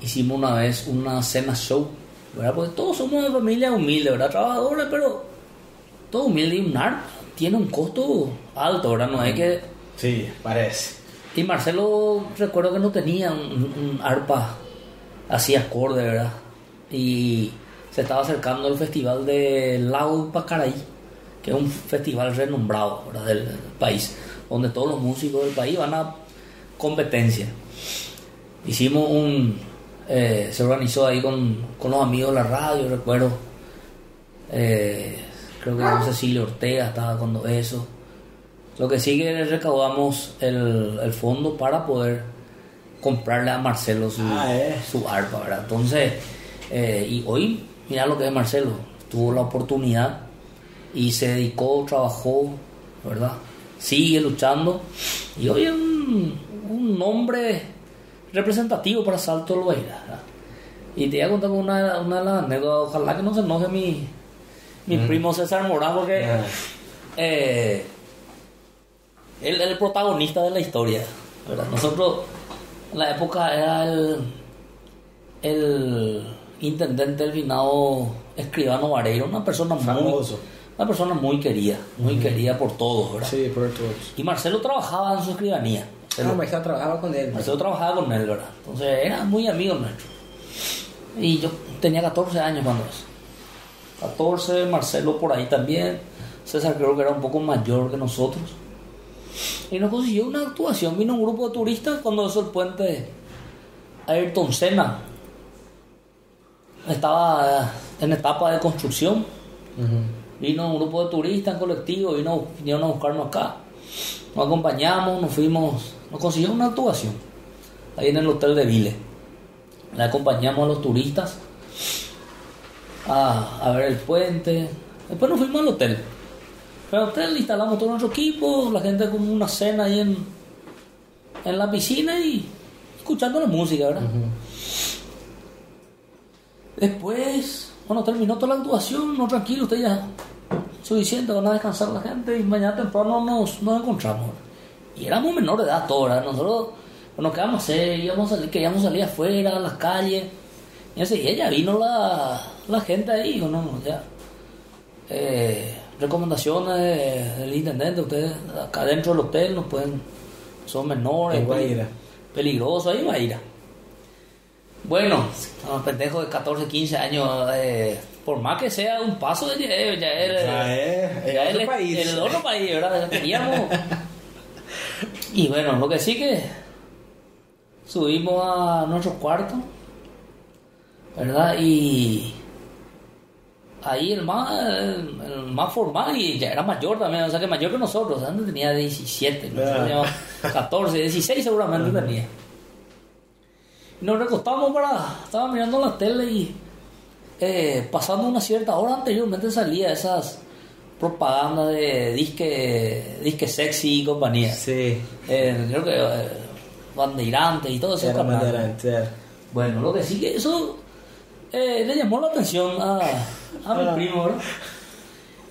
hicimos una vez una cena show, ¿verdad? Porque todos somos de familia humilde, ¿verdad? Trabajadores, pero todo humilde y un arte tiene un costo alto, ¿verdad? No hay que Sí, parece. y Marcelo recuerdo que no tenía un, un arpa así acorde, ¿verdad? Y se estaba acercando el festival de Lago Pacaraí, que es un festival renombrado ¿verdad? del, del país, donde todos los músicos del país van a competencia. Hicimos un... eh, se organizó ahí con, con los amigos de la radio, recuerdo. Eh, creo que Cecilio Ortega estaba cuando eso. Lo que sigue es recaudamos el, el fondo para poder comprarle a Marcelo su, Ah, ¿eh? su arpa, ¿verdad? Entonces, eh, y hoy, mira lo que es Marcelo, tuvo la oportunidad y se dedicó, trabajó, ¿verdad? Sigue luchando y hoy es un, un nombre representativo para Salto del Guairá, ¿verdad? Y te voy a contar una, una de las anécdotas, ojalá que no se enoje mi, mi primo César Morán porque... Ah, Eh, él es el protagonista de la historia. ¿verdad? Nosotros, en la época, era el, el intendente del finado Escribano Vareiro, una persona muy, una persona muy querida, muy querida por todos. ¿verdad? Sí, por todos. Y Marcelo trabajaba en su escribanía. Ah, mas ela trabalhava com ele. Marcelo trabajaba con él, ¿verdad? Entonces era muy amigo nuestro. Y yo tenía 14 años cuando eso. 14, Marcelo por ahí también. César creo que era un poco mayor que nosotros. Y nos consiguió una actuación. Vino un grupo de turistas cuando eso el puente Ayrton Senna estaba en etapa de construcción. Vino un grupo de turistas en colectivo, vino, vinieron a buscarnos acá. Nos acompañamos, nos fuimos, nos consiguió una actuación. ahí en el hotel de Vile. Le acompañamos a los turistas a, a ver el puente. Después nos fuimos al hotel. El hotel instalamos todo nuestro equipo, la gente con una cena ahí en, en la piscina y escuchando la música, ¿verdad? Después, bueno, terminó toda la actuación, no tranquilo, usted ya suficiente, van a descansar la gente y mañana temprano nos, nos encontramos. Y éramos menores de edad todos, ¿verdad? Nosotros bueno, ¿qué vamos a hacer? Íbamos a salir, queríamos salir afuera, a las calles. Y así, ya vino la, la gente ahí, dijo, no, no, ya. Eh, recomendaciones del intendente, ustedes acá dentro del hotel no pueden, son menores, En Guaira. peligroso, ahí va a ir. Bueno, a los pendejos de 14, 15 años, eh, por más que sea un paso de ya, es- ya el- país. El otro país, ¿verdad? Ya Queríamos. Y bueno, lo que sí que subimos a nuestro cuarto, ¿verdad? Y ahí el más, el, el más formal y ya era mayor también, o sea que mayor que nosotros, antes tenía 17, nosotros teníamos 14, 16 seguramente tenía. Nos recostamos para, estaba mirando la tele y eh, pasando una cierta hora anteriormente salía esas propagandas de disque, disque sexy y compañía. Sí. Eh, creo que eh, Bandeirante y todo eso. Era. Bueno, lo que sí que eso eh, le llamó la atención a, a mi Ah. primo, ¿verdad?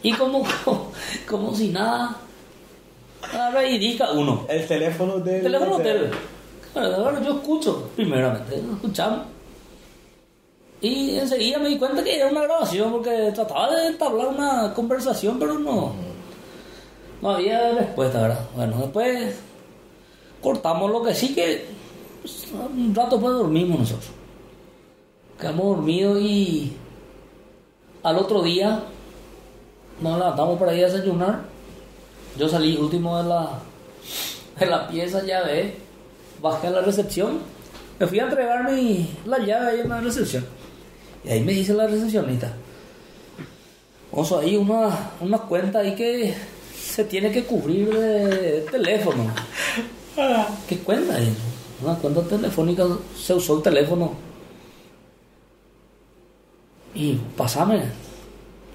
Y como, como, como si nada, agarra y uno. El teléfono del El teléfono ahora yo escucho, primeramente, escuchamos. Y enseguida me di cuenta que era una grabación porque trataba de entablar una conversación, pero no, no había respuesta, ¿verdad? Bueno, después cortamos lo que sí que pues, un rato pues dormimos nosotros. Quedamos dormidos y al otro día nos levantamos para ir a desayunar. Yo salí último de la, de la pieza, ya ve, bajé a la recepción, me fui a entregar mi, la llave ahí en la recepción. Y ahí me dice la recepcionista, oso, hay una, una cuenta ahí que se tiene que cubrir de teléfono. ¿Qué cuenta? ahí? Una cuenta telefónica, se usó el teléfono. Y pasame,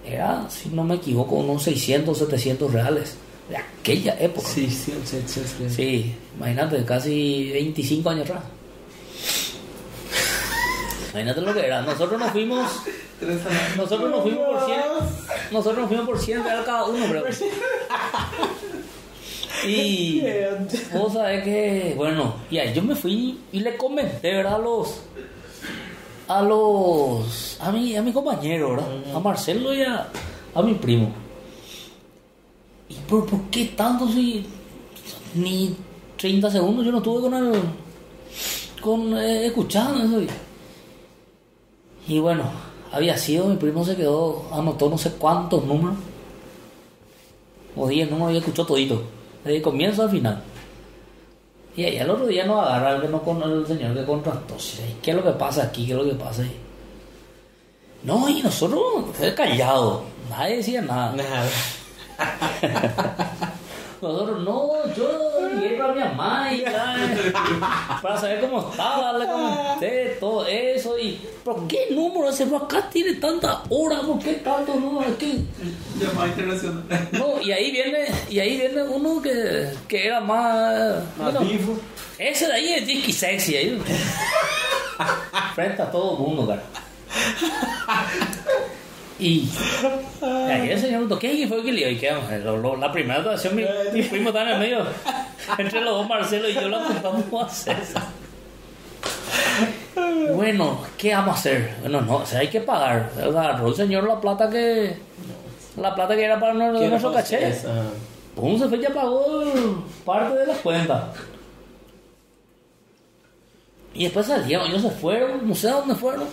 era, si no me equivoco, unos 600, 700 reales de aquella época. Sí, sí, sí, sí, sí. Sí, imagínate, casi 25 años atrás. Imagínate lo que era. Nosotros nos fuimos, nosotros nos fuimos por 100, nosotros nos fuimos por 100 real cada uno, creo. Y vos sabés que, bueno, y ahí yo me fui y le comenté, ¿verdad? Los, a los, a mi, a mi compañero, ¿verdad? A Marcelo y a, mi primo. ¿Y por, qué tanto si ni 30 segundos yo no tuve con el, con, eh, escuchando eso? Y bueno, había sido, mi primo se quedó, anotó no sé cuántos números. O 10 números y escuchó todito. Desde el comienzo al final. Y ahí al otro día nos agarra el, no con el señor que contrató. ¿Qué es lo que pasa aquí? ¿Qué es lo que pasa ahí? No, y nosotros fue callado. Nadie decía nada. Nada. Nosotros, no, yo llegué para mi mamá y ya, para saber cómo estaba, le comenté todo eso y, ¿pero qué número ese? Acá tiene tantas horas, ¿por qué tantos números? Llamada internacional. No, y ahí viene, y ahí viene uno que, que era más. Más bueno, vivo. ese de ahí es Disky Sexy ahí. Frente a todo el mundo, cara. Y, ahí el señor ¿qué fue que le lo- la primera actuación, mi, mi primo estaba en el medio, entre los dos, Marcelo y yo, la apuntamos a hacer. Bueno, ¿qué vamos a hacer? Bueno, no, o sea, hay que pagar. Agarró el señor la plata que. La plata que era para nuestro, ¿Qué era nuestro para caché. Pum, se fue ya pagó parte de la cuenta. Y después salieron, ellos se fueron, no sé a dónde fueron.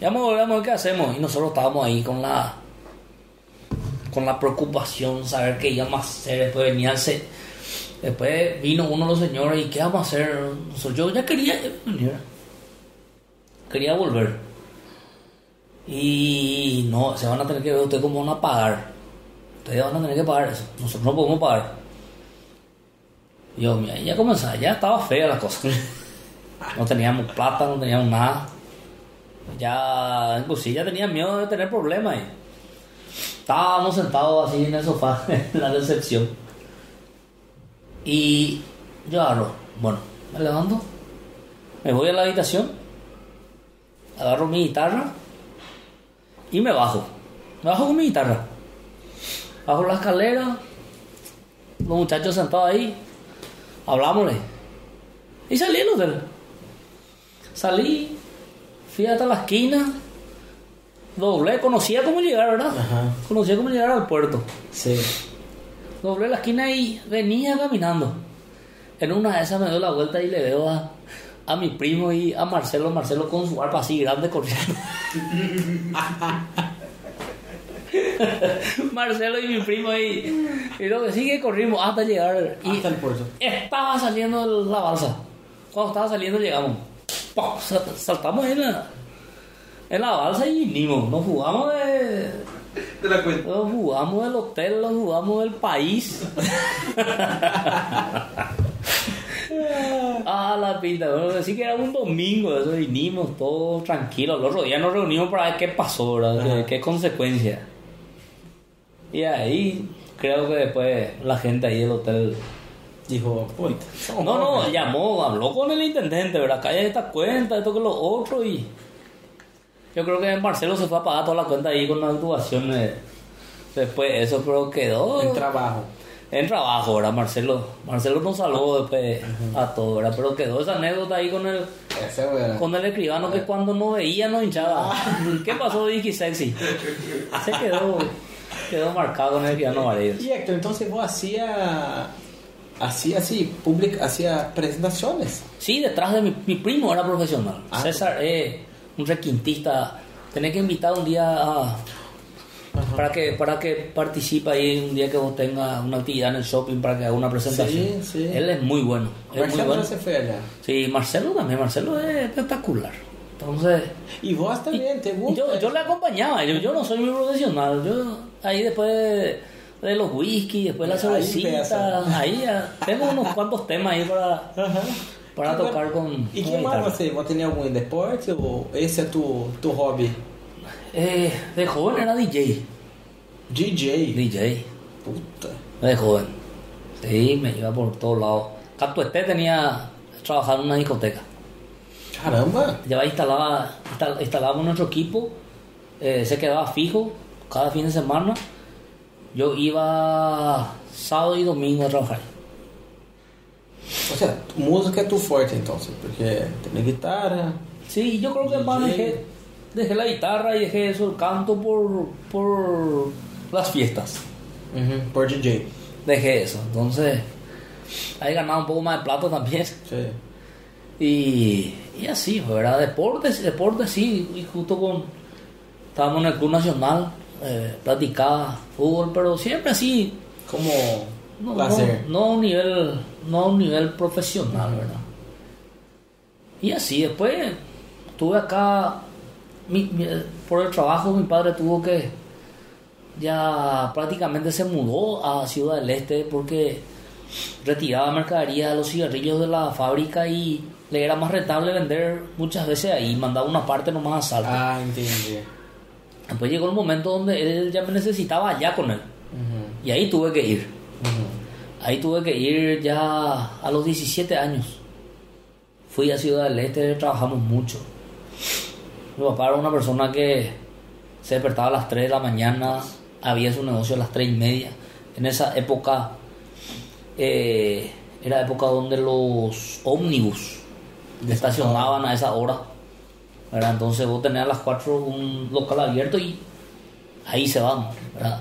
Ya a ver qué hacemos. Y nosotros estábamos ahí con la con la preocupación, saber qué íbamos a hacer. Después venían se- después vino uno de los señores y qué vamos a hacer. Yo ya quería. Quería volver. Y no, se van a tener que ver ustedes cómo van a pagar. Ustedes van a tener que pagar eso. Nosotros no podemos pagar. Yo, mira, ya comenzaba, ya estaba fea la cosa. No teníamos plata, no teníamos nada. Ya, inclusive ya tenía miedo de tener problemas. y Estábamos sentados así en el sofá, en la recepción. Y yo agarro, bueno, me levanto, me voy a la habitación, agarro mi guitarra y me bajo. Me bajo con mi guitarra. Bajo la escalera, los muchachos sentados ahí, hablámosle. Y salí del hotel. Salí, fui hasta la esquina, doblé, conocía cómo llegar, ¿verdad? Ajá. Conocía cómo llegar al puerto. Sí. Doblé la esquina y venía caminando. En una de esas me doy la vuelta y le veo a, a mi primo y a Marcelo, Marcelo con su arpa así grande corriendo. Marcelo y mi primo ahí. Y lo que sigue corrimos hasta llegar. Y Hasta el puerto. estaba saliendo la balsa. Cuando estaba saliendo llegamos. Saltamos en la, en la balsa y vinimos. Nos jugamos de, la nos jugamos del hotel, nos jugamos del país. ah, la pinta. Bueno, decir que era un domingo, eso vinimos todos tranquilos. El otro día nos reunimos para ver qué pasó, ¿verdad? ¿Qué, Ajá. qué consecuencia. Y ahí creo que después la gente ahí del hotel. Dijo, somos No, no, llamó, habló con el intendente, ¿verdad? Que hay esta cuenta, esto que lo otro y. Yo creo que Marcelo se fue a pagar toda la cuenta ahí con las actuaciones. Después eso, pero quedó En trabajo. en trabajo, ¿verdad? Marcelo, Marcelo nos salvó después a todo, ¿verdad? Pero quedó esa anécdota ahí con el, Ese, con el escribano que cuando no veía no hinchaba. ¿Qué pasó, Vicky Sexy? Se quedó, quedó marcado con el escribano Varedes. Y Héctor, entonces vos hacía, hacía así, public, hacía presentaciones. Sí, detrás de mi, mi primo era profesional. Ah. César es un requintista. Tenés que invitar un día a, para que para que participe ahí un día que vos tengas una actividad en el shopping para que haga una presentación. Sí, sí. Él es muy bueno. Es muy Marcelo bueno. se fue allá. Sí, Marcelo también. Marcelo es espectacular. Entonces, Y vos también, ¿te gusta? yo, yo le acompañaba. Yo, yo no soy muy profesional. Yo ahí después de, los whisky, después la cervecita, ahí ya tengo unos cuantos temas ahí para, Ajá. para tocar con. ¿Y qué más você? ¿Vos tenías algún deporte o ese es tu, tu hobby? Eh, de joven era DJ. DJ. DJ. Puta. De joven. Sí, me iba por todos lados. Catueté tenía trabajado en una discoteca. Caramba. Ya instalaba, instal- instalábamos nuestro equipo, eh, se quedaba fijo cada fin de semana. Yo iba sábado y domingo a trabajar. O sea, música es tu fuerte entonces, porque tenés guitarra. Sí, yo creo que más dejé, dejé la guitarra y dejé eso, el canto por, por las fiestas. Por DJ. Dejé eso. Entonces, ahí ganaba un poco más de plata también. Sí. Y, y así, ¿verdad? Deportes, deportes sí, y justo con. Estábamos en el Club Nacional, eh, platicaba fútbol, pero siempre así, Como no, no, no a un nivel, no a un nivel profesional, ¿verdad? Y así, después estuve acá, mi- mi- por el trabajo, mi padre tuvo que, ya prácticamente se mudó a Ciudad del Este porque retiraba mercadería de los cigarrillos de la fábrica y le era más rentable vender muchas veces ahí, mandaba una parte nomás a Salto. Ah, entendí. Después llegó el momento donde él ya me necesitaba allá con él y ahí tuve que ir. Ahí tuve que ir ya a los 17 años. Fui a Ciudad del Este, trabajamos mucho. Mi papá era una persona que se despertaba a las 3 de la mañana, había su negocio a las 3 y media. En esa época eh, era época donde los ómnibus estacionaban a esa hora. ¿Verdad? Entonces vos tenés a las 4 un local abierto y ahí se van. ¿verdad?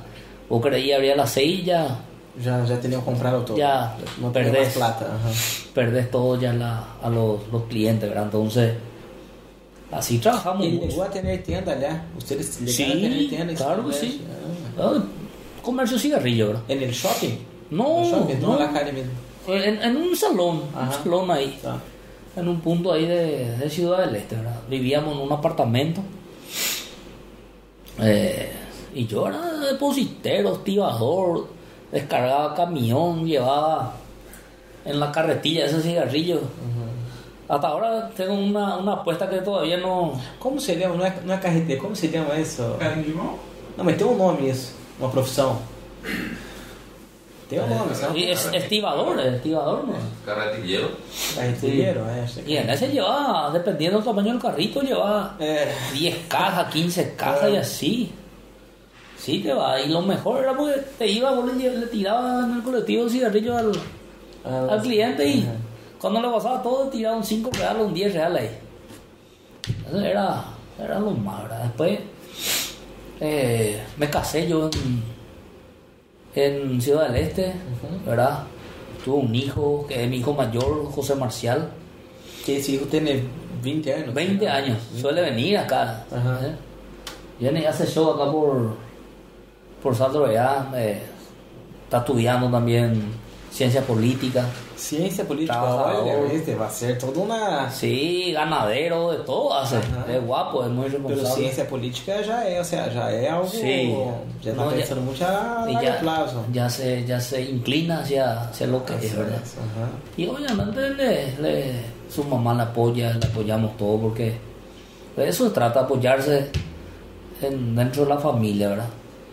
Vos a abrir a las 6 y ya Ya, ya tenía comprado todo. Ya, no perdés. plata. Ajá. perdés todo ya la- a los, los clientes, ¿verdad? Entonces, así trabajamos ¿Y llegó a tener tienda allá? ¿Ustedes llegaron Sí, a tener tienda? en claro que Ciudad sí. Este? Ah, comercio cigarrillo, ¿verdad? Ah. ¿En el shopping? No, ¿En el shopping? No, no. en la calle mismo. En, en un salón, Ajá. un salón ahí, Ah. En un punto ahí de, de Ciudad del Este, ¿verdad? Vivíamos en un apartamento. Eh, y yo era depositero, estibador, descargaba camión, llevaba en la carretilla ese cigarrillo. Hasta ahora tengo una, una apuesta que todavía no. Como se llama? Não é carreteiro, como se llama de mão? Não, mas tem um nome isso, uma profissão. Tem um nome, sabe? Y es estibador, es estibador, ¿no? Carretillero. É. acho que- Y en ese lleva, dependiendo del tamaño del carrito, lleva É. 10 cajas, 15 cajas y así. Sí, te va. Y lo mejor era porque te iba, vos le, le tirabas en el colectivo un cigarrillo al, Ah, al cliente y Ajá. cuando le pasaba todo, tiraba un 5 reales, un 10 reales ahí. Eso era, era lo más, ¿verdad? Después eh, me casé yo en, en Ciudad del Este, ¿verdad? Tuve un hijo, que es mi hijo mayor, José Marcial. Que esse hijo tiene 20 anos. 20 años, suele venir acá. Ajá. ¿eh? Viene y hace show acá por, por Salto allá. eh, está estudiando también ciencia política. Ciência política, Trabajador. olha, este vai ser toda uma... Sí, ganadero, de todo hace. Ajá. Es guapo, es muy Pero responsable. ciência política já é, ou seja, já é algo... Sí. Já tá No, pensando muito a largo ya, plazo. ya se, ya se inclina hacia, hacia lo que es, ¿verdad? es. Y obviamente le, le- su mamá la apoya, le apoyamos todo porque de eso se trata, apoyarse en- dentro de la familia, ¿verdad?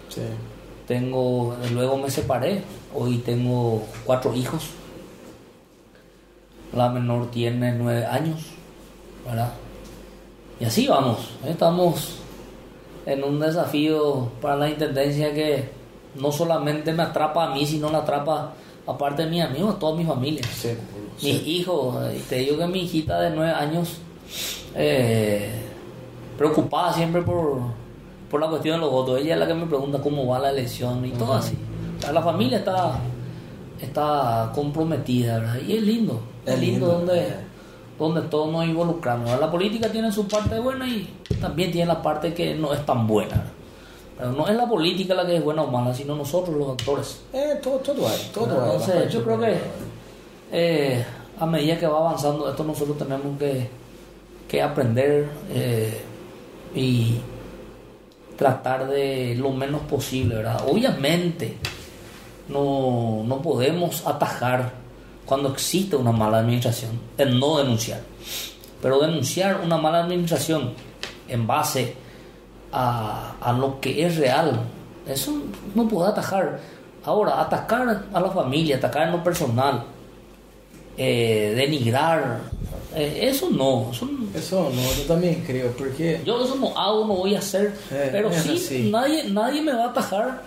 Sí. Tengo, luego me separé, hoy tengo cuatro hijos. La menor tiene nueve años, ¿verdad? Y así vamos, ¿eh? estamos en un desafío para la intendencia que no solamente me atrapa a mí, sino la atrapa aparte de mis amigos, a toda mi familia. Seguro. Mis hijos, eh, te digo que mi hijita de nueve años, eh, preocupada siempre por, por la cuestión de los votos. Ella es la que me pregunta cómo va la elección y todo así. O sea, la familia está, está comprometida, ¿verdad? Y es lindo, es, lindo, donde, eh. donde todos nos involucramos. La política tiene su parte buena y también tiene la parte que no es tan buena. Pero no es la política la que es buena o mala, sino nosotros los actores. É, todo, todo hay, todo hay. Entonces, la parte yo creo que eh, a medida que va avanzando esto, nosotros tenemos que, que aprender eh, y tratar de lo menos posible, ¿verdad? Obviamente, no, no podemos atajar cuando existe una mala administración, el no denunciar. Pero denunciar una mala administración en base a, a lo que es real, eso no puede atajar. Ahora, atacar a la familia, atacar en lo personal, eh, denigrar, eh, eso no, eso no- Eso no, yo también creo, porque... yo eso no hago, no voy a hacer, Eh, pero sí, así. nadie, nadie me va a atajar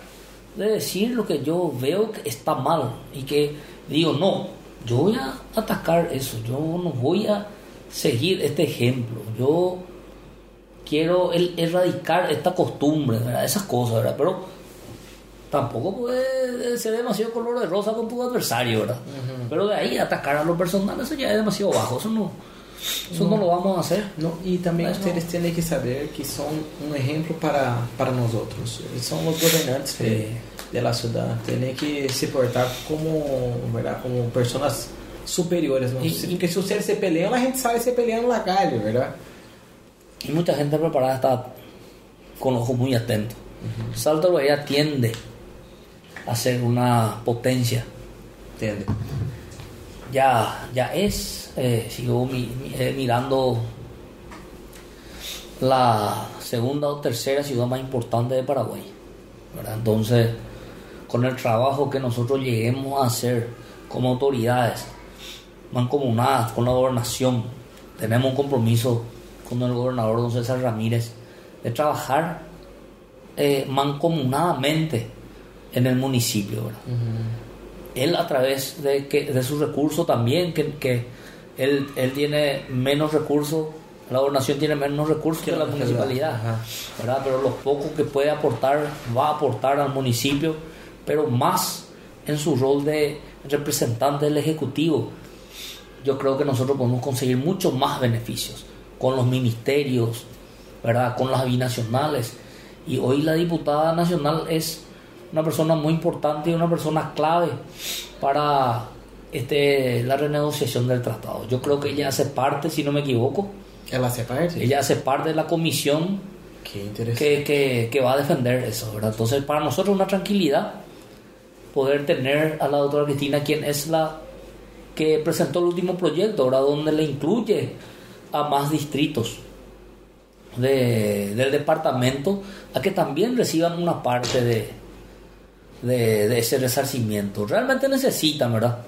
de decir lo que yo veo que está mal y que digo, no, yo voy a atacar eso, yo no voy a seguir este ejemplo, yo quiero el- erradicar esta costumbre, ¿verdad? esas cosas, ¿verdad? pero tampoco puede ser demasiado color de rosa con tu adversario, ¿verdad? Pero de ahí atacar a lo personal, eso ya es demasiado bajo, eso no, eso no, lo vamos a hacer. No, também Mas vocês têm que saber que são um exemplo para, para nós outros. Eles são os governantes de, la ciudad. Têm que se portar como, verdade, como pessoas superiores. Se- e- Porque se vocês se peleam, a gente sai se peleando na calle, verdade? Y mucha gente preparada está con ojos muy atentos. Salto de Bahía tiende a ser una potencia. Ya, ya es, eh, sigo mi- mi- eh, mirando la segunda o tercera ciudad más importante de Paraguay. ¿verdad? Entonces, con el trabajo que nosotros lleguemos a hacer como autoridades mancomunadas con la gobernación, tenemos un compromiso con el gobernador don César Ramírez de trabajar eh, mancomunadamente en el municipio. ¿verdad? Él a través de, que, de sus recursos también, que, que él, él tiene menos recursos, la gobernación tiene menos recursos que la municipalidad. ¿verdad? Pero los pocos que puede aportar, va a aportar al municipio, pero más en su rol de representante del Ejecutivo. Yo creo que nosotros podemos conseguir muchos más beneficios con los ministerios, ¿verdad? Con las binacionales. Y hoy la diputada nacional es una persona muy importante y una persona clave para este, la renegociación del tratado. Yo creo que ella hace parte, si no me equivoco, Ela se parte? ella hace parte de la comisión que- que va a defender eso, ¿verdad? Entonces, para nosotros es una tranquilidad poder tener a la doctora Cristina, quien es la que presentó el último proyecto, ahora donde le incluye a más distritos de- del departamento a que también reciban una parte de, de, de ese resarcimiento. Realmente necesitan, ¿verdad?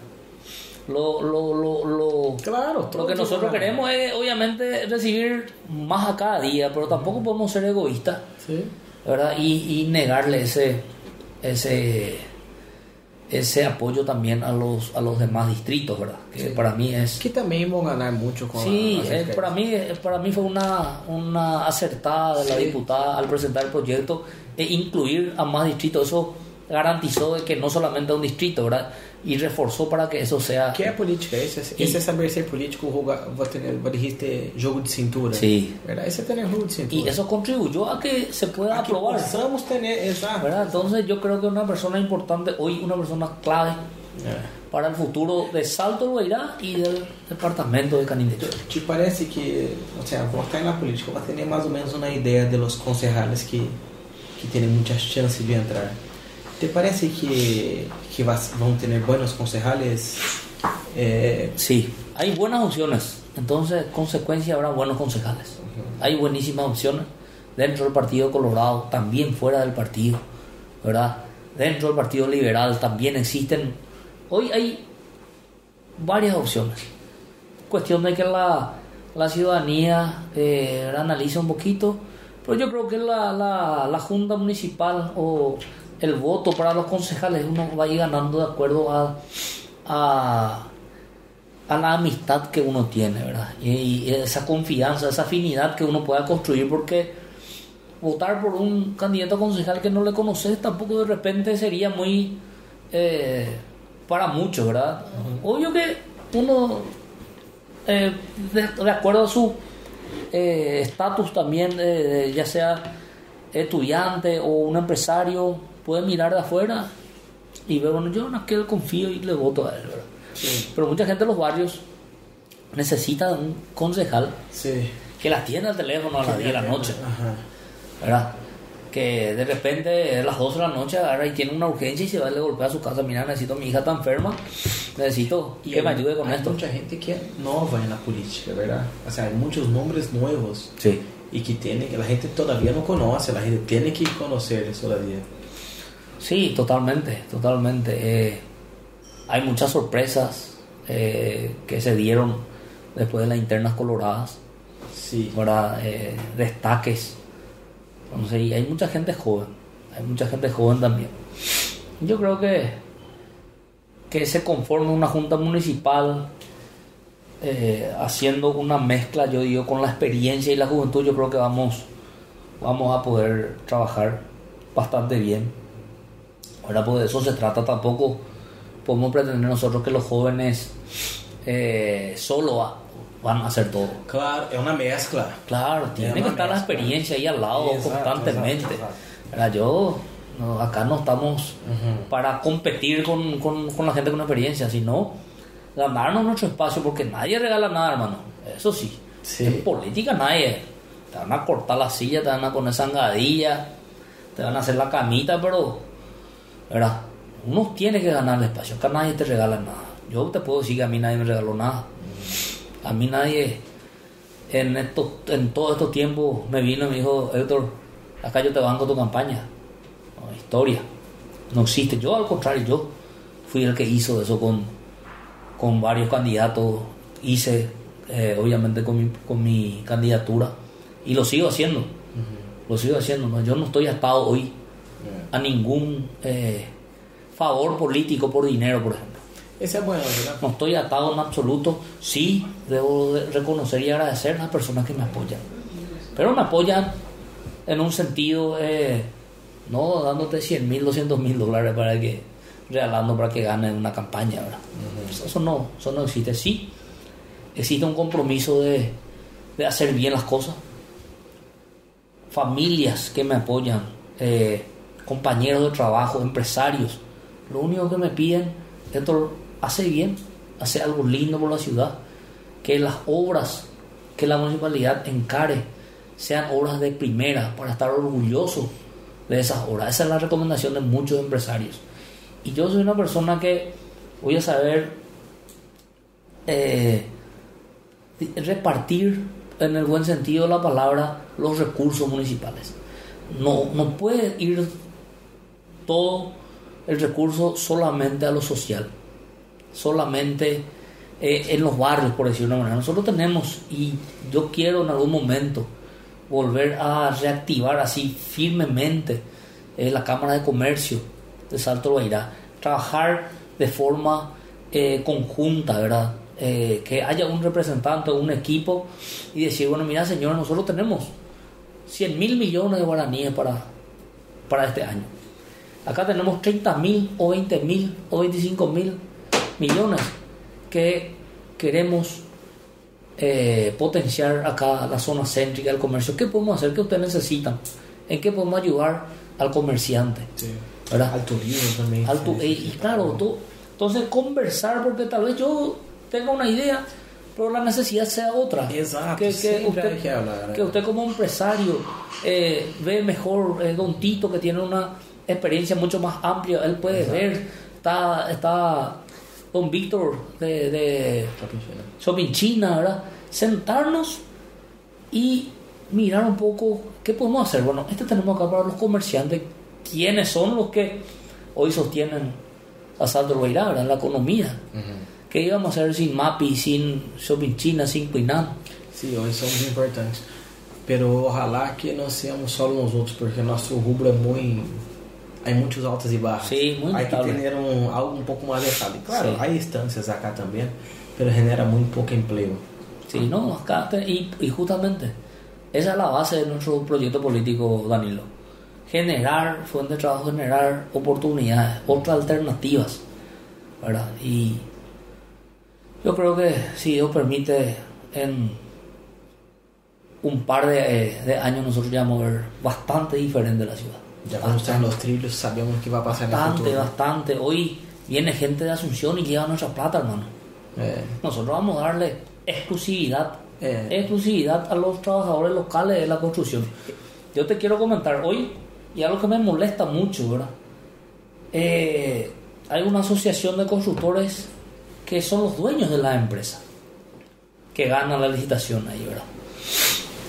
Lo, lo, lo, lo, Claro, lo que nosotros queremos es, obviamente, recibir más a cada día, pero tampoco podemos ser egoístas, Sí. ¿verdad? Y, y negarle ese, ese, ese apoyo también a los, a los demás distritos, ¿verdad? Que para mí es... Que también van a ganar mucho con Sí, escalas. para mí para mí fue una, una acertada de la Sí. diputada al presentar el proyecto e incluir a más distritos. Eso garantizó de que no solamente a un distrito, ¿verdad? Y reforzó para que eso sea... Que é política, esse, esse E- é saber ser político, vou ter, vou ter jogo de cintura. Sí. ¿Verdad? Ese é tener jogo de cintura. Y eso contribuyó a que se pueda Aquí aprobar. possamos tener, exato. ¿verdad? Entonces yo creo que una persona importante, hoy una persona clave para el futuro de Salto do Beirá y del departamento de Canindeyú. ¿Te parece que, o sea, vos estar en la política, vas a tener más o menos una idea de los concejales que, que tienen muchas chances de entrar? ¿Te parece que, que vas, van a tener buenos concejales? Eh, Sí, hay buenas opciones. Entonces, consecuencia, habrá buenos concejales. Hay buenísimas opciones dentro del Partido Colorado, también fuera del partido, ¿verdad? Dentro del Partido Liberal también existen. Hoy hay varias opciones. Cuestión de que la, la ciudadanía eh, analice un poquito, pero yo creo que la, la, la Junta Municipal o el voto para los concejales uno va a ir ganando de acuerdo a, a, a la amistad que uno tiene, ¿verdad? Y, y esa confianza, esa afinidad que uno pueda construir, porque votar por un candidato a concejal que no le conoces tampoco de repente sería muy eh, para muchos, ¿verdad? Obvio que uno, eh, de, de acuerdo a su eh, estatus también, eh, ya sea estudiante o un empresario, puede mirar de afuera y ver, bueno, yo no que confío y le voto a él, ¿verdad? sí, Pero mucha gente en los barrios necesita de un concejal sí. que la atienda al teléfono a las 10 de la noche, Ajá. ¿verdad? Que de repente a las 12 de la noche agarra y tiene una urgencia y se va y le golpea a su casa. Mira, necesito, mi hija está enferma, necesito Y que hay- me ayude con hay esto. mucha gente que es nueva en la política, ¿verdad? O sea, hay muchos nombres nuevos Sí. y que tiene, que la gente todavía no conoce, la gente tiene que conocer todavía. Sí, totalmente, totalmente. Eh, hay muchas sorpresas eh, que se dieron después de las internas coloradas, Sí. ¿verdad? Eh, destaques. Entonces, y hay mucha gente joven, hay mucha gente joven también. Yo creo que, que se conforme una junta municipal eh, haciendo una mezcla, yo digo, con la experiencia y la juventud, yo creo que vamos, vamos a poder trabajar bastante bien. Pues de eso se trata tampoco. Podemos pretender nosotros que los jóvenes eh, solo a- van a hacer todo. Claro, es una mezcla. Claro, tiene que estar la experiencia ahí al lado Exacto, constantemente. exacto. Yo, no, acá no estamos para competir con, con- con la gente con experiencia, sino ganarnos nuestro espacio, porque nadie regala nada, hermano. Eso sí. Sí. En política nadie. Te van a cortar la silla, te van a poner zangadilla, te van a hacer la camita, pero, ¿verdad? Uno tiene que ganar el espacio. Acá nadie te regala nada. Yo te puedo decir que a mí nadie me regaló nada. A mí nadie en, estos, en todo estos tiempos me vino y me dijo, Héctor, acá yo te banco tu campaña. No, historia. No existe. Yo al contrario, yo fui el que hizo eso con, con varios candidatos. Hice, eh, obviamente, con mi, con mi candidatura. Y lo sigo haciendo. Lo sigo haciendo. ¿no? Yo no estoy atado hoy a ningún eh, favor político por dinero, por ejemplo. Ese es bueno, ¿verdad? No estoy atado en absoluto. Sí, debo de reconocer y agradecer a las personas que me apoyan. Pero me apoyan en un sentido, eh, no dándote 100 mil, 200 mil dólares para que, regalando para que gane una campaña, ¿verdad? Eso- Eso no, eso no existe. Sí, existe un compromiso de, de hacer bien las cosas. Familias que me apoyan, eh, compañeros de trabajo, empresarios. Lo único que me piden, esto hace bien, hace algo lindo por la ciudad, que las obras que la municipalidad encare sean obras de primera para estar orgulloso de esas obras. Esa es la recomendación de muchos empresarios. Y yo soy una persona que voy a saber eh, repartir en el buen sentido de la palabra los recursos municipales. No, no puede ir todo el recurso solamente a lo social, solamente eh, en los barrios, por decirlo de una manera. Nosotros tenemos, y yo quiero en algún momento volver a reactivar así firmemente eh, la Cámara de Comercio de Salto Bairá, trabajar de forma eh, conjunta, ¿verdad? que haya un representante, un equipo y decir, bueno, mira señor, nosotros tenemos 100 mil millones de guaraníes para, para este año. Acá tenemos 30 mil o 20 mil o 25 mil millones que queremos eh, potenciar acá la zona céntrica del comercio. ¿Qué podemos hacer? ¿Qué ustedes necesitan? ¿En qué podemos ayudar al comerciante? Sí. ¿Verdad? Al turismo también. Al tu- Sí, y, sí. claro, tú, entonces conversar, porque tal vez yo tenga una idea, pero la necesidad sea otra. Exacto, Que, que usted, que hablar. que usted como empresario eh, ve mejor, eh, Don Tito, que tiene una experiencia mucho más amplia, él puede Exacto. ver, está, está Don Víctor de, de Shopping China. Shopping China, ¿verdad? Sentarnos y mirar un poco qué podemos hacer. Bueno, este tenemos acá para los comerciantes, quiénes son los que hoy sostienen a Salto Beirá, ¿verdad? La economía. ¿Qué íbamos a hacer sin MAPI, sin Shopping China, sin Cuinan? Sí, hoy somos importantes. Pero ojalá que não seamos solo nosotros, porque nosso rubro é muito. Hay muchos altos y bajos. Sí, muy Hay que tener un, algo un poco más estable. Claro, Sí. hay estancias acá también, pero genera muy poco empleo. Sí, no, acá y, y justamente esa es la base de nuestro proyecto político, Danilo. Generar fuentes de trabajo, generar oportunidades, otras alternativas, ¿verdad? Y yo creo que si Dios permite, en un par de, de años nosotros ya vamos a ver bastante diferente la ciudad. Ya cuando están los trillos, sabemos qué va a pasar en el Bastante, bastante. Hoy viene gente de Asunción y lleva nuestra plata, hermano. Eh, Nosotros vamos a darle exclusividad, Eh. exclusividad a los trabajadores locales de la construcción. Yo te quiero comentar hoy, y algo que me molesta mucho, ¿verdad? Eh, hay una asociación de constructores que son los dueños de la empresa, que ganan la licitación ahí, ¿verdad?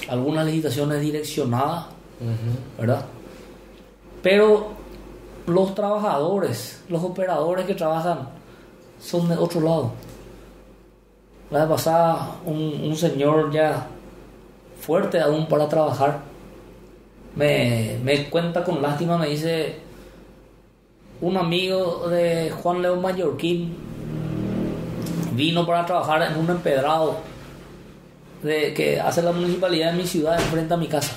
Algunas licitaciones direccionadas, ujú. ¿verdad? Pero los trabajadores, los operadores que trabajan son de otro lado. La vez pasada, un, señor ya fuerte aún para trabajar, me, me cuenta con lástima, me dice, un amigo de Juan León Mallorquín vino para trabajar en un empedrado de, que hace la municipalidad de mi ciudad enfrente a mi casa.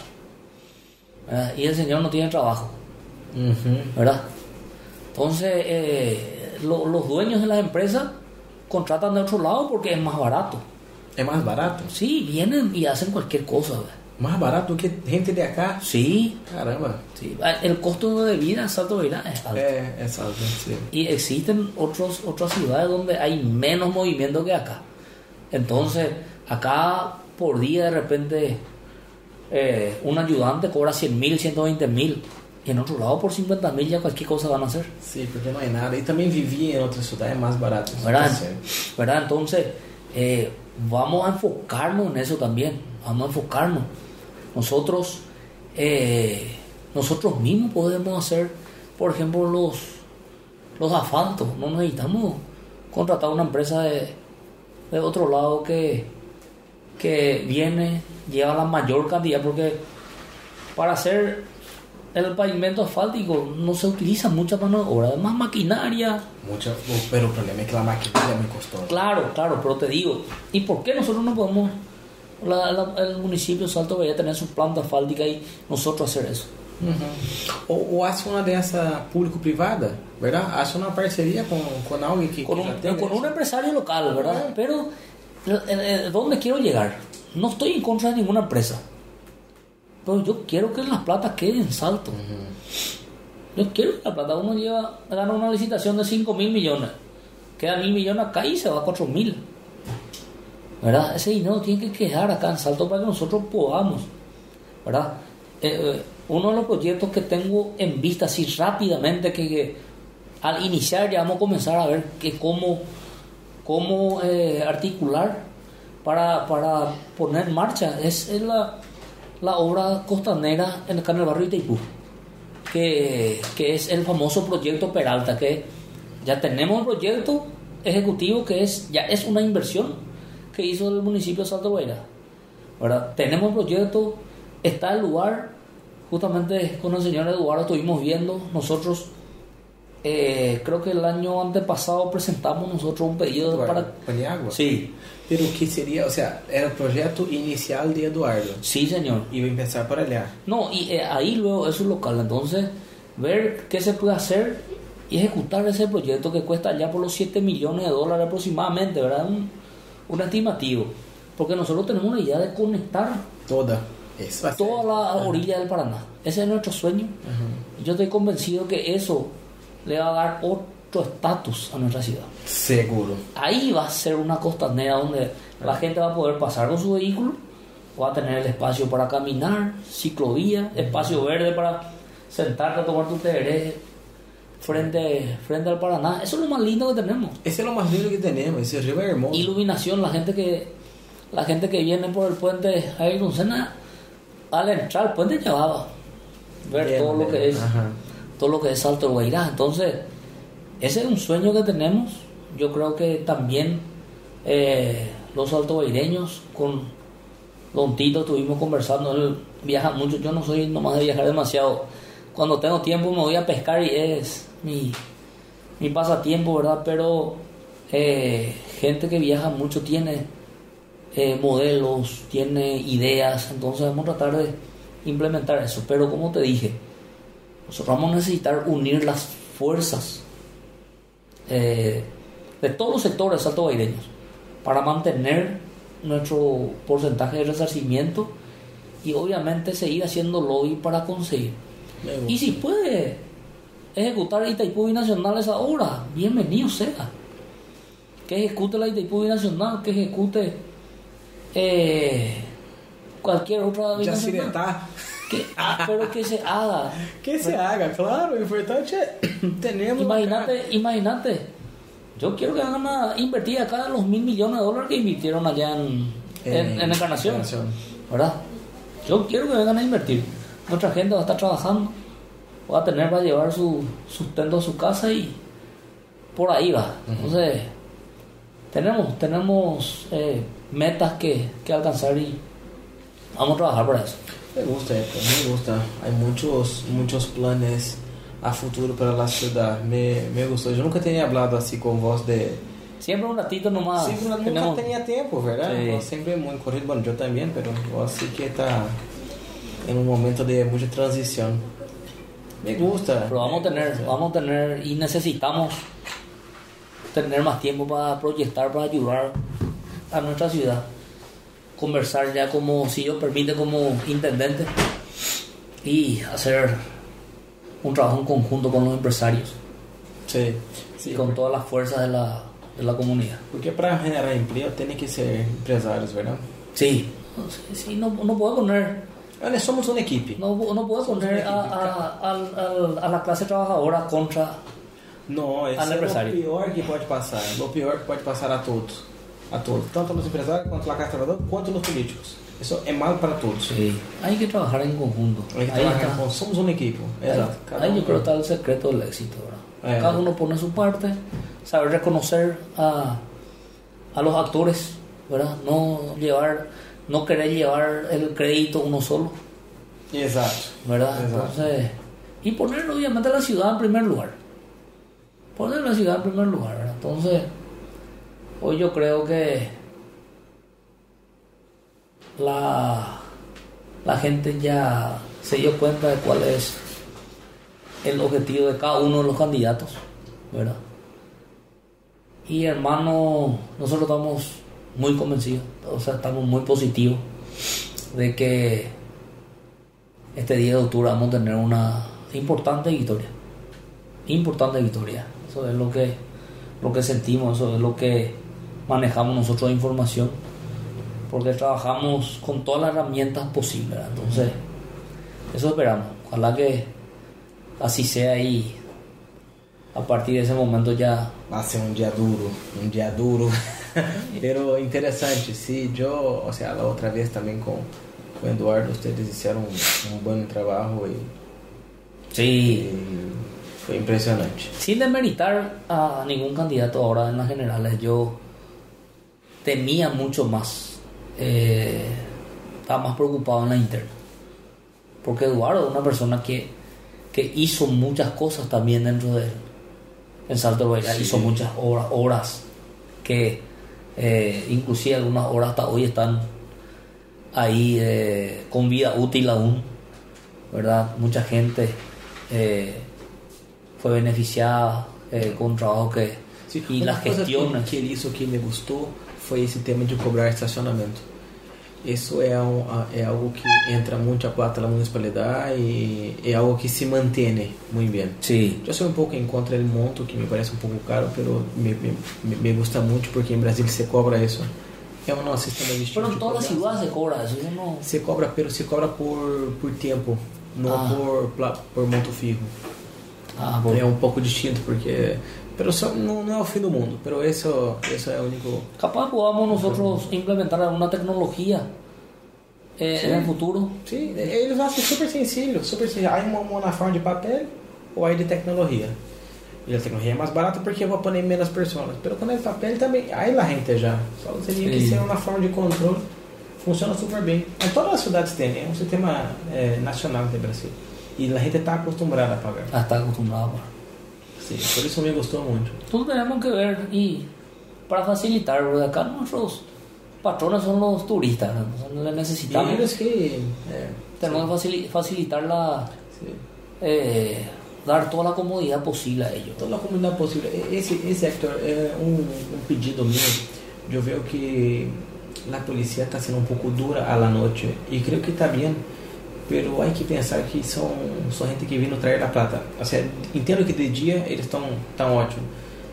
Y el señor no tiene trabajo. ¿Verdad? Entonces, eh, lo- los dueños de las empresas contratan de otro lado porque es más barato. É mais barato? Sí, vienen y hacen cualquier cosa. ¿verdad? Mais barato que gente de acá? Sí, Caramba. sí. El costo de vida en Salto Beirá es alto. Sim. Y existen otros, otras ciudades donde hay menos movimiento que acá. Entonces, acá por día de repente eh, un ayudante cobra 100 mil, 120 mil. Y en otro lado por 50 mil ya cualquier cosa van a hacer. Sim, porque não é nada. E em cidade, é mais barato. isso ¿verdad? tá certo. ¿verdad? Entonces, eh, vamos a enfocarnos en eso también, vamos a enfocarnos. Nosotros, eh, nosotros mismos podemos hacer, por ejemplo, los, los asfaltos, no necesitamos contratar una empresa de, de otro lado que, que viene, lleva la mayor cantidad, porque para hacer el pavimento asfáltico no se utiliza mucha mano de obra, además maquinaria, Mucha, pero o problema é que a maquinaria muito custosa. Claro, claro, pero te digo, ¿y por qué nosotros no podemos, la- la- el municipio de Salto Bahía tener su planta asfáltica y nosotros hacer eso? Ou, ou hace uma dessa público-privada, verdade? Hace uma parceria com, com alguém que, Con que un empresario local, ¿verdad? Ujú. Pero, eh, eh, ¿dónde quiero llegar? No estoy en contra de ninguna empresa, pero yo quiero que la plata quede en Salto. Yo quiero que la plata uno lleva, gana una licitación de 5 mil millones, queda mil millones acá y se va a 4 mil. ¿Verdad? Ese dinero tiene que quedar acá en Salto para que nosotros podamos. ¿Verdad? Eh, eh, uno de los proyectos que tengo en vista así rápidamente, que, que al iniciar ya vamos a comenzar a ver que cómo cómo eh, articular para, para poner en marcha. Es, es la, la obra costanera en acá en el barrio Itaipú, que, que es el famoso proyecto Peralta, que ya tenemos un proyecto ejecutivo que es ya es una inversión que hizo el municipio de Salto. ¿verdad? Tenemos un proyecto, está el lugar, justamente con el señor Eduardo estuvimos viendo, nosotros eh, creo que el año antepasado presentamos nosotros un pedido para... Paniagua. Sí, Pero que seria, ou seja, era o projeto inicial de Eduardo. sí señor. Iba a empezar por allá. No, y eh, ahí luego es su local, entonces ver qué se puede hacer y ejecutar ese proyecto que cuesta ya por los 7 millones de dólares aproximadamente, ¿verdad? Un, un estimativo. Porque nosotros tenemos una idea de conectar Toda. Ser. toda la orilla del Paraná. Ese es nuestro sueño. Yo estoy convencido que eso le va a dar otro estatus a nuestra ciudad. Seguro. Ahí va a ser una costanera donde la gente va a poder pasar con su vehículo, va a tener el espacio para caminar, ciclovía, espacio verde para sentarte a tomar tu tereré frente, frente al Paraná. Eso es lo más lindo que tenemos. Esse é o mais lindo que temos. Esse rio é hermoso. Iluminación, la gente que la gente que viene por el puente Javier Lucena, al entrar al puente ya va a ver Bien, todo lo que es Ajá. todo lo que es Salto del Guairá. Entonces, ese es un sueño que tenemos. Yo creo que también eh, los altoguaireños con Don Tito estuvimos conversando. Él viaja mucho. Yo no soy nomás de viajar demasiado. Cuando tengo tiempo me voy a pescar y es mi, mi pasatiempo, ¿verdad? Pero eh, gente que viaja mucho tiene eh, modelos, tiene ideas. Entonces vamos a tratar de implementar eso. Pero como te dije, nosotros vamos a necesitar unir las fuerzas eh, de todos los sectores saltobaireños para mantener nuestro porcentaje de resarcimiento y obviamente seguir haciendo lobby para conseguir. Y si puede ejecutar Itaipú Binacional esa obra, bienvenido sea. Que ejecute la Itaipú Binacional, que ejecute eh, cualquier otra binacional. Que, ah, pero que se haga. Que se haga, claro. O importante. Tenemos. Imagínate, imagínate. Yo quiero que hagan a invertir acá los mil millones de dólares que invirtieron allá en, en, en Encarnación. Encarnación. ¿Verdad? Yo quiero que vengan a invertir. Nuestra gente va a estar trabajando. Va a tener para llevar su sustento a su casa y por ahí va. Entonces, tenemos, tenemos eh, metas que, que alcanzar y vamos a trabajar por eso. Me gusta, Eco, me gusta. Hay muchos, muchos planes a futuro para la ciudad. Me, me gustó. Yo nunca tenía hablado así con vos de... Siempre un ratito nomás. Siempre nunca tenemos- tenía tiempo, ¿verdad? Sí. Vos siempre muy corrido. Bueno, yo también, pero vos sí que está en un momento de mucha transición. Me gusta. Pero vamos a tener, gusta. vamos a tener y necesitamos tener más tiempo para proyectar, para ayudar a nuestra ciudad. Conversar ya como, si Dios permite, como intendente y hacer un trabajo en conjunto con los empresarios Sí, y sí. con todas las fuerzas de la, de la comunidad. Porque para generar empleo tiene que ser empresarios, ¿verdad? Sí, sí, no, no puedo poner, somos una equipe. no, no puedo poner a, a- al- a la clase trabajadora contra Não, esse Al é o empresário. pior que pode passar. O pior que pode passar a todos. A todos. Tanto nos empresários, quanto na classe trabalhadora, quanto nos políticos. Isso é mal para todos. Sí, hay que trabajar en conjunto. Hay que Ahí trabajar está. con- somos un equipo. Exato. Ahí yo creo que está el secreto del éxito. ¿verdad? Cada uno pone su parte, saber reconocer a, a los actores, ¿verdad? No llevar, no querer llevar el crédito uno solo, Exato. ¿verdad? Exacto. Entonces, y poner obviamente a la ciudad en primer lugar. Poner la ciudad en primer lugar, ¿verdad? Entonces, hoy yo creo que la, la gente ya se dio cuenta de cuál es el objetivo de cada uno de los candidatos, ¿verdad? Y hermano, nosotros estamos muy convencidos, o sea, estamos muy positivos de que este día de octubre vamos a tener una importante victoria. Importante victoria. Eso es lo que, lo que sentimos, eso es lo que manejamos nosotros de información. Porque trabajamos con todas las herramientas posibles. ¿verdad? Entonces, eso esperamos. Ojalá que así sea y a partir de ese momento ya Va a ser un día duro, un día duro. Pero interesante, sí, yo, o sea, la otra vez también con, con Eduardo, ustedes hicieron un, un buen trabajo y, sí y fue impresionante. sin demeritar a ningún candidato ahora en las generales yo temía mucho más eh, estaba más preocupado en la interna porque Eduardo es una persona que, que hizo muchas cosas también dentro de él en Salto del Bailar Sí. hizo muchas horas, que eh, inclusive algunas horas hasta hoy están ahí eh, con vida útil aún, ¿verdad? Mucha gente eh, fue beneficiada con un trabajo que... Sí, y las gestiones. Que, ele hizo que me gustou foi esse tema de cobrar estacionamento. Isso é, um, é algo que entra muito a plata da municipalidade e é algo que se mantém muito bem. Sí, Eu sou um pouco em contra do monto, que me parece um pouco caro, pero me, me, me gusta muito porque em Brasil se cobra isso. É um nosso sistema distinto. pero de todas cobrança. ciudades se cobra yo no... Se cobra, pero se cobra por, por tempo, não Ah. por, por monto fijo. Ah, É um pouco distinto porque... Pero só, não, não é o fim do mundo, pero isso, isso é o único... Capaz podamos nosotros implementar alguna tecnología eh, Sí. en el futuro. Sim, eles acham super sencillo, super sencillo. Aí uma, uma na forma de papel ou aí de tecnologia. E a tecnologia é mais barata porque eu vou pôr menos pessoas. Pero quando é de papel também, aí la gente já. Só teria que ser uma forma de controle. Funciona super bem. Em todas as cidades tem, é um sistema é, nacional do Brasil. E a gente está acostumada a pagar. Ah, está acostumbrado. pues. Sim, por isso me gostou muito. Entonces tenemos que ver y para facilitar, porque acá nuestros patrones son los turistas, ¿no? Entonces le E necesitamos, eles que... É, tenemos que facili- facilitar la, eh, dar toda la comodidad posible a ellos. toda a comunidade possível. Esse, esse Hector, é um, um pedido meu. Eu vejo que a polícia está sendo um pouco dura à la noite e creio que está bem, pero há que pensar que são só gente que vem no trair da plata. Seja, entendo que de dia eles estão tão ótimos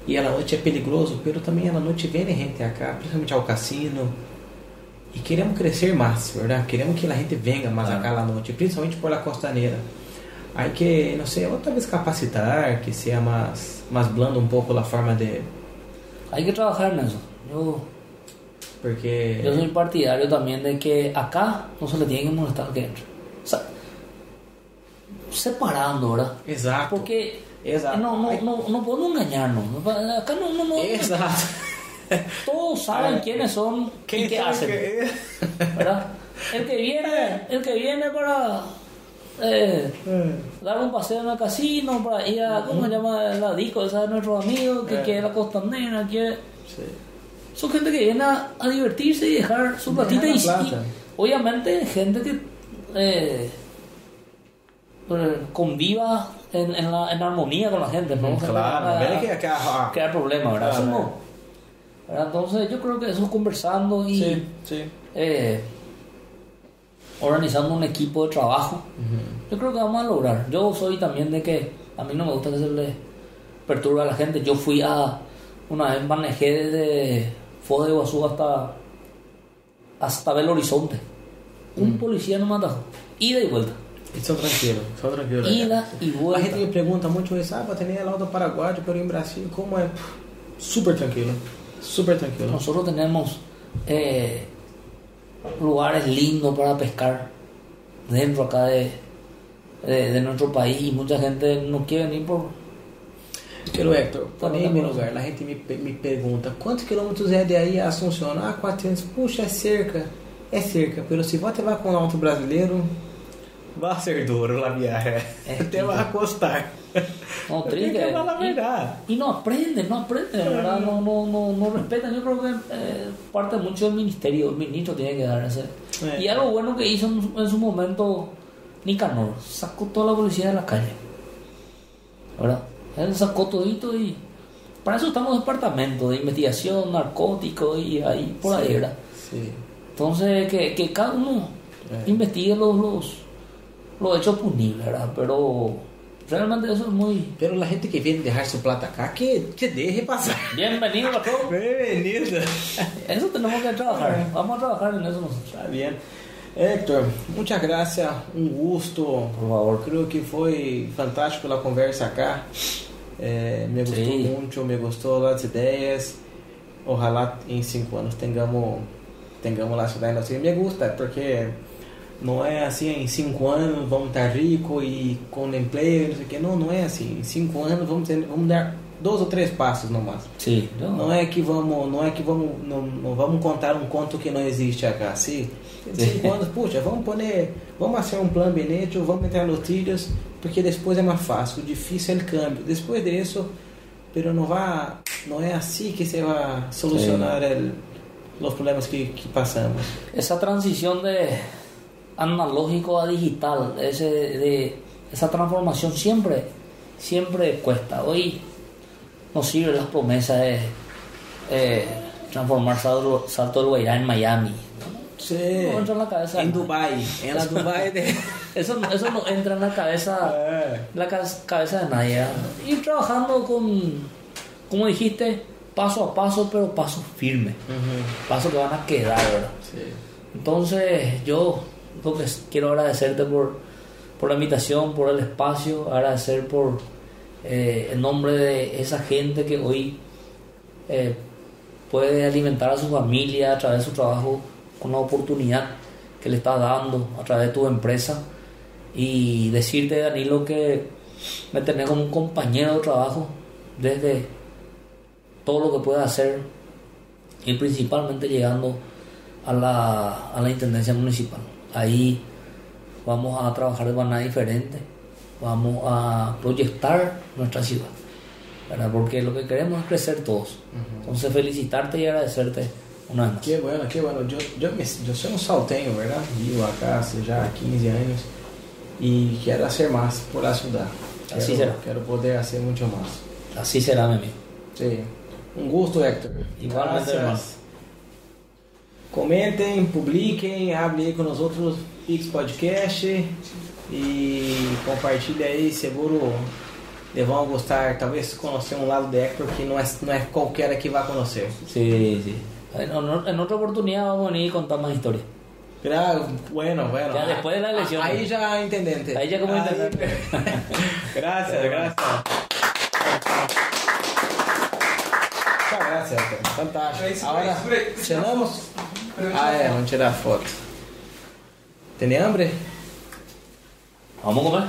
e à noite é perigoso, pero também à noite vem gente acá, principalmente ao cassino. E queremos crescer mais, verdade? Queremos que a gente venha mais Claro. acá à noite, principalmente por la costaneira. Hay que, no sé, otra vez capacitar, que sea más, más blando un poco la forma de... Hay que trabajar en eso. Yo, Porque... yo soy partidario también de que acá no se le tiene que molestar al separando, ¿verdad? Exato. Porque Exato. no, no, no, no podemos engañarnos. Acá no, no, no. Exato. Todos saben quiénes son y qué hacen. que- ¿verdad? El que viene, el que viene para eh, dar un paseo en el casino, para ir a, ¿cómo se llama? La disco, esa de nuestros amigos, que Eh. quiere la costanera, quiere... Sí. Son gente que viene a, a divertirse y dejar su platita la y, y obviamente gente que eh, eh, conviva en, en, la, en armonía con la gente, ¿no? Claro, Ah, ven que acá... ah, crear problemas, ¿verdad? Claro. Eso no. ¿verdad? Entonces yo creo que eso conversando y Sí, sí. eh, organizando un equipo de trabajo, yo creo que vamos a lograr. Yo soy también de que a mí no me gusta que se le perturbe a la gente. Yo fui a, una vez manejé desde Foz de Iguazú hasta, hasta Belo Horizonte. Un policía no me atajó. Ida y vuelta. E são tranquilos, são tranquilos. Ida né? y A vuelta. gente me pergunta muito isso, ah, para ter laudo paraguaio, pero em Brasil, como é? Super tranquilo, super tranquilo. Nosotros tenemos eh, lugares lindos para pescar dentro acá de, de, de nuestro país y mucha gente no quiere venir por... Pero Hector, por bom, aí tá meu lugar, a gente me, me pergunta quantos quilômetros é de aí a Assunção? Ah, 400. Puxa, é cerca. É cerca, pero se você vai com o auto brasileiro, vai ser duro la viagem. É Até vai a costar. No, triste. que falar a Y- verdade. Y no aprenden, no aprenden, ¿verdad? No, no, no, no respetan. Yo creo que eh, parte mucho del ministerio, el ministro tiene que dar ese. Y algo bueno que hizo en, su- en su momento Nicanor, sacó toda la policía de la calle. ¿Verdad? Él sacó todito y. Para eso estamos en departamento de investigación, narcóticos y ahí por ahí, ¿verdad? Sí. Entonces, que, que cada uno investigue los, los, los hechos punibles, ¿verdad? Pero realmente eso es muy. Pero la gente que vem deixar su plata acá, que, que deje passar. Bienvenido a todos. Bem-vindo. Eso tenemos que trabajar. Vamos a trabajar en eso nosotros. Está bien. Hector, muchas gracias, um gusto. Por favor. Creo que foi fantástico a conversa acá. Eh, me gustó Sí. mucho, me gustó las ideas. Ojalá en cinco años tengamos, tengamos la ciudad así. Me gusta porque no es así, en cinco años vamos estar ricos y con empleo, no sé qué. No, no es así. En cinco años vamos, ter- vamos dar dois ou três passos no máximo. No. Não é que vamos, não é que vamos, não, não vamos contar um conto que não existe acá, sim. Em Sim. cinco anos, puxa, vamos poner, vamos fazer um plano benético, vamos entrar nos trilhos, porque depois é mais fácil. O difícil é o câmbio. Depois disso, pero não vai, não é assim que se vai solucionar el, os problemas que, que passamos. Esa transición de analógico a digital, ese de, esa transformación siempre, siempre cuesta. Hoy no sirven las promesas de eh, transformar Salto, Salto del Guairá en Miami. Sí. No entra en la cabeza. Em Dubai, em la Dubai de... Eso, no- eso no entra en la cabeza, en la ca- cabeza de nadie. Ir trabajando con, como dijiste, paso a paso, pero paso firme. Pasos que van a quedar, ¿verdad? Sí. Entonces, yo quiero agradecerte por, por la invitación, por el espacio, agradecer por eh, el nombre de esa gente que hoy eh, puede alimentar a su familia a través de su trabajo con la oportunidad que le estás dando a través de tu empresa y decirte, Danilo, que me tenés como un compañero de trabajo desde todo lo que pueda hacer y principalmente llegando a la, a la intendencia municipal. Ahí vamos a trabajar de manera diferente, vamos a proyectar nuestra ciudad, ¿verdad? porque lo que queremos es crecer todos. Entonces felicitarte y agradecerte una vez más. Que bueno, que bueno. Yo, yo, me, yo soy un salteño, ¿verdad? Vivo acá hace ya 15 años y quiero hacer más por la ciudad. Así Quiero- será. Quiero poder hacer mucho más. Así será, mi amigo. Sí. Un gusto, Héctor. Igualmente, hermano. Comentem, publiquem, hablem aí com os outros Pix Podcast e compartilhe aí, seguro eles vão gostar, talvez conhecer um lado do Héctor que não é, não é qualquer que vai conhecer. Sí, sí. En, en- en otra oportunidad vamos a venir y contar más historias. Gra- Bueno, bueno. Ya después de la elección. Aí já entendente. Ahí ya como entendente. gracias, gracias. Muchas gracias. Fantástico. Ahora, cenamos? Ah, é, vamos tirar foto. Tem hambre? Vamos comer.